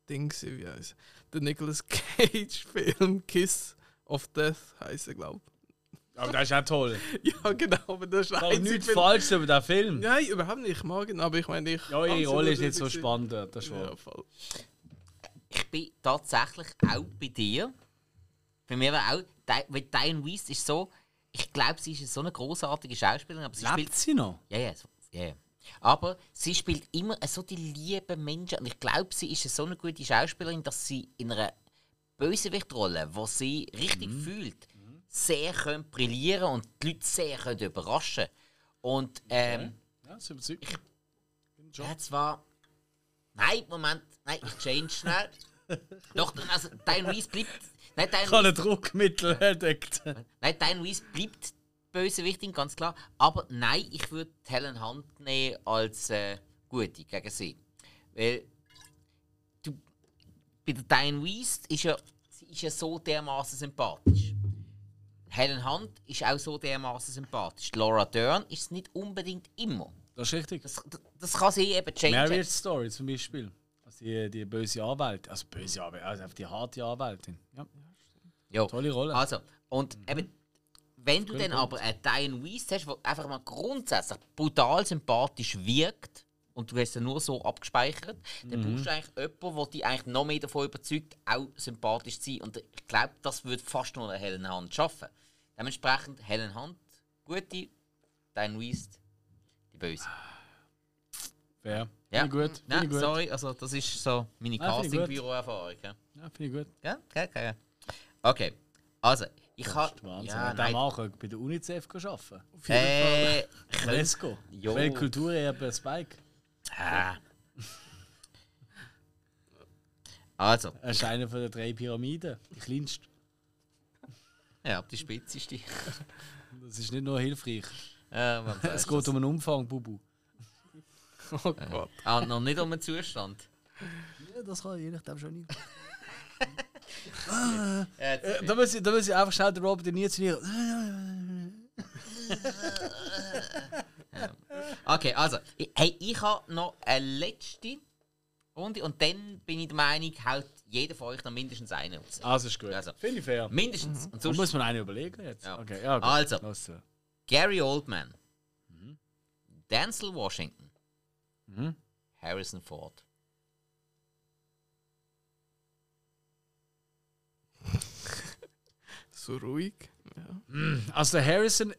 Ding gesehen, wie heißt der Nicolas Cage Film Kiss of Death heißt er, glaube Aber das ist auch toll. Ja, genau, aber das ist einzige nichts Film- falsch über den Film. Nein, überhaupt nicht. Ich mag ihn, aber ich meine, ich. Ja, ihre Rolle ist nicht so spannend. Das ist wahr. Ja, voll. Ich bin tatsächlich auch bei dir. Bei mir war auch, weil Diane Weiss ist so, ich glaube, sie ist so eine großartige Schauspielerin, aber sie spielt Lebt sie noch? Ja, ja, ja. Aber sie spielt immer so die lieben Menschen. Und ich glaube, sie ist so eine gute Schauspielerin, dass sie in einer Bösewichtrolle, wo sie richtig fühlt, sehr können brillieren und die Leute sehr können überraschen Und ähm, Ja, das überzeugt. ja, zwar. Nein, Moment, nein, ich change schnell. Doch, also Diane Weiss bleibt. Nein, Diane Ich habe ein Druckmittel entdeckt. Nein, Diane Weiss bleibt Bösewichtin, ganz klar. Aber nein, ich würde Helen Hunt nehmen als äh, Gute gegen sie. Weil du, bei der Diane Weiss ist ja, sie ist ja so dermaßen sympathisch. Helen Hunt ist auch so dermaßen sympathisch. Laura Dern ist es nicht unbedingt immer. Das ist richtig. Das, das, das kann sie eben changen. Marriage Story zum Beispiel. Also die, die böse Anwältin. Also böse Anwältin, also die harte Anwältin. Ja, Ja. tolle Rolle. Also, und Mhm. eben, wenn du dann aber einen Diane Weiss hast, der einfach mal grundsätzlich brutal sympathisch wirkt und du hast sie nur so abgespeichert, dann Mhm. brauchst du eigentlich jemanden, der dich eigentlich noch mehr davon überzeugt, auch sympathisch zu sein. Und ich glaube, das würde fast nur eine Helen Hunt schaffen. Dementsprechend Helen Hunt, gute, Diane Weiss, die böse. Fair. Ja. Finde ich gut. Nein, ich gut. sorry, also das ist so meine Ah. Casting-Büro-Erfahrung. Ja, Ja, finde ich gut. ja, okay, okay. Okay, also, ich habe... Wahnsinn. Ja, Ja, nein, nein. auch bei der UNICEF arbeiten. Auf jeden Fall. äh, go. Jo. Weltkulturerbe Spike. Ah. Also, Er ist einer von den drei Pyramiden. Die kleinste. Ja, die spitzeste. Das ist nicht nur hilfreich. Ja, man Es geht um einen Umfang, Bubu. Oh Gott. Ah, noch nicht um den Zustand. Ja, das kann je nachdem schon nicht. Ja, Äh, da, muss ich, da muss ich einfach schnell den Robert Niro zitieren. Okay, also, ich, hey, ich habe noch eine letzte Runde und dann bin ich der Meinung, haut jeder von euch noch mindestens eine raus. Also ist gut. Also. Finde ich fair. Mindestens. Und Da sonst muss man einen überlegen jetzt. Ja. Okay, ja, gut. Also. Los. Gary Oldman, Denzel Washington, Mhm. Harrison Ford. So ruhig. Ja. Also der Harrison,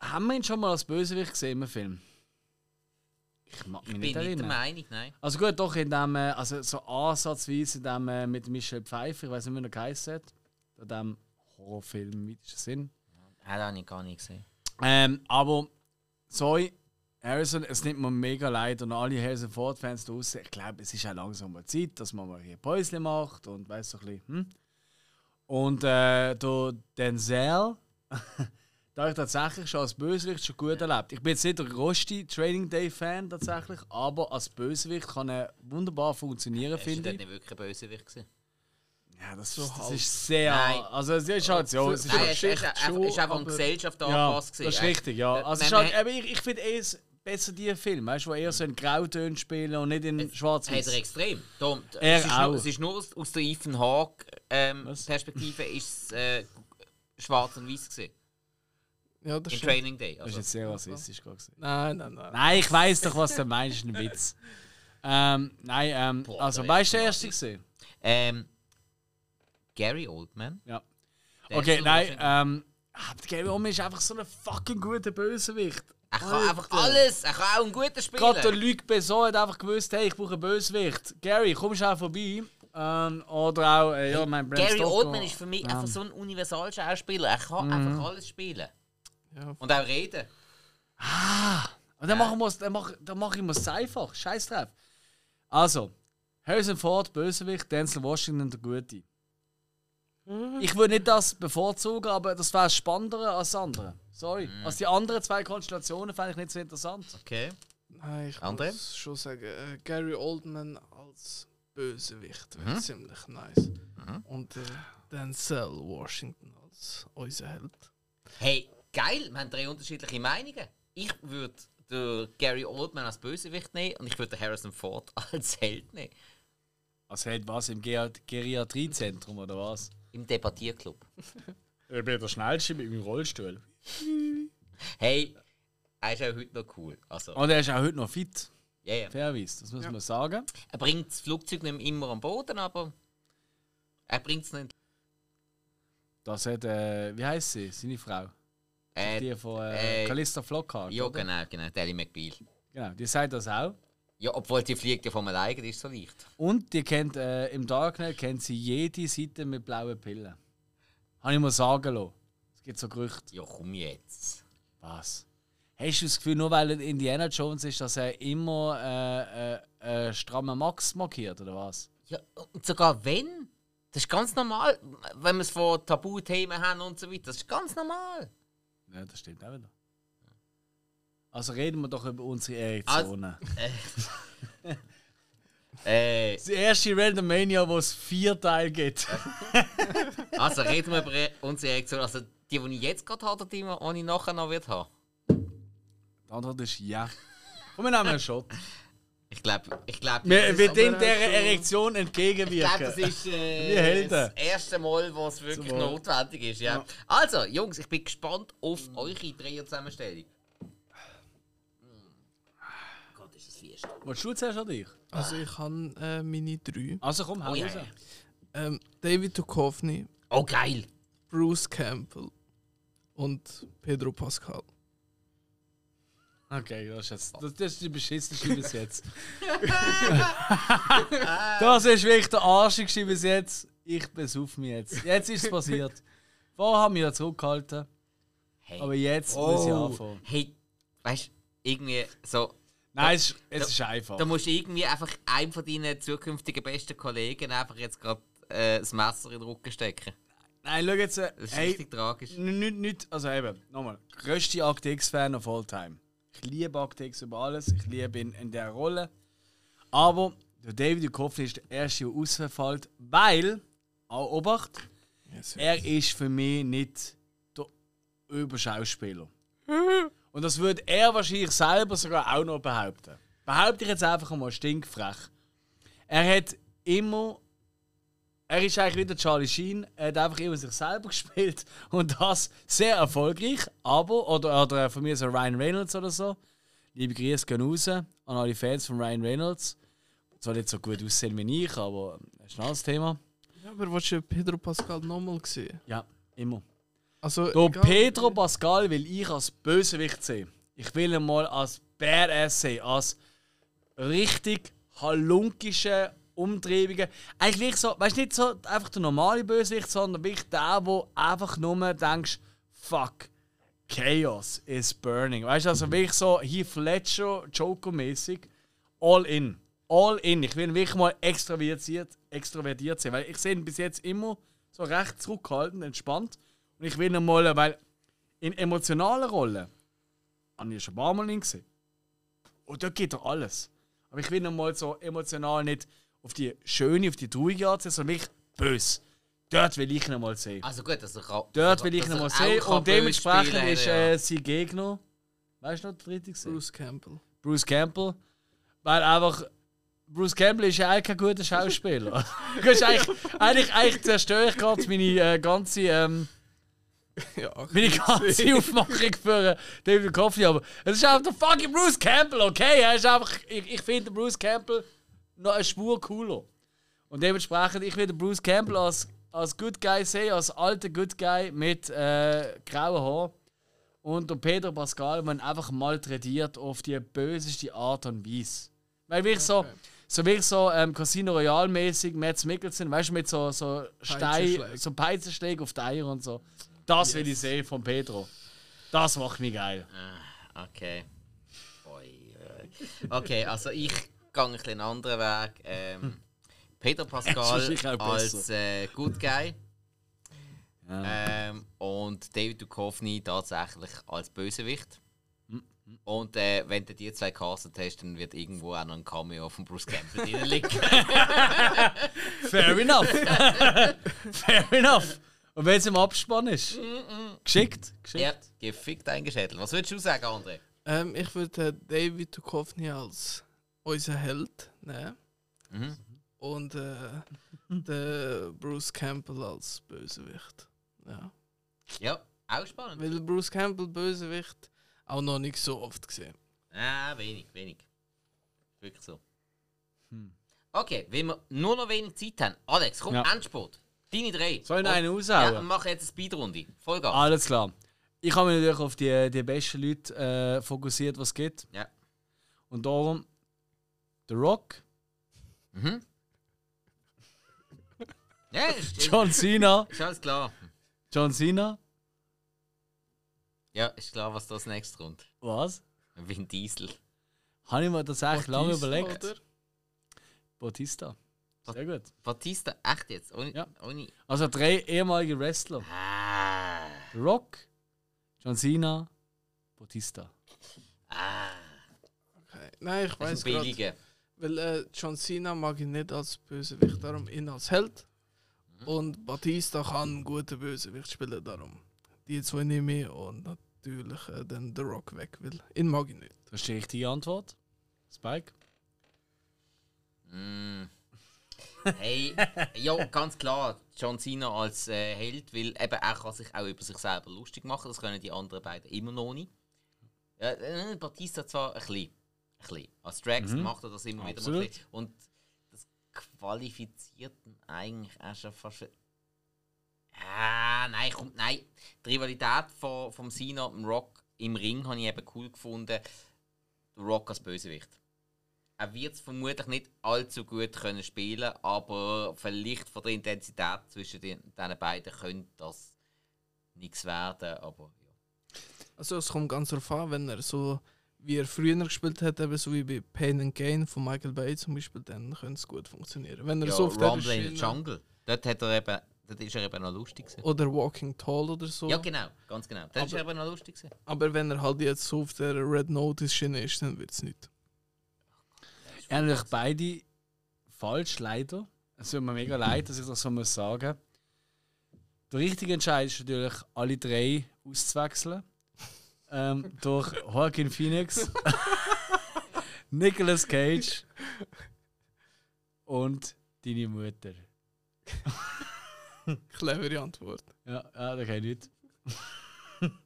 haben wir ihn schon mal als Bösewicht gesehen im Film? Ich mag mich Ich nicht bin nicht der. Meinung, nein. Also gut, doch in dem, äh, also so ansatzweise in dem äh, mit Michelle Pfeiffer, ich weiß nicht, wie er geheißen hat, in dem Horrorfilm, wie ist das Sinn? Ja, das habe ich gar nicht gesehen. Ähm, aber sorry, Harrison, es nimmt mir mega leid und alle Harrison Ford-Fans draußen. Ich glaube, es ist auch langsam mal Zeit, dass man mal hier Päuschen macht und weißt so ein bisschen, hm? Und äh, der Denzel, da habe ich tatsächlich schon als Bösewicht schon gut erlebt. Ich bin jetzt nicht der größte Training Day-Fan tatsächlich, aber als Bösewicht kann er wunderbar funktionieren, Ist er finde ich. nicht wirklich ein Bösewicht gewesen? Ja, das, So ist, das halb. ist sehr. Nein. Also, es ist halt so. Es ist Nein, halt, es ist, ist, schon, ist einfach an aber- Gesellschaft ja, angepasst. das ist richtig, ja. Also, es ist man- halt, aber ich, ich finde eh besser die Filme, weißt du, die eher so in Grautönen spielen und nicht in schwarz-weiß. Hat er extrem. Darum, Er es, ist auch. nur, es ist nur aus, aus der Ethan Hawke ähm? Perspektive ist es äh, schwarz und weiß gewesen. Ja, das In stimmt. Training Day. Das ist Also. jetzt sehr rassistisch gerade gesehen. Nein, nein, nein. Nein, ich weiß doch, was du meinst, ist ein Witz. Ähm, nein, ähm, Boah, also, da weißt du, der erste gesehen? Ähm, Gary Oldman. Ja. Der Okay, nein, ähm, ah, Gary Oldman ist einfach so ein fucking guter Bösewicht. Er kann einfach alles. Er kann auch ein guter Spieler. Gerade der Luc Besson hat einfach gewusst, hey, ich brauche einen Bösewicht. Gary, komm schon vorbei. Ähm, oder auch, äh, ja, mein Bram Gary Stoker. Oldman ist für mich Ja. einfach so ein Universalschauspieler. Er kann einfach alles spielen. Ja. Und auch reden. Und dann machen wir es, dann mach, dann mach ich es einfach. Scheiß drauf. Also, Harrison Ford, Bösewicht, Denzel Washington, der Gute. Ich würde nicht das bevorzugen, aber das wäre spannender als das andere. Sorry. Als die anderen zwei Konstellationen fände ich nicht so interessant. Okay. Nein, ich André? muss schon sagen, äh, Gary Oldman als Bösewicht wäre ziemlich nice. Und äh, Denzel Washington als unser Held. Hey, geil, wir haben drei unterschiedliche Meinungen. Ich würde den Gary Oldman als Bösewicht nehmen und ich würde Harrison Ford als Held nehmen. Also hält was im Ger Geriatriezentrum oder was? Im Debattierclub. Ich bin der Schnellste mit meinem Rollstuhl. Hey, er ist auch heute noch cool. Also, Und er ist auch heute noch fit. ja, ja. Fairweise, das muss man sagen. Er bringt das Flugzeug nicht immer am Boden, aber er bringt es nicht. Das hat, äh, wie heißt sie? Seine Frau. Äh, Die von äh, äh, Callista Flockhart. ja, oder? genau, genau, Dally McBeal. genau. Die sagt das auch. Ja, obwohl die fliegt ja von alleine, die ist so leicht. Und die kennt, äh, im Darknet kennt sie jede Seite mit blauen Pillen. Habe ich mal sagen lassen. Es gibt so Gerüchte. Ja, komm jetzt. Was? Hast du das Gefühl, nur weil Indiana Jones ist, dass er immer äh, äh, äh, strammen Max markiert, oder was? Ja, und sogar wenn? Das ist ganz normal, wenn wir es von Tabuthemen haben und so weiter. Das ist ganz normal. Ja, das stimmt auch wieder. Also reden wir doch über unsere Erektionen. Äh, Die erste Randomania, wo es vier Teile gibt. also reden wir über unsere Erektion. Also Die, die ich jetzt gerade habe, oder die, die ich nachher noch wird haben? Die Antwort ist ja. Komm, wir nehmen einen Shot. Ich glaube, ich glaube, Wir, wir dem dieser so- Erektion ich glaube, das entgegenwirken. ist äh, das erste Mal, wo es wirklich Zum Wohl. notwendig ist. Ja. Also, Jungs, ich bin gespannt auf eure Dreierzusammenstellung. Hm. Gott, ist das fies. Willst du zuerst an dich? Also ich habe äh, meine drei. Also komm, hau Oh, ja, raus. ja. Ähm, David Duchovny, Oh, geil! Bruce Campbell und Pedro Pascal. Okay, das ist, jetzt, das, das ist die beschissenste bis jetzt. das ist wirklich der arschigste bis jetzt. Ich besuff mich jetzt. Jetzt ist es passiert. Vorher haben wir ja zurückgehalten, Hey. aber jetzt muss ich oh, anfangen. hey, weißt du, irgendwie so. Nein, es, ist- es Da- ist einfach. Da musst du irgendwie einfach einem von deinen zukünftigen besten Kollegen einfach jetzt gerade äh, das Messer in den Rücken stecken. Nein, schau jetzt. äh, Das ist Hey, richtig tragisch. nicht, nicht, also eben, nochmal. Größte Akte X-Fan of all time. Ich liebe X über alles. Ich liebe ihn in der Rolle. Aber der David Duchovny ist der erste, der ausfällt, weil, auch Obacht, Yes, er ist für mich nicht der Überschauspieler. Und das würde er wahrscheinlich selber sogar auch noch behaupten. Behaupte ich jetzt einfach einmal stinkfrech. Er hat immer. Er ist eigentlich wieder Charlie Sheen. Er hat einfach immer sich selber gespielt und das sehr erfolgreich. Aber, oder, oder von mir so Ryan Reynolds oder so. Liebe Grüße gehen raus an alle Fans von Ryan Reynolds. Zwar nicht so gut aussehen wie ich, aber das ist ein anderes Thema. Ja, aber was du Pedro Pascal nochmal gesehen? Ja, immer. Also, egal- Pedro Pascal will ich als Bösewicht sehen. Ich will ihn mal als Badass sehen, als richtig halunkische Umtreibungen. Eigentlich so, weißt du, nicht so einfach der normale Bösewicht, sondern wirklich der, wo einfach nur denkst, fuck, Chaos is burning. Weißt du, also wirklich so Heath Ledger, Joker-mäßig, all in. All in. Ich will wirklich mal extravertiert, extrovertiert sehen, weil ich sehe ihn bis jetzt immer so recht zurückhaltend, entspannt. Und ich will ihn mal, weil in emotionalen Rollen habe ich schon ein paar Mal ihn gesehen. Und dort geht er alles. Aber ich will ihn mal so emotional nicht auf die schöne, auf die traurige Art sondern wirklich böse. Dort will ich ihn mal sehen. Also gut, dass er kann, Dort will ich ihn mal sehen. Und dementsprechend spielen, ist ja. äh, sein Gegner, weißt du noch, der dritte gesehen? Bruce Campbell. Bruce Campbell. Weil einfach. Bruce Campbell ist ja eigentlich kein guter Schauspieler. Du kannst eigentlich, eigentlich, eigentlich zerstöre ich gerade meine äh, ganze, ähm, Ja, meine ganze Aufmachung für äh, David Duchovny. Aber es ist einfach der fucking Bruce Campbell, okay? Er ist einfach, ich, ich finde Bruce Campbell noch eine Spur cooler. Und dementsprechend, ich will den Bruce Campbell als, als Good Guy sehen, als alter Good Guy mit äh, grauen Haaren. Und der Pedro Pascal, man einfach malträtiert auf die böseste Art und Weise. Weil wirklich so, so wirklich so ähm, Casino Royale mäßig, Mads Mikkelsen, weißt du, mit so, so Stein, so Peitzenschläge auf die Eier und so. Das will ich sehen von Pedro. Das macht mich geil. Okay. Oi, oi. Okay, also ich gehe ein bisschen einen anderen Weg. Ähm, Peter Das Pascal als äh, Good Guy. Ähm, und David Duchovny tatsächlich als Bösewicht. Und äh, wenn du die zwei castet hast, dann wird irgendwo auch noch ein Cameo von Bruce Campbell drin liegen. Fair enough. Fair enough. Und wenn es im Abspann ist? Geschickt? Geschickt. ja, gefickt eingeschädelt. Was würdest du sagen, André? Ähm, ich würde äh, David Duchovny als unser Held nehmen. Mhm. Und äh, den Bruce Campbell als Bösewicht. Ja. Ja, auch spannend. Weil Bruce Campbell Bösewicht auch noch nicht so oft gesehen. Ah, wenig, wenig. Wirklich so. Okay, wenn wir nur noch wenig Zeit haben. Alex, komm, Ja. Endspurt. Deine drei. Soll ich noch einen Und- raushauen? Ja, wir machen jetzt eine Speedrunde. Vollgas. Alles klar. Ich habe mich natürlich auf die, die besten Leute äh, fokussiert, was es gibt. Ja. Und darum The Rock, Mhm. Ja, ist, John Cena, ist alles klar. John Cena, Ja, ist klar, was das nächstes kommt. was? Vin Diesel. Habe ich mir tatsächlich lange Batista, überlegt. oder? Batista. Sehr gut. Batista, echt jetzt? Ohne, Ja. ohne. Also drei ehemalige Wrestler. Ah. Rock, John Cena, Batista. Ah. Okay. Nein, ich Das weiß gerade. billiger. Weil äh, John Cena mag ich nicht als Bösewicht, darum ihn als Held. Und Batista kann einen guten Bösewicht spielen, darum. die zwei nehme ich und natürlich äh, dann The Rock weg, weil ihn mag ich nicht. Das ist die richtige Antwort. Spike? Mm. Hey, ja, ganz klar, John Cena als äh, Held, weil eben er kann sich auch über sich selber lustig machen, das können die anderen beiden immer noch nicht. Ja, äh, Batista zwar ein bisschen, bisschen. Als Drax Mhm. macht er das immer wieder mal Absolut. ein bisschen. Und das qualifiziert ihn eigentlich auch schon fast... für- Ah, nein, komm, nein. Die Rivalität von, vom Cena und dem Rock im Ring habe ich eben cool gefunden. Der Rock als Bösewicht. Er wird es vermutlich nicht allzu gut können spielen, aber vielleicht von der Intensität zwischen den, diesen beiden könnte das nichts werden. Aber ja. Also es kommt ganz darauf an, wenn er so wie er früher gespielt hat, eben so wie bei Pain and Gain von Michael Bay zum Beispiel, dann könnte es gut funktionieren. Wenn er ja so auf der Rumble in the Schiene Jungle. Dort, hat er eben, dort ist er eben noch lustig. Gewesen. oder Walking Tall oder so. Ja, genau, ganz genau. Dort ist er Aber- eben noch lustig. Gewesen. Aber wenn er halt jetzt so auf der Red Notice Schiene ist, dann wird es nicht. Ja, natürlich beide falsch, leider. Es tut mir mega leid, dass ich das so muss sagen Der richtige Entscheid ist natürlich, alle drei auszuwechseln. Ähm, durch Joaquin Phoenix, Nicolas Cage und deine Mutter. Clevere Antwort. Ja, ja da kann ich nicht.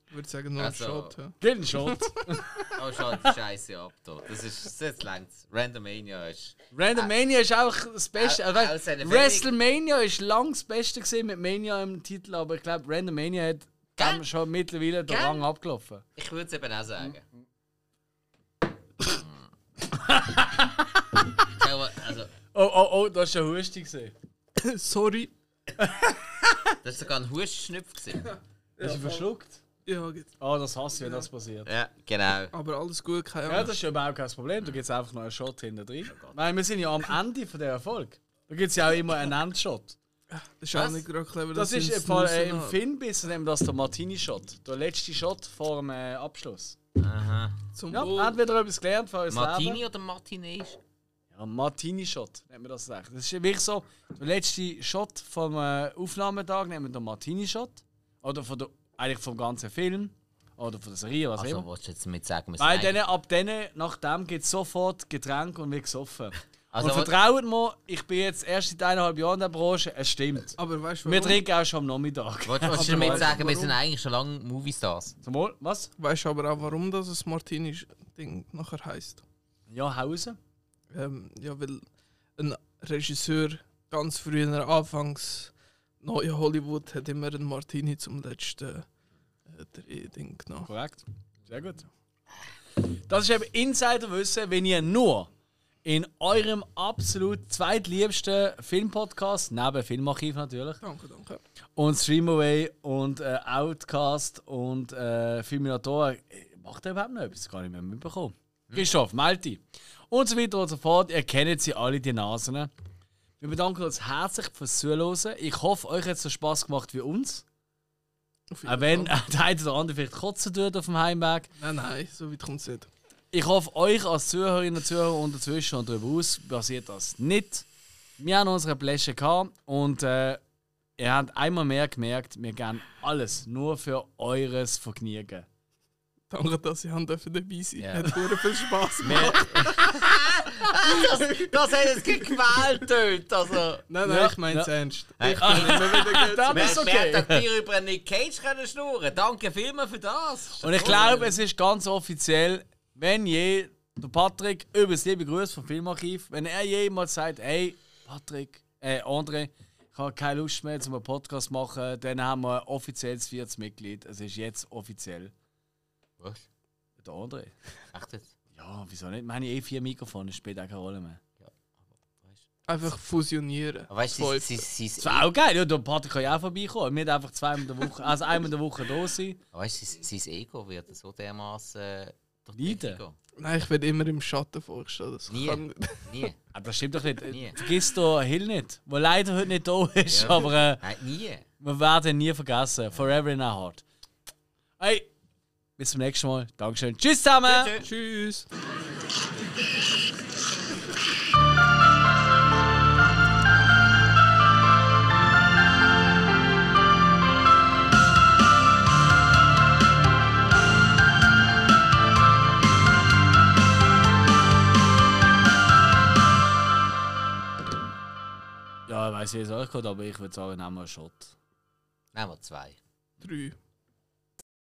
Ich würde sagen, nur Also- ein Shot. Ja. Gib einen Shot. Oh, schau die Scheiße ab. Da. Das ist jetzt längst. Randomania ist. Randomania ist auch das Beste. Au- Also, WrestleMania ist lang das Beste gewesen mit Mania im Titel, aber ich glaube, Randomania hat Gell? dem schon mittlerweile den Gell? Rang abgelaufen. Ich würde es eben auch sagen. Mal, also, Oh, oh, oh, das war ein Husti. gewesen. Sorry. das ist sogar ein Hustschnupf. gewesen. Hast du verschluckt? Ja, geht. Oh, das hasse ich, wenn das passiert. Ja, genau. Aber alles gut, keine Ja, Angst. das ist ja überhaupt kein Problem. Da gibt es einfach noch einen Shot hinten drin. Weil wir sind ja am Ende von der Erfolg. Da gibt es ja auch immer einen Endshot. Das ist auch nicht gerade clever. Das dass ist es Fall, äh, im. Filmbiss nehmen wir das der Martini-Shot. Der letzte Shot vor dem äh, Abschluss. Aha. Zum Ja, Wohl. hat wieder etwas gelernt für unser Leben. Martini oder Martinez? Ja, Martini-Shot, nennt man das eigentlich. Das ist wirklich so, der letzte Shot vom äh, Aufnahmetag nehmen wir den Martini-Shot. Oder von der, eigentlich vom ganzen Film. Oder von der Serie, was Also, immer. willst du jetzt damit sagen, wir Weil dann, ab dann, nach dem geht sofort Getränk und wird gesoffen. Also, und vertraut mir, ich bin jetzt erst seit eineinhalb Jahren in der Branche, es stimmt. Aber weißt du, Wir warum? trinken auch schon am Nachmittag. Willst du damit weißt sagen, du, wir sind warum? eigentlich schon lange Movie-Stars? Zum Wohl, was? Weißt du aber auch, warum das ein Martini-Ding nachher heisst? Ja, Hause. Ähm, ja, weil ein Regisseur ganz früher, anfangs neue Hollywood, hat immer einen Martini zum letzten äh, Drehding genommen. Korrekt. Sehr gut. Das ist eben Insiderwissen, wenn ihr nur in eurem absolut zweitliebsten Filmpodcast, neben Filmarchiv natürlich, Danke, danke. und Streamaway und äh, Outcast und äh, Filminator, macht er überhaupt noch etwas? Gar nicht mehr mitbekommen. Christoph, Malti und so weiter und so fort. Ihr kennt sie alle, die Nasen. Wir bedanken uns herzlich fürs Zuhören. Ich hoffe, euch hat es so Spaß gemacht wie uns. Auch wenn der eine oder andere vielleicht kotzen tut auf dem Heimweg. Nein, nein, so weit kommt es nicht. Ich hoffe, euch als Zuhörerinnen und Zuhörer und dazwischen und darüber aus passiert das nicht. Wir haben unsere Bläsche gehabt und äh, ihr habt einmal mehr gemerkt, wir geben alles nur für eures Vergnügen. Danke, dass dürfen dabei sein. Ja. Hat sehr viel Spaß gemacht. Das, das hat jetzt gequält dort. Also, Nein, nein, Ja, ich meine es ja. ernst. Ich bin immer wieder gut. Das wir ist wir okay. hätten dir über Nick Cage können schnurren Danke vielmals für das. Und ich glaube, es ist ganz offiziell, wenn je der Patrick über das liebe Grüße vom Filmarchiv, wenn er jemals sagt, hey, Patrick, äh, André, ich habe keine Lust mehr, zum einen Podcast zu machen, dann haben wir ein offizielles viertes Mitglied. Es ist jetzt offiziell. Was? Der André. Echt jetzt? Ja, wieso nicht? Wir haben ja eh vier Mikrofone, das spielt auch keine Rolle mehr. Einfach fusionieren. Aber weißt du, sie, sie, sie, Das wäre auch geil, ja, der Patrick kann ja auch vorbeikommen. Wir haben einfach zweimal in der Woche, also einmal in der Woche da sein. weißt, du, sein, sein Ego wird so dermaßen äh, durch Leiden? Nein, ich werde immer im Schatten vorgestellt. Das Nie. kann- Nie. Aber das stimmt doch nicht. Nie. Vergiss da Hill nicht, der leider heute nicht da ist, Ja. aber äh, Nein, nie. wir werden ihn nie vergessen. Forever in our heart. Hey, bis zum nächsten Mal. Dankeschön. Tschüss zusammen! Tschüss. Tschüss. Weiß, wie es euch geht, aber ich würde sagen, nehmen wir einen Shot. Nehmen wir zwei. Drei.